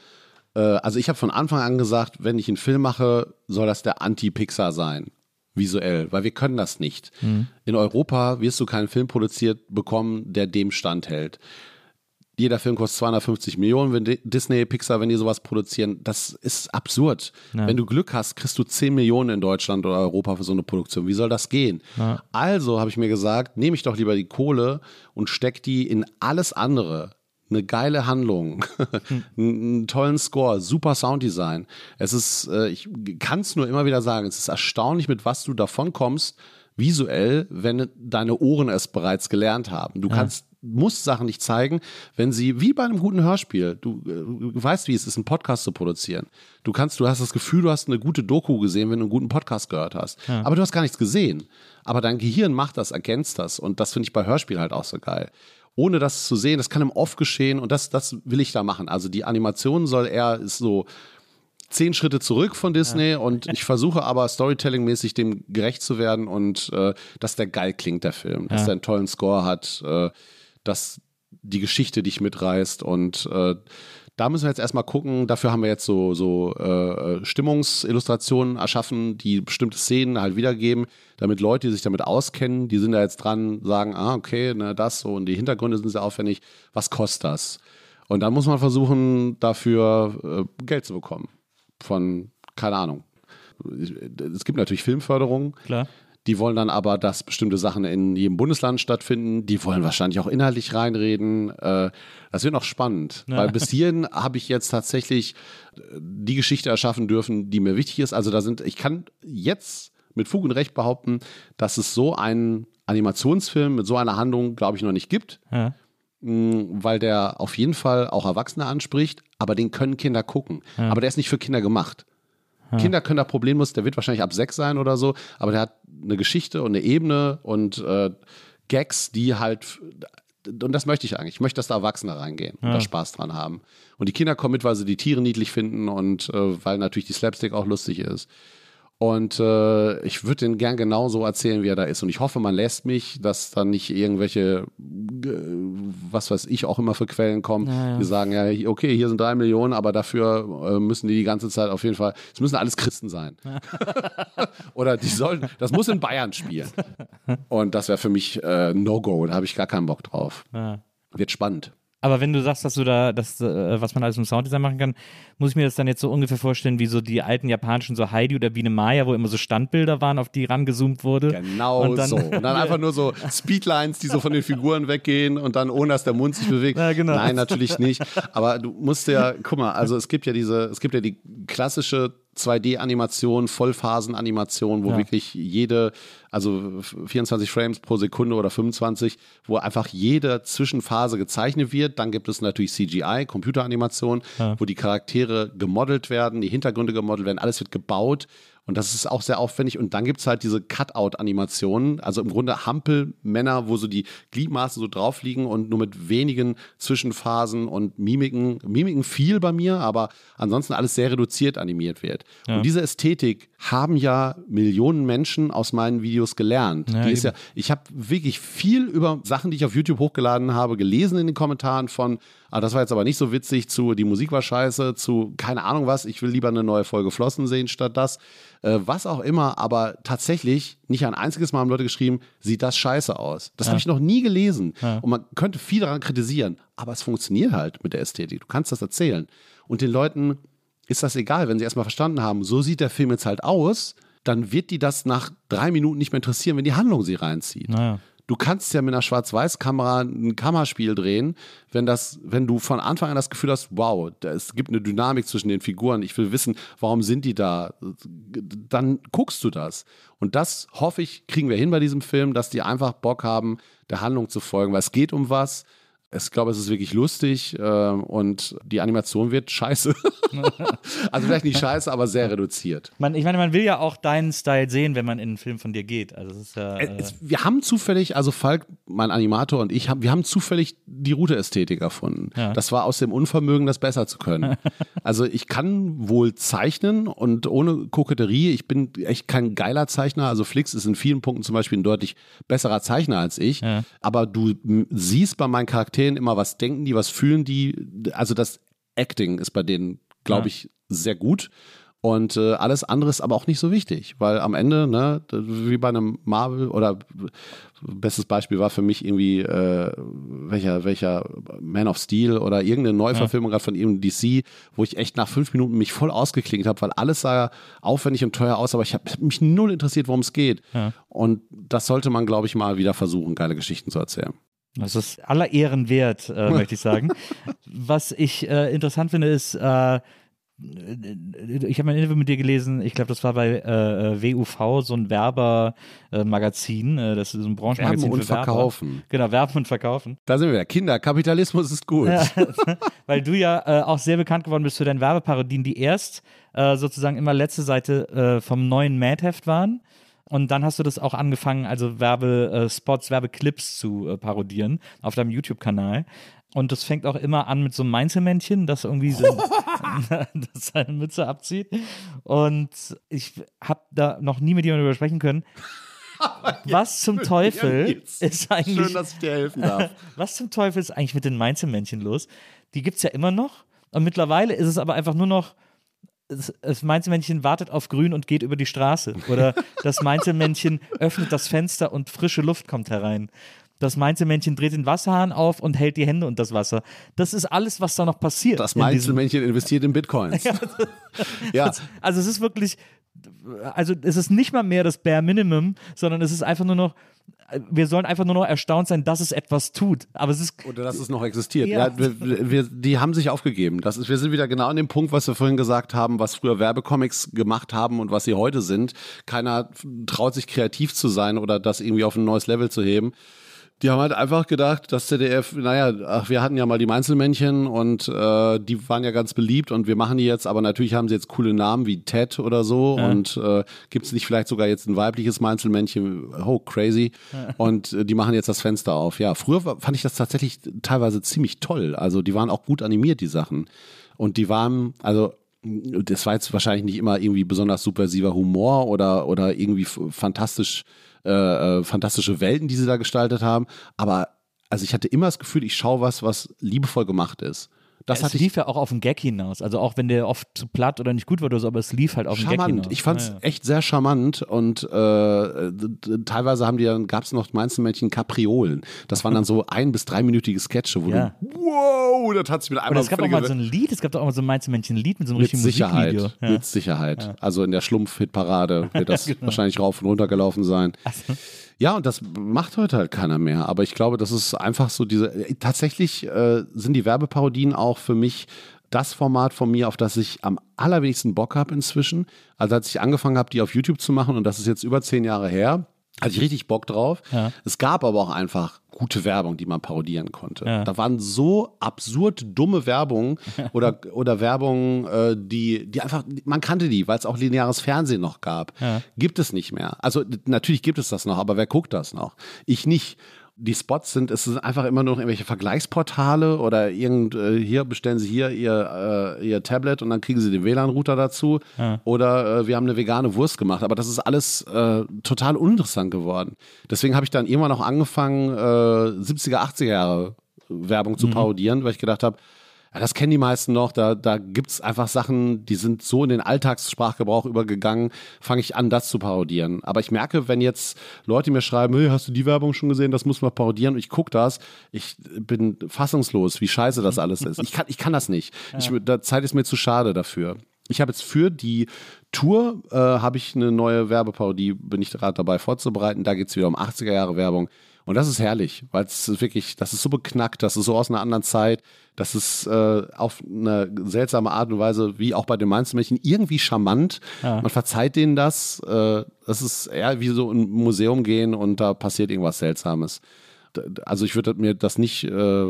äh, also ich habe von Anfang an gesagt, wenn ich einen Film mache, soll das der Anti-Pixar sein. Visuell, weil wir können das nicht. Mhm. In Europa wirst du keinen Film produziert bekommen, der dem standhält jeder Film kostet 250 Millionen, wenn Disney, Pixar, wenn die sowas produzieren, das ist absurd. Ja. Wenn du Glück hast, kriegst du 10 Millionen in Deutschland oder Europa für so eine Produktion. Wie soll das gehen? Ja. Also habe ich mir gesagt, nehme ich doch lieber die Kohle und steck die in alles andere eine geile Handlung, hm. einen tollen Score, super Sounddesign. Es ist, äh, ich kann es nur immer wieder sagen, es ist erstaunlich, mit was du davon kommst, visuell, wenn deine Ohren es bereits gelernt haben. Du ja. kannst musst Sachen nicht zeigen, wenn sie, wie bei einem guten Hörspiel, du, äh, du weißt, wie es ist, einen Podcast zu produzieren. Du kannst, du hast das Gefühl, du hast eine gute Doku gesehen, wenn du einen guten Podcast gehört hast. Ja. Aber du hast gar nichts gesehen. Aber dein Gehirn macht das, ergänzt das. Und das finde ich bei Hörspiel halt auch so geil ohne das zu sehen. Das kann im Off geschehen und das, das will ich da machen. Also die Animation soll eher ist so zehn Schritte zurück von Disney ja. und ich versuche aber Storytelling-mäßig dem gerecht zu werden und äh, dass der geil klingt, der Film. Dass ja. der einen tollen Score hat, äh, dass die Geschichte dich mitreißt und äh, da müssen wir jetzt erstmal gucken. Dafür haben wir jetzt so, so äh, Stimmungsillustrationen erschaffen, die bestimmte Szenen halt wiedergeben, damit Leute, die sich damit auskennen, die sind da jetzt dran, sagen, ah, okay, ne, das so und die Hintergründe sind sehr aufwendig. Was kostet das? Und dann muss man versuchen, dafür äh, Geld zu bekommen. Von, keine Ahnung. Es gibt natürlich Filmförderung. Klar. Die wollen dann aber, dass bestimmte Sachen in jedem Bundesland stattfinden. Die wollen wahrscheinlich auch inhaltlich reinreden. Äh, das wird noch spannend, ja. weil bis hierhin habe ich jetzt tatsächlich äh, die Geschichte erschaffen dürfen, die mir wichtig ist. Also da sind, ich kann jetzt mit Fug und Recht behaupten, dass es so einen Animationsfilm mit so einer Handlung, glaube ich, noch nicht gibt. Ja mm, weil der auf jeden Fall auch Erwachsene anspricht, aber den können Kinder gucken. Ja. Aber der ist nicht für Kinder gemacht. Ja. Kinder können da problemlos, der wird wahrscheinlich ab sechs sein oder so, aber der hat eine Geschichte und eine Ebene und äh, Gags, die halt und das möchte ich eigentlich. Ich möchte, dass da Erwachsene reingehen und ja. da Spaß dran haben. Und die Kinder kommen mit, weil sie die Tiere niedlich finden und äh, weil natürlich die Slapstick auch lustig ist. Und äh, ich würde den gern genauso erzählen, wie er da ist. Und ich hoffe, man lässt mich, dass dann nicht irgendwelche, äh, was weiß ich, auch immer für Quellen kommen, naja. die sagen, ja, okay, hier sind drei Millionen, aber dafür äh, müssen die die ganze Zeit auf jeden Fall, es müssen alles Christen sein. Oder die sollen, das muss in Bayern spielen. Und das wäre für mich äh, No-Go, da habe ich gar keinen Bock drauf. Ja. Wird spannend. Aber wenn du sagst, dass du da, das, äh, was man alles im Sounddesign machen kann, muss ich mir das dann jetzt so ungefähr vorstellen, wie so die alten japanischen, so Heidi oder Biene Maya, wo immer so Standbilder waren, auf die rangezoomt wurde. Genau und dann, so. Und dann einfach nur so Speedlines, die so von den Figuren weggehen und dann ohne, dass der Mund sich bewegt. Ja, genau. Nein, natürlich nicht. Aber du musst ja, guck mal, also es gibt ja diese, es gibt ja die klassische 2D-Animation, Vollphasen-Animation, wo ja. wirklich jede, also 24 Frames pro Sekunde oder 25, wo einfach jede Zwischenphase gezeichnet wird. Dann gibt es natürlich CGI, Computeranimation, ja. wo die Charaktere gemodelt werden, die Hintergründe gemodelt werden, alles wird gebaut Und das ist auch sehr aufwendig. Und dann gibt es halt diese Cutout-Animationen, also im Grunde Hampelmänner, wo so die Gliedmaßen so drauf liegen und nur mit wenigen Zwischenphasen und Mimiken, Mimiken viel bei mir, aber ansonsten alles sehr reduziert animiert wird. Ja. Und diese Ästhetik haben ja Millionen Menschen aus meinen Videos gelernt. Ja, die ist ja, ich habe wirklich viel über Sachen, die ich auf YouTube hochgeladen habe, gelesen in den Kommentaren von Ah, das war jetzt aber nicht so witzig zu, die Musik war scheiße, zu keine Ahnung was, ich will lieber eine neue Folge Flossen sehen statt das. Äh, was auch immer, aber tatsächlich nicht ein einziges Mal haben Leute geschrieben, sieht das scheiße aus. Das ja. habe ich noch nie gelesen. Ja. Und man könnte viel daran kritisieren, aber es funktioniert halt mit der Ästhetik. Du kannst das erzählen. Und den Leuten ist das egal, wenn sie erstmal verstanden haben, so sieht der Film jetzt halt aus, dann wird die das nach drei Minuten nicht mehr interessieren, wenn die Handlung sie reinzieht. Naja du kannst ja mit einer Schwarz-Weiß-Kamera ein Kammerspiel drehen, wenn das, wenn du von Anfang an das Gefühl hast, wow, es gibt eine Dynamik zwischen den Figuren, ich will wissen, warum sind die da, dann guckst du das. Und das hoffe ich, kriegen wir hin bei diesem Film, dass die einfach Bock haben, der Handlung zu folgen, weil es geht um was ich glaube, es ist wirklich lustig äh, und die Animation wird scheiße. also vielleicht nicht scheiße, aber sehr reduziert. Man, ich meine, man will ja auch deinen Style sehen, wenn man in einen Film von dir geht. Also es ja, äh es, wir haben zufällig, also Falk, mein Animator und ich, haben, wir haben zufällig die Route-Ästhetik erfunden. Ja. Das war aus dem Unvermögen, das besser zu können. also ich kann wohl zeichnen und ohne Koketterie, ich bin echt kein geiler Zeichner. Also Flix ist in vielen Punkten zum Beispiel ein deutlich besserer Zeichner als ich. Ja. Aber du siehst bei meinen Charakteren, Charakteren immer, was denken die, was fühlen die. Also das Acting ist bei denen, glaube ich, sehr gut. Und äh, alles andere ist aber auch nicht so wichtig, weil am Ende, ne, wie bei einem Marvel oder bestes Beispiel war für mich irgendwie äh, welcher, welcher Man of Steel oder irgendeine Neuverfilmung ja. gerade von irgendeinem DC, wo ich echt nach fünf Minuten mich voll ausgeklingt habe, weil alles sah aufwendig und teuer aus, aber ich habe mich null interessiert, worum es geht. Ja. Und das sollte man, glaube ich, mal wieder versuchen, geile Geschichten zu erzählen. Das ist aller Ehren wert, äh, möchte ich sagen. Was ich äh, interessant finde, ist, äh, ich habe ein Interview mit dir gelesen, ich glaube, das war bei äh, WUV, so ein Werbermagazin, äh, das ist so ein Branchenmagazin Werben und für Verkaufen. Werber. Genau, Werben und Verkaufen. Da sind wir wieder. Kinder, Kapitalismus ist gut. weil du ja äh, auch sehr bekannt geworden bist für deine Werbeparodien, die erst äh, sozusagen immer letzte Seite äh, vom neuen Mad-Heft waren und dann hast du das auch angefangen, also Werbespots, Werbeclips zu äh, parodieren auf deinem YouTube-Kanal. Und das fängt auch immer an mit so einem Mainzelmännchen, das irgendwie so, das seine Mütze abzieht. Und ich habe da noch nie mit jemandem darüber sprechen können. was zum Teufel ist eigentlich. Schön, dass ich dir helfen darf. was zum Teufel ist eigentlich mit den Mainzelmännchen los? Die gibt es ja immer noch. Und mittlerweile ist es aber einfach nur noch das Mainzelmännchen wartet auf Grün und geht über die Straße. Oder das Mainzelmännchen öffnet das Fenster und frische Luft kommt herein. Das Mainzelmännchen dreht den Wasserhahn auf und hält die Hände unter das Wasser. Das ist alles, was da noch passiert. Das Mainzelmännchen investiert in Bitcoins. ja. ja. Also es ist wirklich, also es ist nicht mal mehr das Bare Minimum, sondern es ist einfach nur noch, wir sollen einfach nur noch erstaunt sein, dass es etwas tut. Aber es ist. Oder dass es noch existiert. Ja, ja wir, wir, die haben sich aufgegeben. Das ist, wir sind wieder genau an dem Punkt, was wir vorhin gesagt haben, was früher Werbecomics gemacht haben und was sie heute sind. Keiner traut sich kreativ zu sein oder das irgendwie auf ein neues Level zu heben. Die haben halt einfach gedacht, das ZDF, naja, ach, wir hatten ja mal die Mainzelmännchen und äh, die waren ja ganz beliebt und wir machen die jetzt, aber natürlich haben sie jetzt coole Namen wie Ted oder so ja. und äh, gibt es nicht vielleicht sogar jetzt ein weibliches Mainzelmännchen, oh crazy ja. und äh, die machen jetzt das Fenster auf. Ja, früher fand ich das tatsächlich teilweise ziemlich toll, also die waren auch gut animiert, die Sachen und die waren, also das war jetzt wahrscheinlich nicht immer irgendwie besonders subversiver Humor oder, oder irgendwie fantastisch äh, äh, fantastische Welten, die sie da gestaltet haben. Aber also ich hatte immer das Gefühl, ich schaue was, was liebevoll gemacht ist. Das ja, es lief ja auch auf den Gag hinaus. Also auch wenn der oft zu platt oder nicht gut war oder so, aber es lief halt auf den Gag hinaus. Ich fand es ja, ja. echt sehr charmant und äh, teilweise haben die dann, gab es noch Mainzelmännchen Kapriolen. Das waren dann so ein- bis dreiminütige Sketche, wo du, wow, das hat sich mit einmal Es gab auch mal so ein Lied, es gab auch mal so ein Mainzelmännchen-Lied mit so einem mit richtigen Sicherheit, Musikvideo. Mit Sicherheit. Also in der Schlumpf-Hitparade wird das genau. wahrscheinlich rauf und runter gelaufen sein. Also. Ja, und das macht heute halt keiner mehr. Aber ich glaube, das ist einfach so diese. Tatsächlich äh, sind die Werbeparodien auch für mich das Format von mir, auf das ich am allerwenigsten Bock habe inzwischen. Also als ich angefangen habe, die auf YouTube zu machen, und das ist jetzt über zehn Jahre her, Hatte ich richtig Bock drauf. Ja. Es gab aber auch einfach gute Werbung, die man parodieren konnte. Ja. Da waren so absurd dumme Werbung oder, oder Werbung, äh, die, die einfach, man kannte die, weil es auch lineares Fernsehen noch gab. Ja. Gibt es nicht mehr. Also natürlich gibt es das noch, aber wer guckt das noch? Ich nicht. Die Spots sind, es sind einfach immer nur noch irgendwelche Vergleichsportale oder irgend, äh, hier bestellen Sie hier Ihr, äh, Ihr Tablet und dann kriegen Sie den WLAN-Router dazu. Oder äh, wir haben eine vegane Wurst gemacht. Aber das ist alles äh, total uninteressant geworden. Deswegen habe ich dann irgendwann noch angefangen, äh, 70er, 80er Jahre Werbung zu parodieren, weil ich gedacht habe, ja, das kennen die meisten noch. Da, da gibt's einfach Sachen, die sind so in den Alltagssprachgebrauch übergegangen, fange ich an, das zu parodieren. Aber ich merke, wenn jetzt Leute mir schreiben, hey, hast du die Werbung schon gesehen, das muss man parodieren und ich gucke das, ich bin fassungslos, wie scheiße das alles ist. Ich kann, ich kann das nicht. Ich, da Zeit ist mir zu schade dafür. Ich habe jetzt für die Tour äh, habe ich eine neue Werbeparodie, bin ich gerade dabei vorzubereiten. Da geht's wieder um 80er Jahre Werbung. Und das ist herrlich, weil es wirklich, das ist so beknackt, das ist so aus einer anderen Zeit, das ist äh, auf eine seltsame Art und Weise, wie auch bei den Mainzelmädchen, irgendwie charmant. Man verzeiht denen das. Äh, das ist eher wie so ein Museum gehen und da passiert irgendwas Seltsames. Also ich würde mir das nicht äh,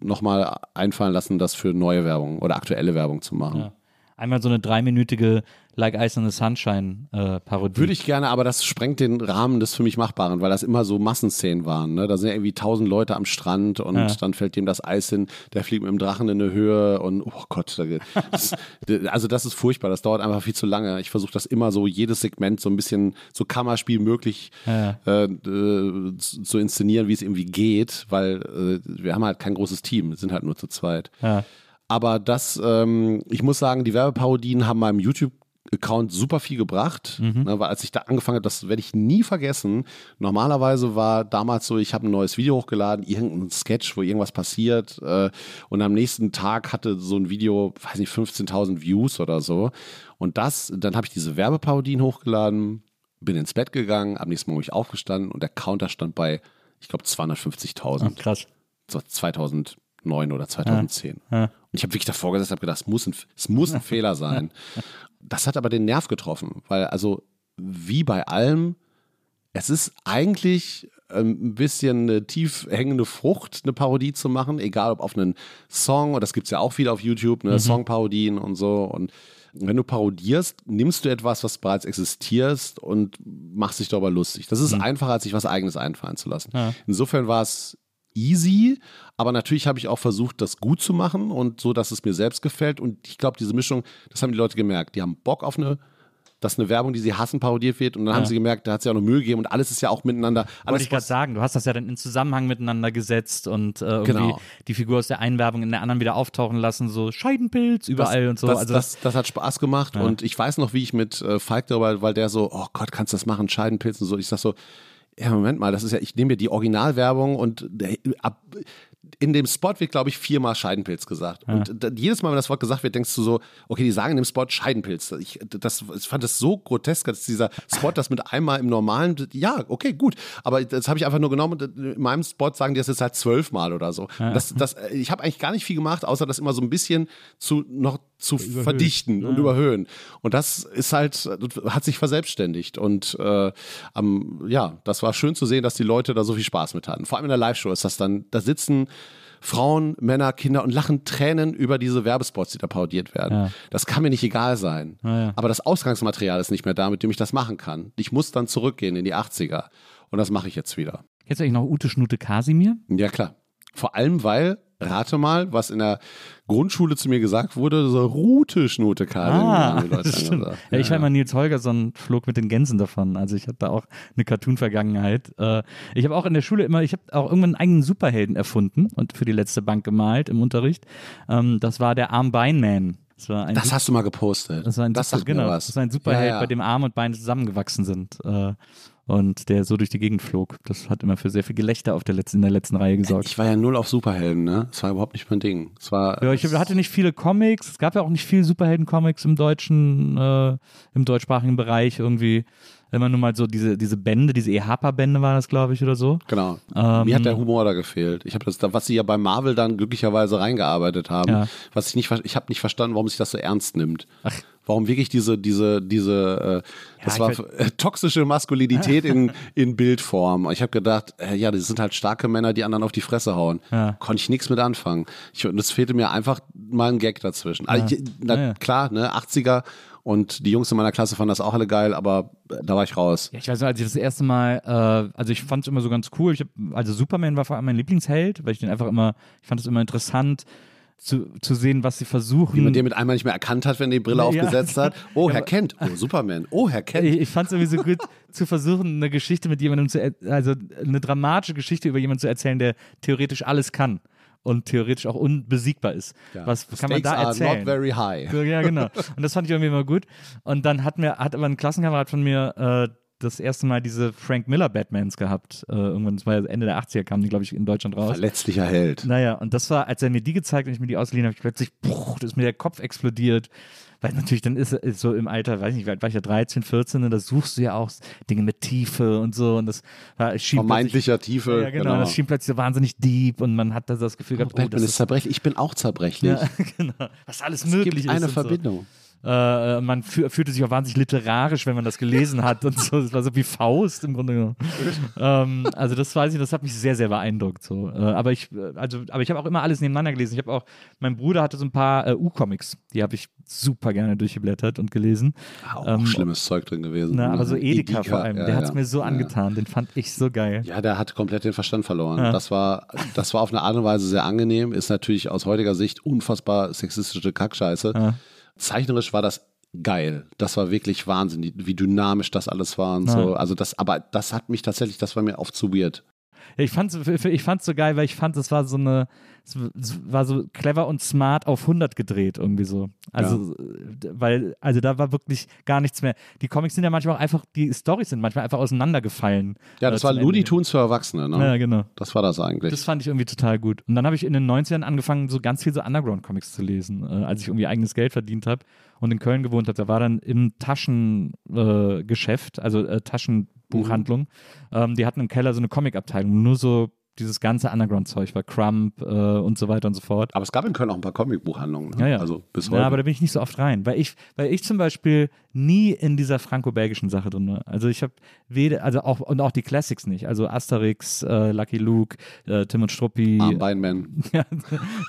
nochmal einfallen lassen, das für neue Werbung oder aktuelle Werbung zu machen. Ja. Einmal so eine dreiminütige Like Ice on the Sunshine äh, Parodie. Würde ich gerne, aber das sprengt den Rahmen des für mich Machbaren, weil das immer so Massenszenen waren. Ne? Da sind ja irgendwie tausend Leute am Strand und Ja. dann fällt dem das Eis hin, der fliegt mit dem Drachen in eine Höhe und oh Gott, das, also das ist furchtbar, das dauert einfach viel zu lange. Ich versuche das immer so, jedes Segment so ein bisschen so Kammerspiel möglich Ja. äh, äh, zu inszenieren, wie es irgendwie geht, weil äh, wir haben halt kein großes Team, wir sind halt nur zu zweit. Ja. Aber das, ähm, ich muss sagen, die Werbeparodien haben meinem YouTube-Account super viel gebracht. Ne, weil als ich da angefangen habe, das werde ich nie vergessen. Normalerweise war damals so, ich habe ein neues Video hochgeladen, irgendein Sketch, wo irgendwas passiert. Äh, und am nächsten Tag hatte so ein Video, weiß nicht, 15.000 Views oder so. Und das, dann habe ich diese Werbeparodien hochgeladen, bin ins Bett gegangen, am nächsten Morgen bin ich aufgestanden und der Counter stand bei, ich glaube, 250.000 Krass. so 2009 oder 2010. Ja. Und ich habe wirklich davor gesessen, habe gedacht, es muss ein, es muss ein Fehler sein. Das hat aber den Nerv getroffen, weil also wie bei allem, es ist eigentlich ähm, ein bisschen eine tief hängende Frucht, eine Parodie zu machen, egal ob auf einen Song, oder das gibt's ja auch viel auf YouTube, ne, Songparodien und so. Und wenn du parodierst, nimmst du etwas, was bereits existiert und machst dich darüber lustig. Das ist einfacher, als sich was Eigenes einfallen zu lassen. Insofern war es easy, aber natürlich habe ich auch versucht, das gut zu machen und so, dass es mir selbst gefällt. Und ich glaube, diese Mischung, das haben die Leute gemerkt. Die haben Bock auf eine, dass eine Werbung, die sie hassen, parodiert wird. Und dann haben sie gemerkt, da hat sie auch noch Mühe gegeben und alles ist ja auch miteinander. Wollte ich gerade sagen, du hast das ja dann in Zusammenhang miteinander gesetzt und äh, irgendwie Genau. die Figur aus der einen Werbung in der anderen wieder auftauchen lassen, so Scheidenpilz überall das, und so. Das, also das, das hat Spaß gemacht und ich weiß noch, wie ich mit äh, Falk darüber, weil der so, oh Gott, kannst du das machen, Scheidenpilz und so. Ich sag so, ja, Moment mal, das ist ja, ich nehme mir die Originalwerbung und der, ab, in dem Spot wird, glaube ich, viermal Scheidenpilz gesagt. Und da, jedes Mal, wenn das Wort gesagt wird, denkst du so, okay, die sagen in dem Spot Scheidenpilz. Ich, das, ich fand das so grotesk, dass dieser Spot das mit einmal im normalen, ja, okay, gut. Aber das habe ich einfach nur genommen. und In meinem Spot sagen die das jetzt halt zwölfmal oder so. Das, das, ich habe eigentlich gar nicht viel gemacht, außer das immer so ein bisschen zu noch zu verdichten und überhöhen. Und das ist halt, hat sich verselbstständigt. Und äh, am, ja, das war schön zu sehen, dass die Leute da so viel Spaß mit hatten. Vor allem in der Live-Show ist das dann, da sitzen Frauen, Männer, Kinder und lachen Tränen über diese Werbespots, die da parodiert werden. Ja. Das kann mir nicht egal sein. ja. Aber das Ausgangsmaterial ist nicht mehr da, mit dem ich das machen kann. Ich muss dann zurückgehen in die 80er. Und das mache ich jetzt wieder. Kennst du eigentlich noch Ute Schnute Kasimir? Ja, klar. Vor allem, weil, rate mal, was in der Grundschule zu mir gesagt wurde, so Rute, Schnute, Karin. Ah, stimmt. Ja, ich war immer Nils Holgersson, flog mit den Gänsen davon. Also ich habe da auch eine Cartoon-Vergangenheit. Äh, ich habe auch in der Schule immer, ich habe auch irgendwann einen eigenen Superhelden erfunden und für die letzte Bank gemalt im Unterricht. Ähm, das war der Arm-Bein-Man. Das Das hast du mal gepostet. Das war ein, das Super, genau, das war ein Superheld, ja, ja. bei dem Arm und Beine zusammengewachsen sind. Und der so durch die Gegend flog. Das hat immer für sehr viel Gelächter auf der letzten, in der letzten Reihe gesorgt. Ich war ja null auf Superhelden, ne? Das war überhaupt nicht mein Ding. Es war, Ja, ich hatte nicht viele Comics. Es gab ja auch nicht viele Superhelden-Comics im deutschen, äh, im deutschsprachigen Bereich irgendwie. Immer nur mal so diese, diese Bände, diese EHPA-Bände war das, glaube ich, oder so. Genau. Ähm, Mir hat der Humor da gefehlt. Ich habe das, da, was sie ja bei Marvel dann glücklicherweise reingearbeitet haben, Ja. was ich nicht, ich habe nicht verstanden, warum sich das so ernst nimmt. Ach. Warum wirklich diese, diese, diese, äh, das ich war äh, toxische Maskulinität in, in Bildform. Ich habe gedacht, äh, ja, das sind halt starke Männer, die anderen auf die Fresse hauen. Ja. Konnte ich nichts mit anfangen. Ich, und es fehlte mir einfach mal ein Gag dazwischen. Also, na, Ja, ja. Klar, ne, 80er und die Jungs in meiner Klasse fanden das auch alle geil, aber äh, da war ich raus. Ja, ich weiß noch, als ich das erste Mal, äh, also ich fand es immer so ganz cool. Ich hab, also Superman war vor allem mein Lieblingsheld, weil ich den einfach immer, ich fand es immer interessant zu, zu sehen, was sie versuchen. Wie man den mit einmal nicht mehr erkannt hat, wenn er die Brille Ja. aufgesetzt hat. Oh, Ja, Herr Kent. Oh, Superman. Oh, Herr Kent. Ich, ich fand es irgendwie so gut zu versuchen, eine Geschichte mit jemandem zu, also eine dramatische Geschichte über jemanden zu erzählen, der theoretisch alles kann und theoretisch auch unbesiegbar ist. Ja. Was kann man da are erzählen? Not very high. So, ja, genau. Und das fand ich irgendwie immer gut. Und dann hat mir, hat aber ein Klassenkamerad von mir äh, das erste Mal diese Frank Miller Batmans gehabt. Äh, irgendwann, das war ja Ende der 80er, kamen die, glaube ich, in Deutschland raus. Verletzlicher Held. Naja, und das war, als er mir die gezeigt und ich mir die ausgeliehen habe, ich plötzlich, puh, da ist mir der Kopf explodiert. Weil natürlich dann ist, ist so im Alter, weiß nicht, war ich ja 13, 14, und da suchst du ja auch Dinge mit Tiefe und so. Und das war, schien Vermeintlicher Tiefe. ja, genau, das schien plötzlich so wahnsinnig deep und man hat da das Gefühl gehabt, oh, Batman das ist ist, zerbrechlich. Ich bin auch zerbrechlich. ja, genau, was alles es möglich gibt ist. eine und so. Verbindung. Äh, man fü fühlte sich auch wahnsinnig literarisch, wenn man das gelesen hat und so. Es war so wie Faust im Grunde genommen. ähm, also das weiß ich, das hat mich sehr, sehr beeindruckt. So. Äh, aber ich, äh, also, aber ich habe auch immer alles nebeneinander gelesen. Ich habe auch, mein Bruder hatte so ein paar äh, U-Comics, die habe ich super gerne durchgeblättert und gelesen. Auch Ähm, schlimmes Zeug drin gewesen. Na, aber so Edeka, Edeka, vor allem, ja, der hat es ja. mir so Ja, angetan, den fand ich so geil. Ja, der hat komplett den Verstand verloren. Das war, das war auf eine Art und Weise sehr angenehm, ist natürlich aus heutiger Sicht unfassbar sexistische Kackscheiße. Zeichnerisch war das geil. Das war wirklich Wahnsinn, wie- dynamisch das alles war und Ja. so. Also das, aber das hat mich tatsächlich, das war mir oft zu weird. Ich fand's, ich fand's so geil, weil ich fand, es war so eine, es war so clever und smart auf 100 gedreht irgendwie so. Also, äh, weil, also da war wirklich gar nichts mehr. Die Comics sind ja manchmal auch einfach, die Storys sind manchmal einfach auseinandergefallen. Ja, Äh, das war zum Ende Looney. Tunes für Erwachsene, ne? Ja, genau. Das war das eigentlich. Das fand ich irgendwie total gut. Und dann habe ich in den 90ern angefangen, so ganz viel so Underground-Comics zu lesen, äh, als ich irgendwie eigenes Geld verdient habe und in Köln gewohnt habe. Da war dann im Taschengeschäft, äh, also äh, Taschenbuchhandlung, Mhm. ähm, die hatten im Keller so eine Comic-Abteilung, nur so dieses ganze Underground-Zeug war Crump äh, und so weiter und so fort. aber es gab in Köln auch ein paar Comicbuchhandlungen. Ne? Ja, ja. Also bis heute. Ja, aber da bin ich nicht so oft rein, weil ich, weil ich zum Beispiel nie in dieser franco-belgischen Sache drin war. Also ich habe weder, also auch und auch die Classics nicht. Also Asterix, äh, Lucky Luke, äh, Tim und Struppi. Armbeinman. Ja,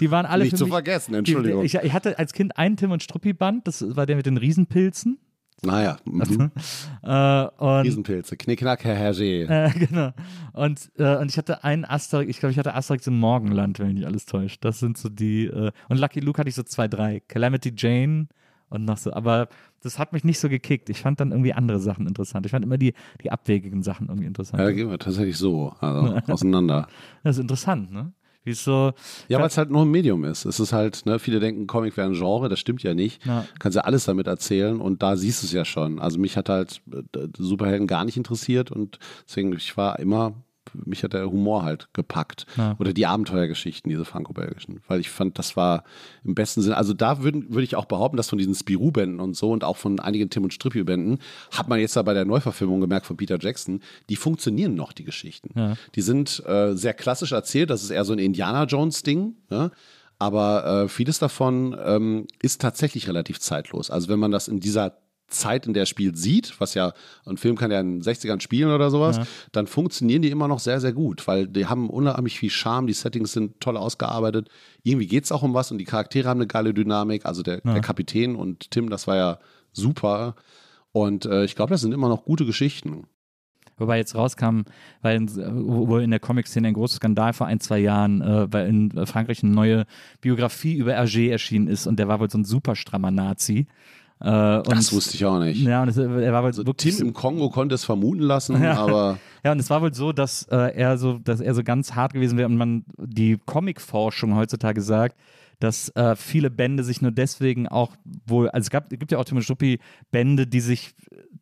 die waren alle Nicht für zu mich, vergessen, Entschuldigung. Die, ich, ich hatte als Kind einen Tim und Struppi-Band, das war der mit den Riesenpilzen. Naja, mhm. Äh, und, Riesenpilze. Knickknack, Herr Hergé. äh, genau. Und, äh, und ich hatte einen Asterix, ich glaube, ich hatte Asterix im Morgenland, wenn mich nicht alles täuscht. Das sind so die. Äh, und Lucky Luke hatte ich so zwei, drei. Calamity Jane und noch so. Aber das hat mich nicht so gekickt. Ich fand dann irgendwie andere Sachen interessant. Ich fand immer die, die abwegigen Sachen irgendwie interessant. Ja, da gehen wir tatsächlich so also, auseinander. Das ist interessant, ne? Wie es so. Ja, weil es halt nur ein Medium ist. Es ist halt, ne, viele denken, Comic wäre ein Genre, das stimmt ja nicht. Ja. Kannst ja alles damit erzählen und da siehst du es ja schon. Also mich hat halt äh, Superhelden gar nicht interessiert und deswegen, ich war immer, mich hat der Humor halt gepackt. Ja. Oder die Abenteuergeschichten, diese franco-belgischen. Weil ich fand, das war im besten Sinne, also da würde würd ich auch behaupten, dass von diesen Spirou-Bänden und so und auch von einigen Tim und Strippi-Bänden, hat man jetzt da bei der Neuverfilmung gemerkt von Peter Jackson, die funktionieren noch, die Geschichten. Ja. Die sind äh, sehr klassisch erzählt, das ist eher so ein Indiana Jones-Ding. Ja? Aber äh, vieles davon ähm, ist tatsächlich relativ zeitlos. Also wenn man das in dieser Zeit, in der er spielt, sieht, was ja, ein Film kann ja in den 60ern spielen oder sowas, dann funktionieren die immer noch sehr, sehr gut, weil die haben unheimlich viel Charme, die Settings sind toll ausgearbeitet. Irgendwie geht es auch um was und die Charaktere haben eine geile Dynamik. Also der, der Kapitän und Tim, das war ja super. Und äh, ich glaube, das sind immer noch gute Geschichten. Wobei jetzt rauskam, weil in, wohl in der Comic-Szene ein großer Skandal vor ein, zwei Jahren, äh, weil in Frankreich eine neue Biografie über Hergé erschienen ist und der war wohl so ein super strammer Nazi. Äh, Das wusste ich auch nicht. Ja, und es, er war wohl Also wirklich. Tim im Kongo konnte es vermuten lassen, aber Ja, und es war wohl so, dass äh, er so, dass er so ganz hart gewesen wäre und man die Comic-Forschung heutzutage sagt, dass äh, viele Bände sich nur deswegen auch wohl, also es gab, gibt ja auch Tim und Struppi Bände, die sich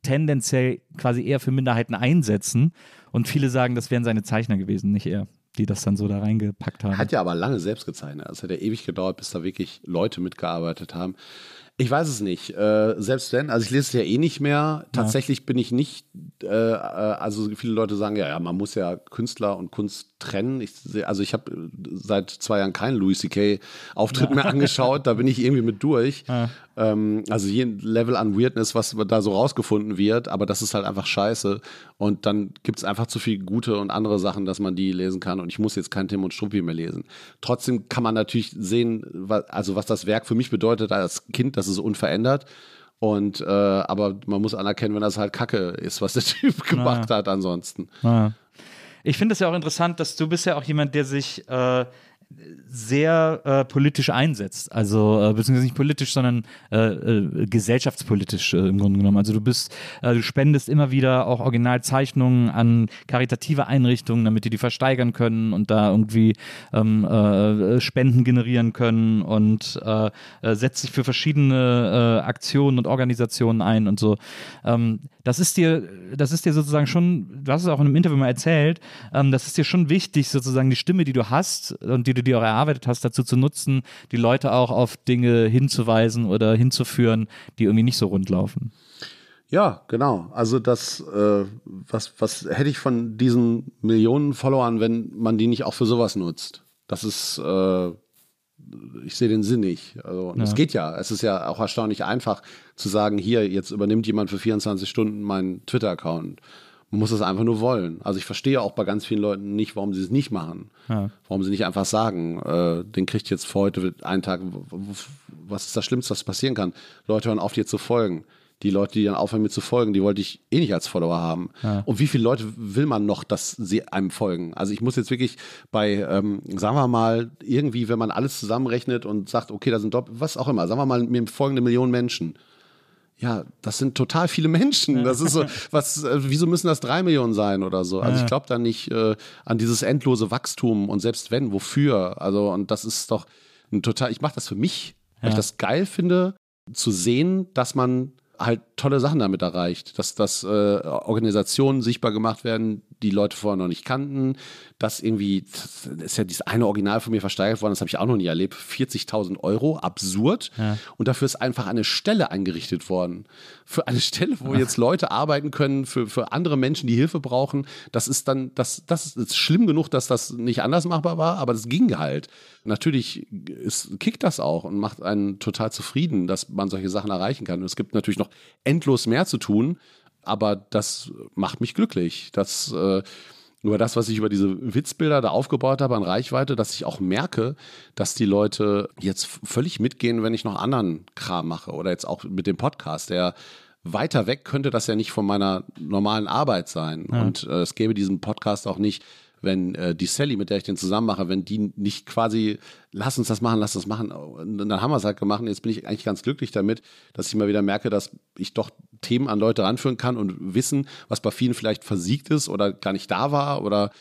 tendenziell quasi eher für Minderheiten einsetzen und viele sagen, das wären seine Zeichner gewesen, nicht er, die das dann so da reingepackt haben. hat ja aber lange selbst gezeichnet. Es hat ja ewig gedauert, bis da wirklich Leute mitgearbeitet haben. Ich weiß es nicht. Äh, selbst wenn, also ich lese es ja eh nicht mehr. Tatsächlich ja. bin ich nicht, äh, äh, also viele Leute sagen ja, ja, man muss ja Künstler und Kunst trennen. Ich, also ich habe seit zwei Jahren keinen Louis C.K. Auftritt ja. mehr angeschaut. Da bin ich irgendwie mit durch. Ja. Ähm, also jeden Level an Weirdness, was da so rausgefunden wird, aber das ist halt einfach scheiße. Und dann gibt es einfach zu viel gute und andere Sachen, dass man die lesen kann. Und ich muss jetzt kein Tim und Struppi mehr lesen. Trotzdem kann man natürlich sehen, was, also was das Werk für mich bedeutet als Kind, das ist unverändert. Und äh, aber man muss anerkennen, wenn das halt Kacke ist, was der Typ gemacht naja. hat ansonsten. Naja. Ich finde es ja auch interessant, dass du bist ja auch jemand, der sich äh, sehr äh, politisch einsetzt. Also, äh, beziehungsweise nicht politisch, sondern äh, äh gesellschaftspolitisch äh, im Grunde genommen. Also, du bist, äh, du spendest immer wieder auch Originalzeichnungen an karitative Einrichtungen, damit die die versteigern können und da irgendwie ähm, Spenden generieren können und setzt sich für verschiedene Aktionen und Organisationen ein und so. Ähm, das ist dir, das ist dir sozusagen schon, du hast es auch in einem Interview mal erzählt, ähm, das ist dir schon wichtig, sozusagen die Stimme, die du hast und die du dir auch erarbeitet hast, dazu zu nutzen, die Leute auch auf Dinge hinzuweisen oder hinzuführen, die irgendwie nicht so rund laufen. Ja, genau. Also das, äh, was, was hätte ich von diesen Millionen Followern, wenn man die nicht auch für sowas nutzt? Das ist, äh, ich sehe den Sinn nicht. Also es geht ja. Es ist ja auch erstaunlich einfach zu sagen, hier, jetzt übernimmt jemand für 24 Stunden meinen Twitter-Account. Man muss das einfach nur wollen. Also ich verstehe auch bei ganz vielen Leuten nicht, warum sie es nicht machen. Ja. Warum sie nicht einfach sagen, äh, den kriegt jetzt für heute einen Tag, was ist das Schlimmste, was passieren kann? Leute hören auf, dir zu folgen. Die Leute, die dann aufhören, mir zu folgen, die wollte ich eh nicht als Follower haben. Ja. Und wie viele Leute will man noch, dass sie einem folgen? Also ich muss jetzt wirklich bei, ähm, sagen wir mal, irgendwie, wenn man alles zusammenrechnet und sagt, okay, da sind doppelt, was auch immer, sagen wir mal, mir folgende Millionen Menschen ja, das sind total viele Menschen. Das ist so, was, äh, wieso müssen das drei Millionen sein oder so? Also ich glaube da nicht äh, an dieses endlose Wachstum und selbst wenn, wofür? Also, und das ist doch ein total, ich mache das für mich, weil ja. ich das geil finde, zu sehen, dass man halt tolle Sachen damit erreicht, dass, dass äh, Organisationen sichtbar gemacht werden, die Leute vorher noch nicht kannten, dass irgendwie, das ist ja dieses eine Original von mir versteigert worden, das habe ich auch noch nie erlebt, 40.000 Euro, absurd. Ja. Und dafür ist einfach eine Stelle eingerichtet worden. Für eine Stelle, wo Ach. jetzt Leute arbeiten können, für, für andere Menschen, die Hilfe brauchen. Das ist dann, das, das ist schlimm genug, dass das nicht anders machbar war, aber das ging halt. Natürlich ist, kickt das auch und macht einen total zufrieden, dass man solche Sachen erreichen kann. Und es gibt natürlich noch endlos mehr zu tun aber das macht mich glücklich. Das, äh, über das, was ich über diese Witzbilder da aufgebaut habe an Reichweite, dass ich auch merke, dass die Leute jetzt völlig mitgehen, wenn ich noch anderen Kram mache oder jetzt auch mit dem Podcast, der weiter weg könnte das ja nicht von meiner normalen Arbeit sein. Ja. Und äh, es gäbe diesen Podcast auch nicht, wenn äh, die Sally, mit der ich den zusammen mache, wenn die nicht quasi, lass uns das machen, lass uns das machen, und dann haben wir es halt gemacht. Und jetzt bin ich eigentlich ganz glücklich damit, dass ich mal wieder merke, dass ich doch Themen an Leute ranführen kann und wissen, was bei vielen vielleicht versiegt ist oder gar nicht da war oder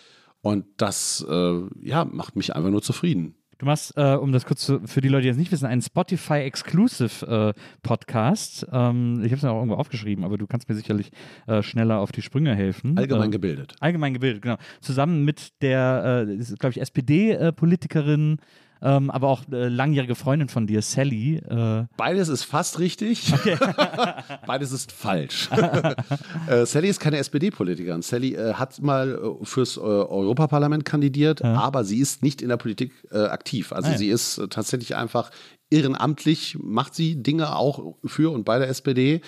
und das äh, ja macht mich einfach nur zufrieden. Du machst, äh, um das kurz zu, für die Leute, die das nicht wissen, einen Spotify-Exclusive äh, Podcast. Ähm, ich habe es ja auch irgendwo aufgeschrieben, aber du kannst mir sicherlich äh, schneller auf die Sprünge helfen. Allgemein ähm, gebildet. Allgemein gebildet, genau. Zusammen mit der, äh, glaube ich, SPD-Politikerin ähm, aber auch äh, langjährige Freundin von dir, Sally. Äh Beides ist fast richtig. Okay. Beides ist falsch. äh, Sally ist keine SPD-Politikerin. Sally äh, hat mal äh, fürs äh, Europaparlament kandidiert, ja. aber sie ist nicht in der Politik aktiv. Also ah, ja. sie ist tatsächlich einfach ehrenamtlich, macht sie Dinge auch für und bei der SPD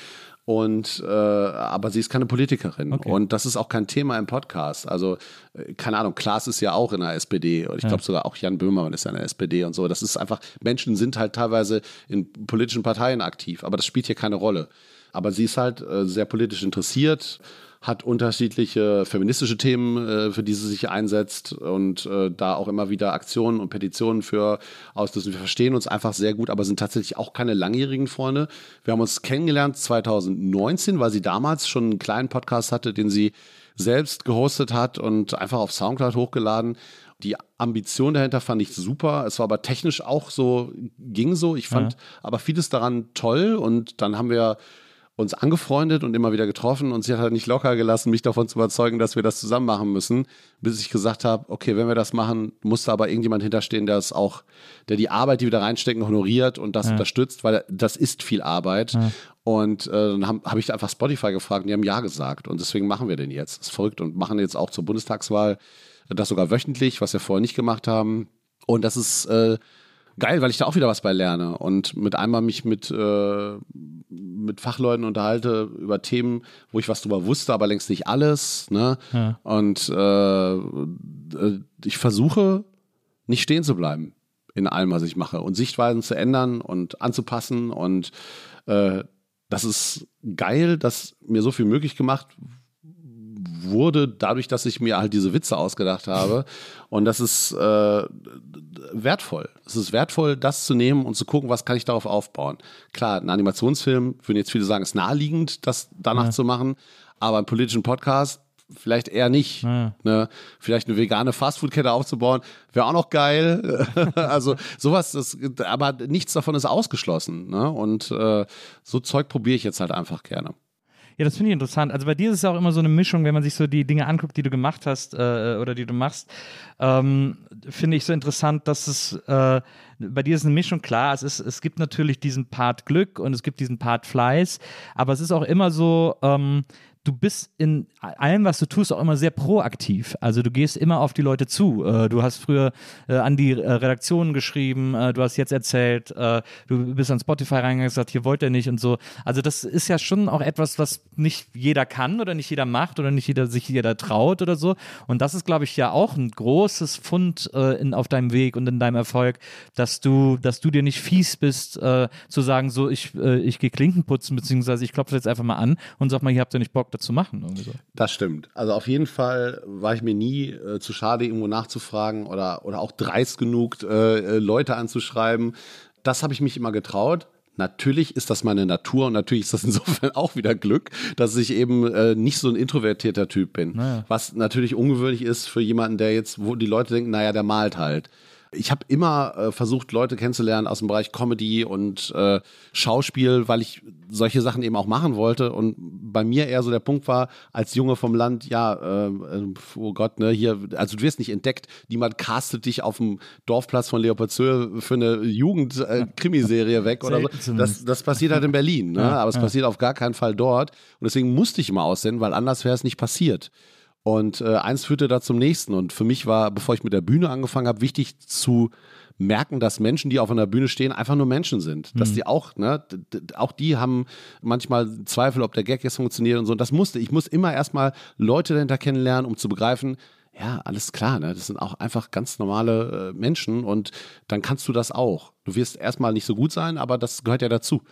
und äh, aber sie ist keine Politikerin okay. und das ist auch kein Thema im Podcast. Also äh, keine Ahnung, Klaas ist ja auch in der SPD und ich glaube sogar auch Jan Böhmermann ist ja in der SPD und so. Das ist einfach Menschen sind halt teilweise in politischen Parteien aktiv, aber das spielt hier keine Rolle. Aber sie ist halt äh, sehr politisch interessiert hat unterschiedliche feministische Themen, äh, für die sie sich einsetzt und äh, da auch immer wieder Aktionen und Petitionen für auslösen. Wir verstehen uns einfach sehr gut, aber sind tatsächlich auch keine langjährigen Freunde. Wir haben uns kennengelernt 2019, weil sie damals schon einen kleinen Podcast hatte, den sie selbst gehostet hat und einfach auf Soundcloud hochgeladen. Die Ambition dahinter fand ich super. Es war aber technisch auch so, ging so. Ich fand ja. aber vieles daran toll und dann haben wir uns angefreundet und immer wieder getroffen und sie hat halt nicht locker gelassen, mich davon zu überzeugen, dass wir das zusammen machen müssen, bis ich gesagt habe, okay, wenn wir das machen, muss da aber irgendjemand hinterstehen, der es auch, der die Arbeit, die wir da reinstecken, honoriert und das ja. unterstützt, weil das ist viel Arbeit. Ja. Und äh, dann habe hab ich einfach Spotify gefragt und die haben Ja gesagt und deswegen machen wir den jetzt. Das ist verrückt und machen jetzt auch zur Bundestagswahl das sogar wöchentlich, was wir vorher nicht gemacht haben. Und das ist äh, geil, weil ich da auch wieder was bei lerne und mit einmal mich mit, äh, mit Fachleuten unterhalte über Themen, wo ich was drüber wusste, aber längst nicht alles. Ne? Ja. Und äh, äh, ich versuche nicht stehen zu bleiben in allem, was ich mache und Sichtweisen zu ändern und anzupassen und äh, das ist geil, dass mir so viel möglich gemacht wurde, dadurch, dass ich mir halt diese Witze ausgedacht habe. Und das ist äh, wertvoll. Es ist wertvoll, das zu nehmen und zu gucken, was kann ich darauf aufbauen. Klar, ein Animationsfilm, würden jetzt viele sagen, ist naheliegend, das danach ja. zu machen. Aber einen politischen Podcast vielleicht eher nicht. Ja. Ne? Vielleicht eine vegane Fastfood-Kette aufzubauen, wäre auch noch geil. also sowas, das, aber nichts davon ist ausgeschlossen. Ne? Und äh, so Zeug probiere ich jetzt halt einfach gerne. Ja, das finde ich interessant. Also bei dir ist es auch immer so eine Mischung, wenn man sich so die Dinge anguckt, die du gemacht hast äh, oder die du machst, ähm, finde ich so interessant, dass es äh, bei dir ist eine Mischung, klar, es, ist, es gibt natürlich diesen Part Glück und es gibt diesen Part Fleiß, aber es ist auch immer so, ähm, du bist in allem, was du tust, auch immer sehr proaktiv. Also du gehst immer auf die Leute zu. Äh, du hast früher äh, an die äh, Redaktionen geschrieben, du hast jetzt erzählt, du bist an Spotify reingegangen und gesagt, hier wollt ihr nicht und so. Also das ist ja schon auch etwas, was nicht jeder kann oder nicht jeder macht oder nicht jeder sich jeder traut oder so. Und das ist, glaube ich, ja auch ein großes Fund in, auf deinem Weg und in deinem Erfolg, dass du, dass du dir nicht fies bist, zu sagen, so ich, ich gehe Klinken putzen, beziehungsweise ich klopfe jetzt einfach mal an und sag mal, hier habt ihr nicht Bock dazu machen. So. Das stimmt. Also auf jeden Fall war ich mir nie äh, zu schade, irgendwo nachzufragen oder, oder auch dreist genug, äh, äh Leute anzuschreiben. Das habe ich mich immer getraut. Natürlich ist das meine Natur und natürlich ist das insofern auch wieder Glück, dass ich eben äh, nicht so ein introvertierter Typ bin. Naja. Was natürlich ungewöhnlich ist für jemanden, der jetzt, wo die Leute denken, naja, der malt halt ich habe immer äh, versucht, Leute kennenzulernen aus dem Bereich Comedy und äh, Schauspiel, weil ich solche Sachen eben auch machen wollte. Und bei mir eher so der Punkt war, als Junge vom Land, ja, äh, äh oh Gott, ne, hier, also du wirst nicht entdeckt, niemand castet dich auf dem Dorfplatz von Leopoldshöhe für eine Jugend-Krimiserie äh, weg oder so. Das, das passiert halt in Berlin, ne? aber es passiert auf gar keinen Fall dort. Und deswegen musste ich immer aussenden, weil anders wäre es nicht passiert. Und äh, eins führte da zum nächsten. Und für mich war, bevor ich mit der Bühne angefangen habe, wichtig zu merken, dass Menschen, die auf einer Bühne stehen, einfach nur Menschen sind. Dass mhm. die auch, ne, auch die haben manchmal Zweifel, ob der Gag jetzt funktioniert und so. Und das musste, ich muss immer erstmal Leute dahinter kennenlernen, um zu begreifen, ja, alles klar, ne? Das sind auch einfach ganz normale äh, Menschen und dann kannst du das auch. Du wirst erstmal nicht so gut sein, aber das gehört ja dazu.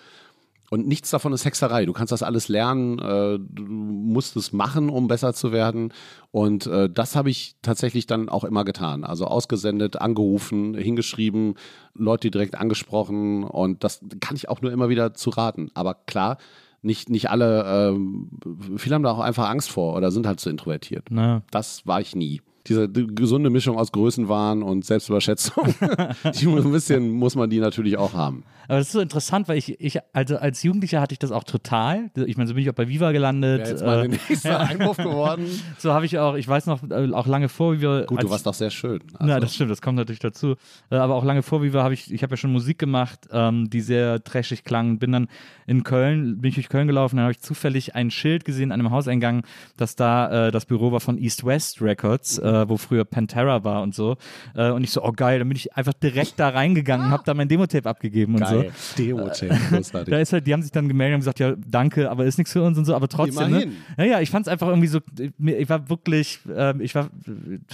Und nichts davon ist Hexerei. Du kannst das alles lernen, äh, du musst es machen, um besser zu werden. Und äh, das habe ich tatsächlich dann auch immer getan. Also ausgesendet, angerufen, hingeschrieben, Leute direkt angesprochen. Und das kann ich auch nur immer wieder zu raten. Aber klar, nicht, nicht alle, äh, viele haben da auch einfach Angst vor oder sind halt zu introvertiert. Na. Das war ich nie diese gesunde Mischung aus Größenwahn und Selbstüberschätzung, die ein bisschen muss man die natürlich auch haben. Aber das ist so interessant, weil ich, ich also als Jugendlicher hatte ich das auch total. Ich meine, so bin ich auch bei Viva gelandet. Wäre jetzt mal äh, der nächste Einwurf geworden. So habe ich auch, ich weiß noch, äh, auch lange vor, wie wir. Gut, als, du warst doch sehr schön. Also. Na, das stimmt, das kommt natürlich dazu. Äh, aber auch lange vor, wie wir habe ich, ich habe ja schon Musik gemacht, ähm, die sehr trashig klang. Bin dann in Köln, bin ich durch Köln gelaufen, dann habe ich zufällig ein Schild gesehen an einem Hauseingang, dass da äh, das Büro war von East West Records. Äh, wo früher Pantera war und so. Äh, und ich so, oh geil, dann bin ich einfach direkt da reingegangen, habe da mein Demo-Tape abgegeben geil. und so. Demo-Tape, großartig. da ist halt, die haben sich dann gemeldet und gesagt, ja, danke, aber ist nichts für uns und so, aber trotzdem. Ne? Ja, ja, ich fand es einfach irgendwie so, ich war wirklich, äh, ich war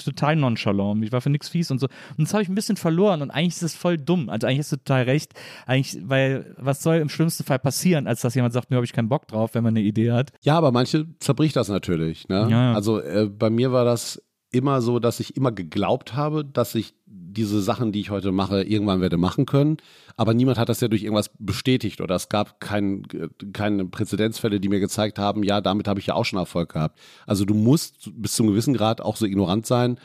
total nonchalant, ich war für nichts fies und so. Und das habe ich ein bisschen verloren und eigentlich ist es voll dumm. Also eigentlich hast du total recht, eigentlich, weil was soll im schlimmsten Fall passieren, als dass jemand sagt, mir habe ich keinen Bock drauf, wenn man eine Idee hat. Ja, aber manche zerbricht das natürlich. Ne? Ja. Also äh, bei mir war das immer so, dass ich immer geglaubt habe, dass ich diese Sachen, die ich heute mache, irgendwann werde machen können. Aber niemand hat das ja durch irgendwas bestätigt oder es gab kein, keine Präzedenzfälle, die mir gezeigt haben, ja, damit habe ich ja auch schon Erfolg gehabt. Also du musst bis zu einem gewissen Grad auch so ignorant sein,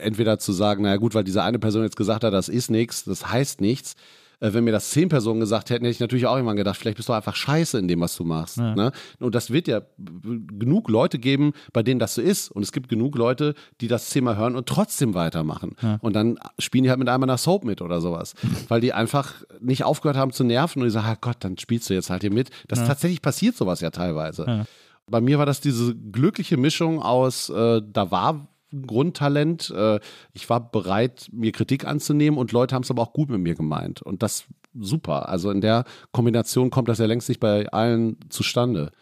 entweder zu sagen, naja gut, weil diese eine Person jetzt gesagt hat, das ist nichts, das heißt nichts. Äh, wenn mir das zehn Personen gesagt hätten, hätte ich natürlich auch irgendwann gedacht, vielleicht bist du einfach scheiße in dem, was du machst. Ja. Ne? Und das wird ja genug Leute geben, bei denen das so ist. Und es gibt genug Leute, die das Thema hören und trotzdem weitermachen. Ja. Und dann spielen die halt mit einmal nach Soap mit oder sowas. Weil die einfach nicht aufgehört haben zu nerven und die sagen, ah Gott, dann spielst du jetzt halt hier mit. Das ja. tatsächlich passiert sowas ja teilweise. Bei mir war das diese glückliche Mischung aus, äh, da war Grundtalent. Äh, ich war bereit, mir Kritik anzunehmen und Leute haben es aber auch gut mit mir gemeint. Und das super. Also in der Kombination kommt das ja längst nicht bei allen zustande.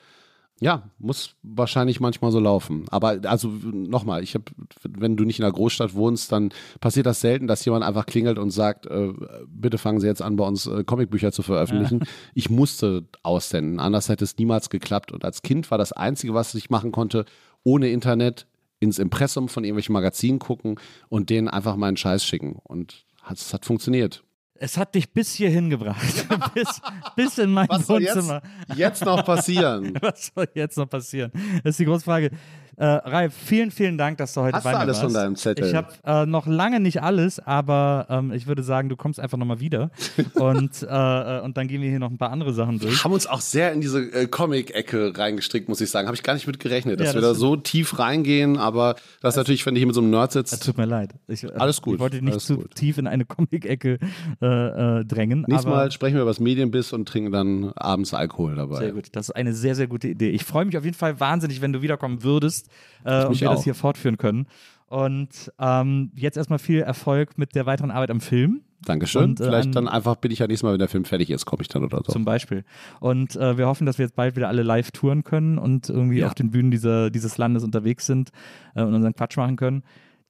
Ja, muss wahrscheinlich manchmal so laufen. Aber also nochmal, ich habe, wenn du nicht in einer Großstadt wohnst, dann passiert das selten, dass jemand einfach klingelt und sagt, äh, bitte fangen Sie jetzt an, bei uns äh, Comicbücher zu veröffentlichen. Ja. Ich musste aussenden, anders hätte es niemals geklappt. Und als Kind war das Einzige, was ich machen konnte, ohne Internet ins Impressum von irgendwelchen Magazinen gucken und denen einfach meinen Scheiß schicken. Und es hat funktioniert. Es hat dich bis hierhin gebracht. bis, bis in mein Was Wohnzimmer. Jetzt, jetzt noch passieren? Was soll jetzt noch passieren? Das ist die große Frage. Äh, Ralf, vielen, vielen Dank, dass du heute Hast bei du mir alles warst. von deinem Zettel? Ich habe äh, noch lange nicht alles, aber ähm, ich würde sagen, du kommst einfach nochmal wieder und, äh, und dann gehen wir hier noch ein paar andere Sachen durch. Wir haben uns auch sehr in diese äh, Comic-Ecke reingestrickt, muss ich sagen. Habe ich gar nicht mit gerechnet, dass ja, das wir da so tief reingehen, aber das ist natürlich, wenn ich mit so einem Nerd sitze. Tut mir leid. Ich, äh, alles gut. Ich wollte nicht zu gut. tief in eine Comic-Ecke äh, drängen. Nächstes Mal sprechen wir über das Medienbiss und trinken dann abends Alkohol dabei. Sehr gut. Das ist eine sehr, sehr gute Idee. Ich freue mich auf jeden Fall wahnsinnig, wenn du wiederkommen würdest äh, und wir auch. das hier fortführen können. Und ähm, jetzt erstmal viel Erfolg mit der weiteren Arbeit am Film. Dankeschön. Und, äh, Vielleicht dann einfach bin ich ja nächstes Mal, wenn der Film fertig ist, komme ich dann oder so. Zum Beispiel. Und äh, wir hoffen, dass wir jetzt bald wieder alle live touren können und irgendwie ja. auf den Bühnen dieser, dieses Landes unterwegs sind äh, und unseren Quatsch machen können.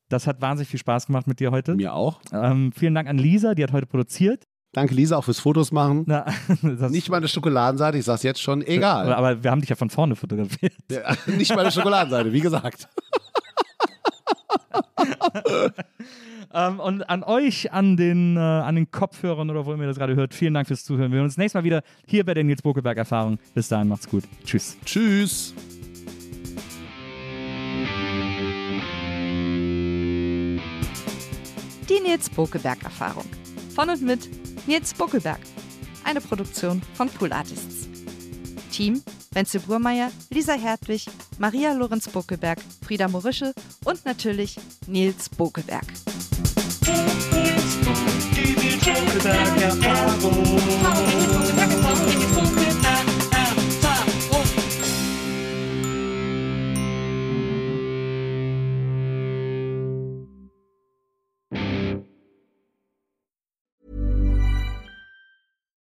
Das hat wahnsinnig viel Spaß gemacht mit dir heute. Mir auch. Ähm, vielen Dank an Lisa, die hat heute produziert. Danke, Lisa, auch fürs Fotos machen. Na, nicht meine Schokoladenseite, ich sag's jetzt schon, egal. Aber wir haben dich ja von vorne fotografiert. Ja, nicht meine Schokoladenseite, wie gesagt. ähm, und an euch, an den, äh, an den Kopfhörern oder wo ihr mir das gerade hört, vielen Dank fürs Zuhören. Wir sehen uns nächstes Mal wieder hier bei der Nils Bokelberg Erfahrung. Bis dahin, macht's gut. Tschüss. Tschüss. Die Nils Bokelberg Erfahrung. Von und mit Nils Buckelberg. Eine Produktion von Pool Artists. Team Wenzel Burmeier, Lisa Hertwig, Maria Lorenz Buckelberg, Frieda Morische und natürlich Nils Bokelberg.